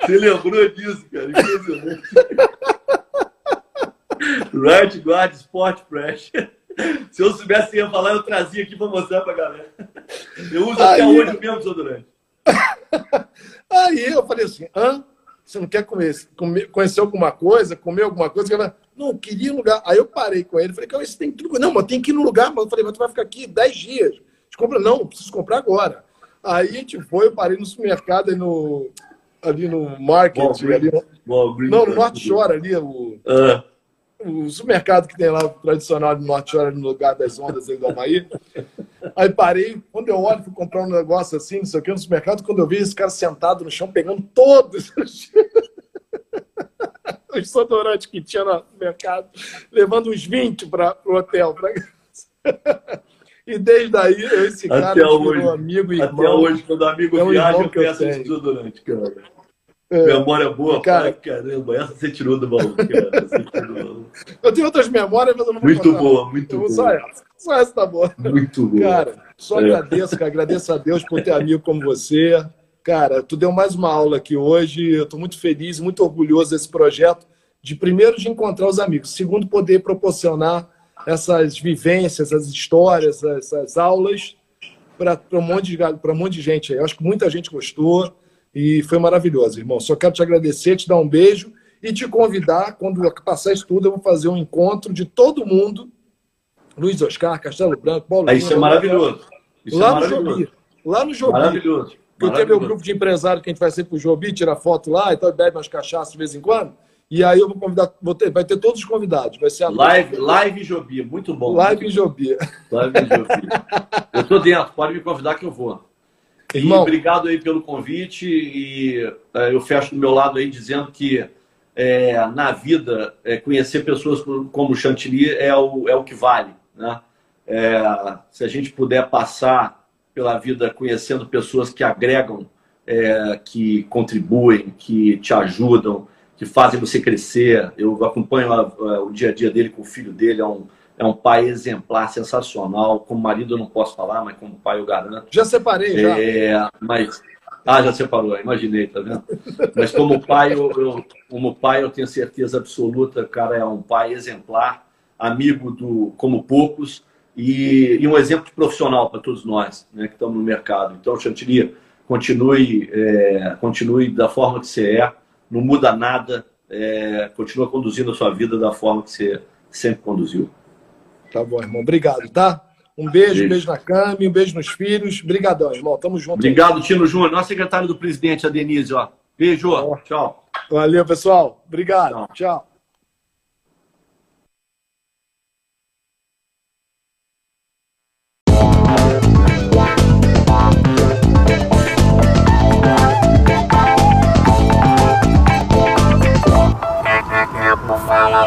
Você lembrou disso, cara? Impressionante. Right Guard Sport Fresh. Se eu soubesse ia falar, eu trazia aqui para mostrar para galera. Eu uso Aí... até hoje o mesmo desodorante. Aí eu falei assim: hã? Você não quer comer, comer, conhecer alguma coisa, comer alguma coisa? Não, queria um lugar. Aí eu parei com ele, falei, cara, você tem tudo. Não, mas tem que ir no lugar. Mas eu falei, mas tu vai ficar aqui 10 dias. Compra, não, preciso comprar agora. Aí a gente foi, eu parei no supermercado no, ali no market. ali no, não, no Norte Shore ali, o, uh. o supermercado que tem lá, o tradicional do Norte Shore, no lugar das ondas aí do Havaí. Aí parei, quando eu olho, fui comprar um negócio assim, não sei o que, no supermercado, quando eu vi esse cara sentado no chão, pegando todos os, os desodorantes que tinha no mercado, levando uns 20 para o hotel. Pra... E desde aí, esse cara até hoje, amigo e irmão. Até hoje, quando o amigo é viaja, eu peço esse desodorante, cara. É. Memória boa, cara. caramba, essa você tirou do baú, cara. Eu tenho outras memórias, mas eu não vou Muito boa, muito boa. Só essa. Só essa tá boa. Muito boa. Cara, só é. agradeço, cara. Agradeço a Deus por ter amigo como você. Cara, tu deu mais uma aula aqui hoje. Eu estou muito feliz, muito orgulhoso desse projeto. De primeiro, de encontrar os amigos. Segundo, poder proporcionar essas vivências, essas histórias, essas aulas para um, monte de, um monte de gente aí. Eu acho que muita gente gostou e foi maravilhoso, irmão. Só quero te agradecer, te dar um beijo e te convidar, quando passar isso tudo, eu vou fazer um encontro de todo mundo. Luiz Oscar, Castelo Branco, Paulo. Isso é maravilhoso. Isso lá é maravilhoso. no Jobi. Lá no Jobi. Maravilhoso. eu tenho meu grupo de empresário que a gente vai sempre pro Jobi, tira foto lá e tal, bebe umas cachaças de vez em quando. E aí eu vou convidar, vou ter, vai ter todos os convidados. Vai ser a live, live Jobi, muito bom. Live muito Jobi. Live Jobi. eu tô dentro, pode me convidar que eu vou. Irmão, e obrigado aí pelo convite e é, eu fecho do meu lado aí dizendo que é, na vida é, conhecer pessoas como Chantilly é o, é o que vale, né? É, se a gente puder passar pela vida conhecendo pessoas que agregam, é, que contribuem, que te ajudam, que fazem você crescer. Eu acompanho a, a, o dia a dia dele com o filho dele, é um, é um pai exemplar, sensacional. Como marido eu não posso falar, mas como pai eu garanto. Já separei, já. É, mas, ah, já separou, imaginei, tá vendo? Mas como pai, eu, eu, como pai, eu tenho certeza absoluta, cara, é um pai exemplar, amigo do como poucos e, e um exemplo profissional para todos nós né, que estamos no mercado. Então, Chantilly, continue, é, continue da forma que você é, não muda nada, é, continua conduzindo a sua vida da forma que você sempre conduziu. Tá bom, irmão. Obrigado, tá? Um beijo, beijo, um beijo na Cami, um beijo nos filhos. Obrigadão, irmão. Tamo junto. Obrigado. Tino Júnior. Nosso secretário do presidente, a Denise, ó. Beijo. Tchau. Valeu, pessoal. Obrigado. Tchau. Tchau.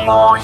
more.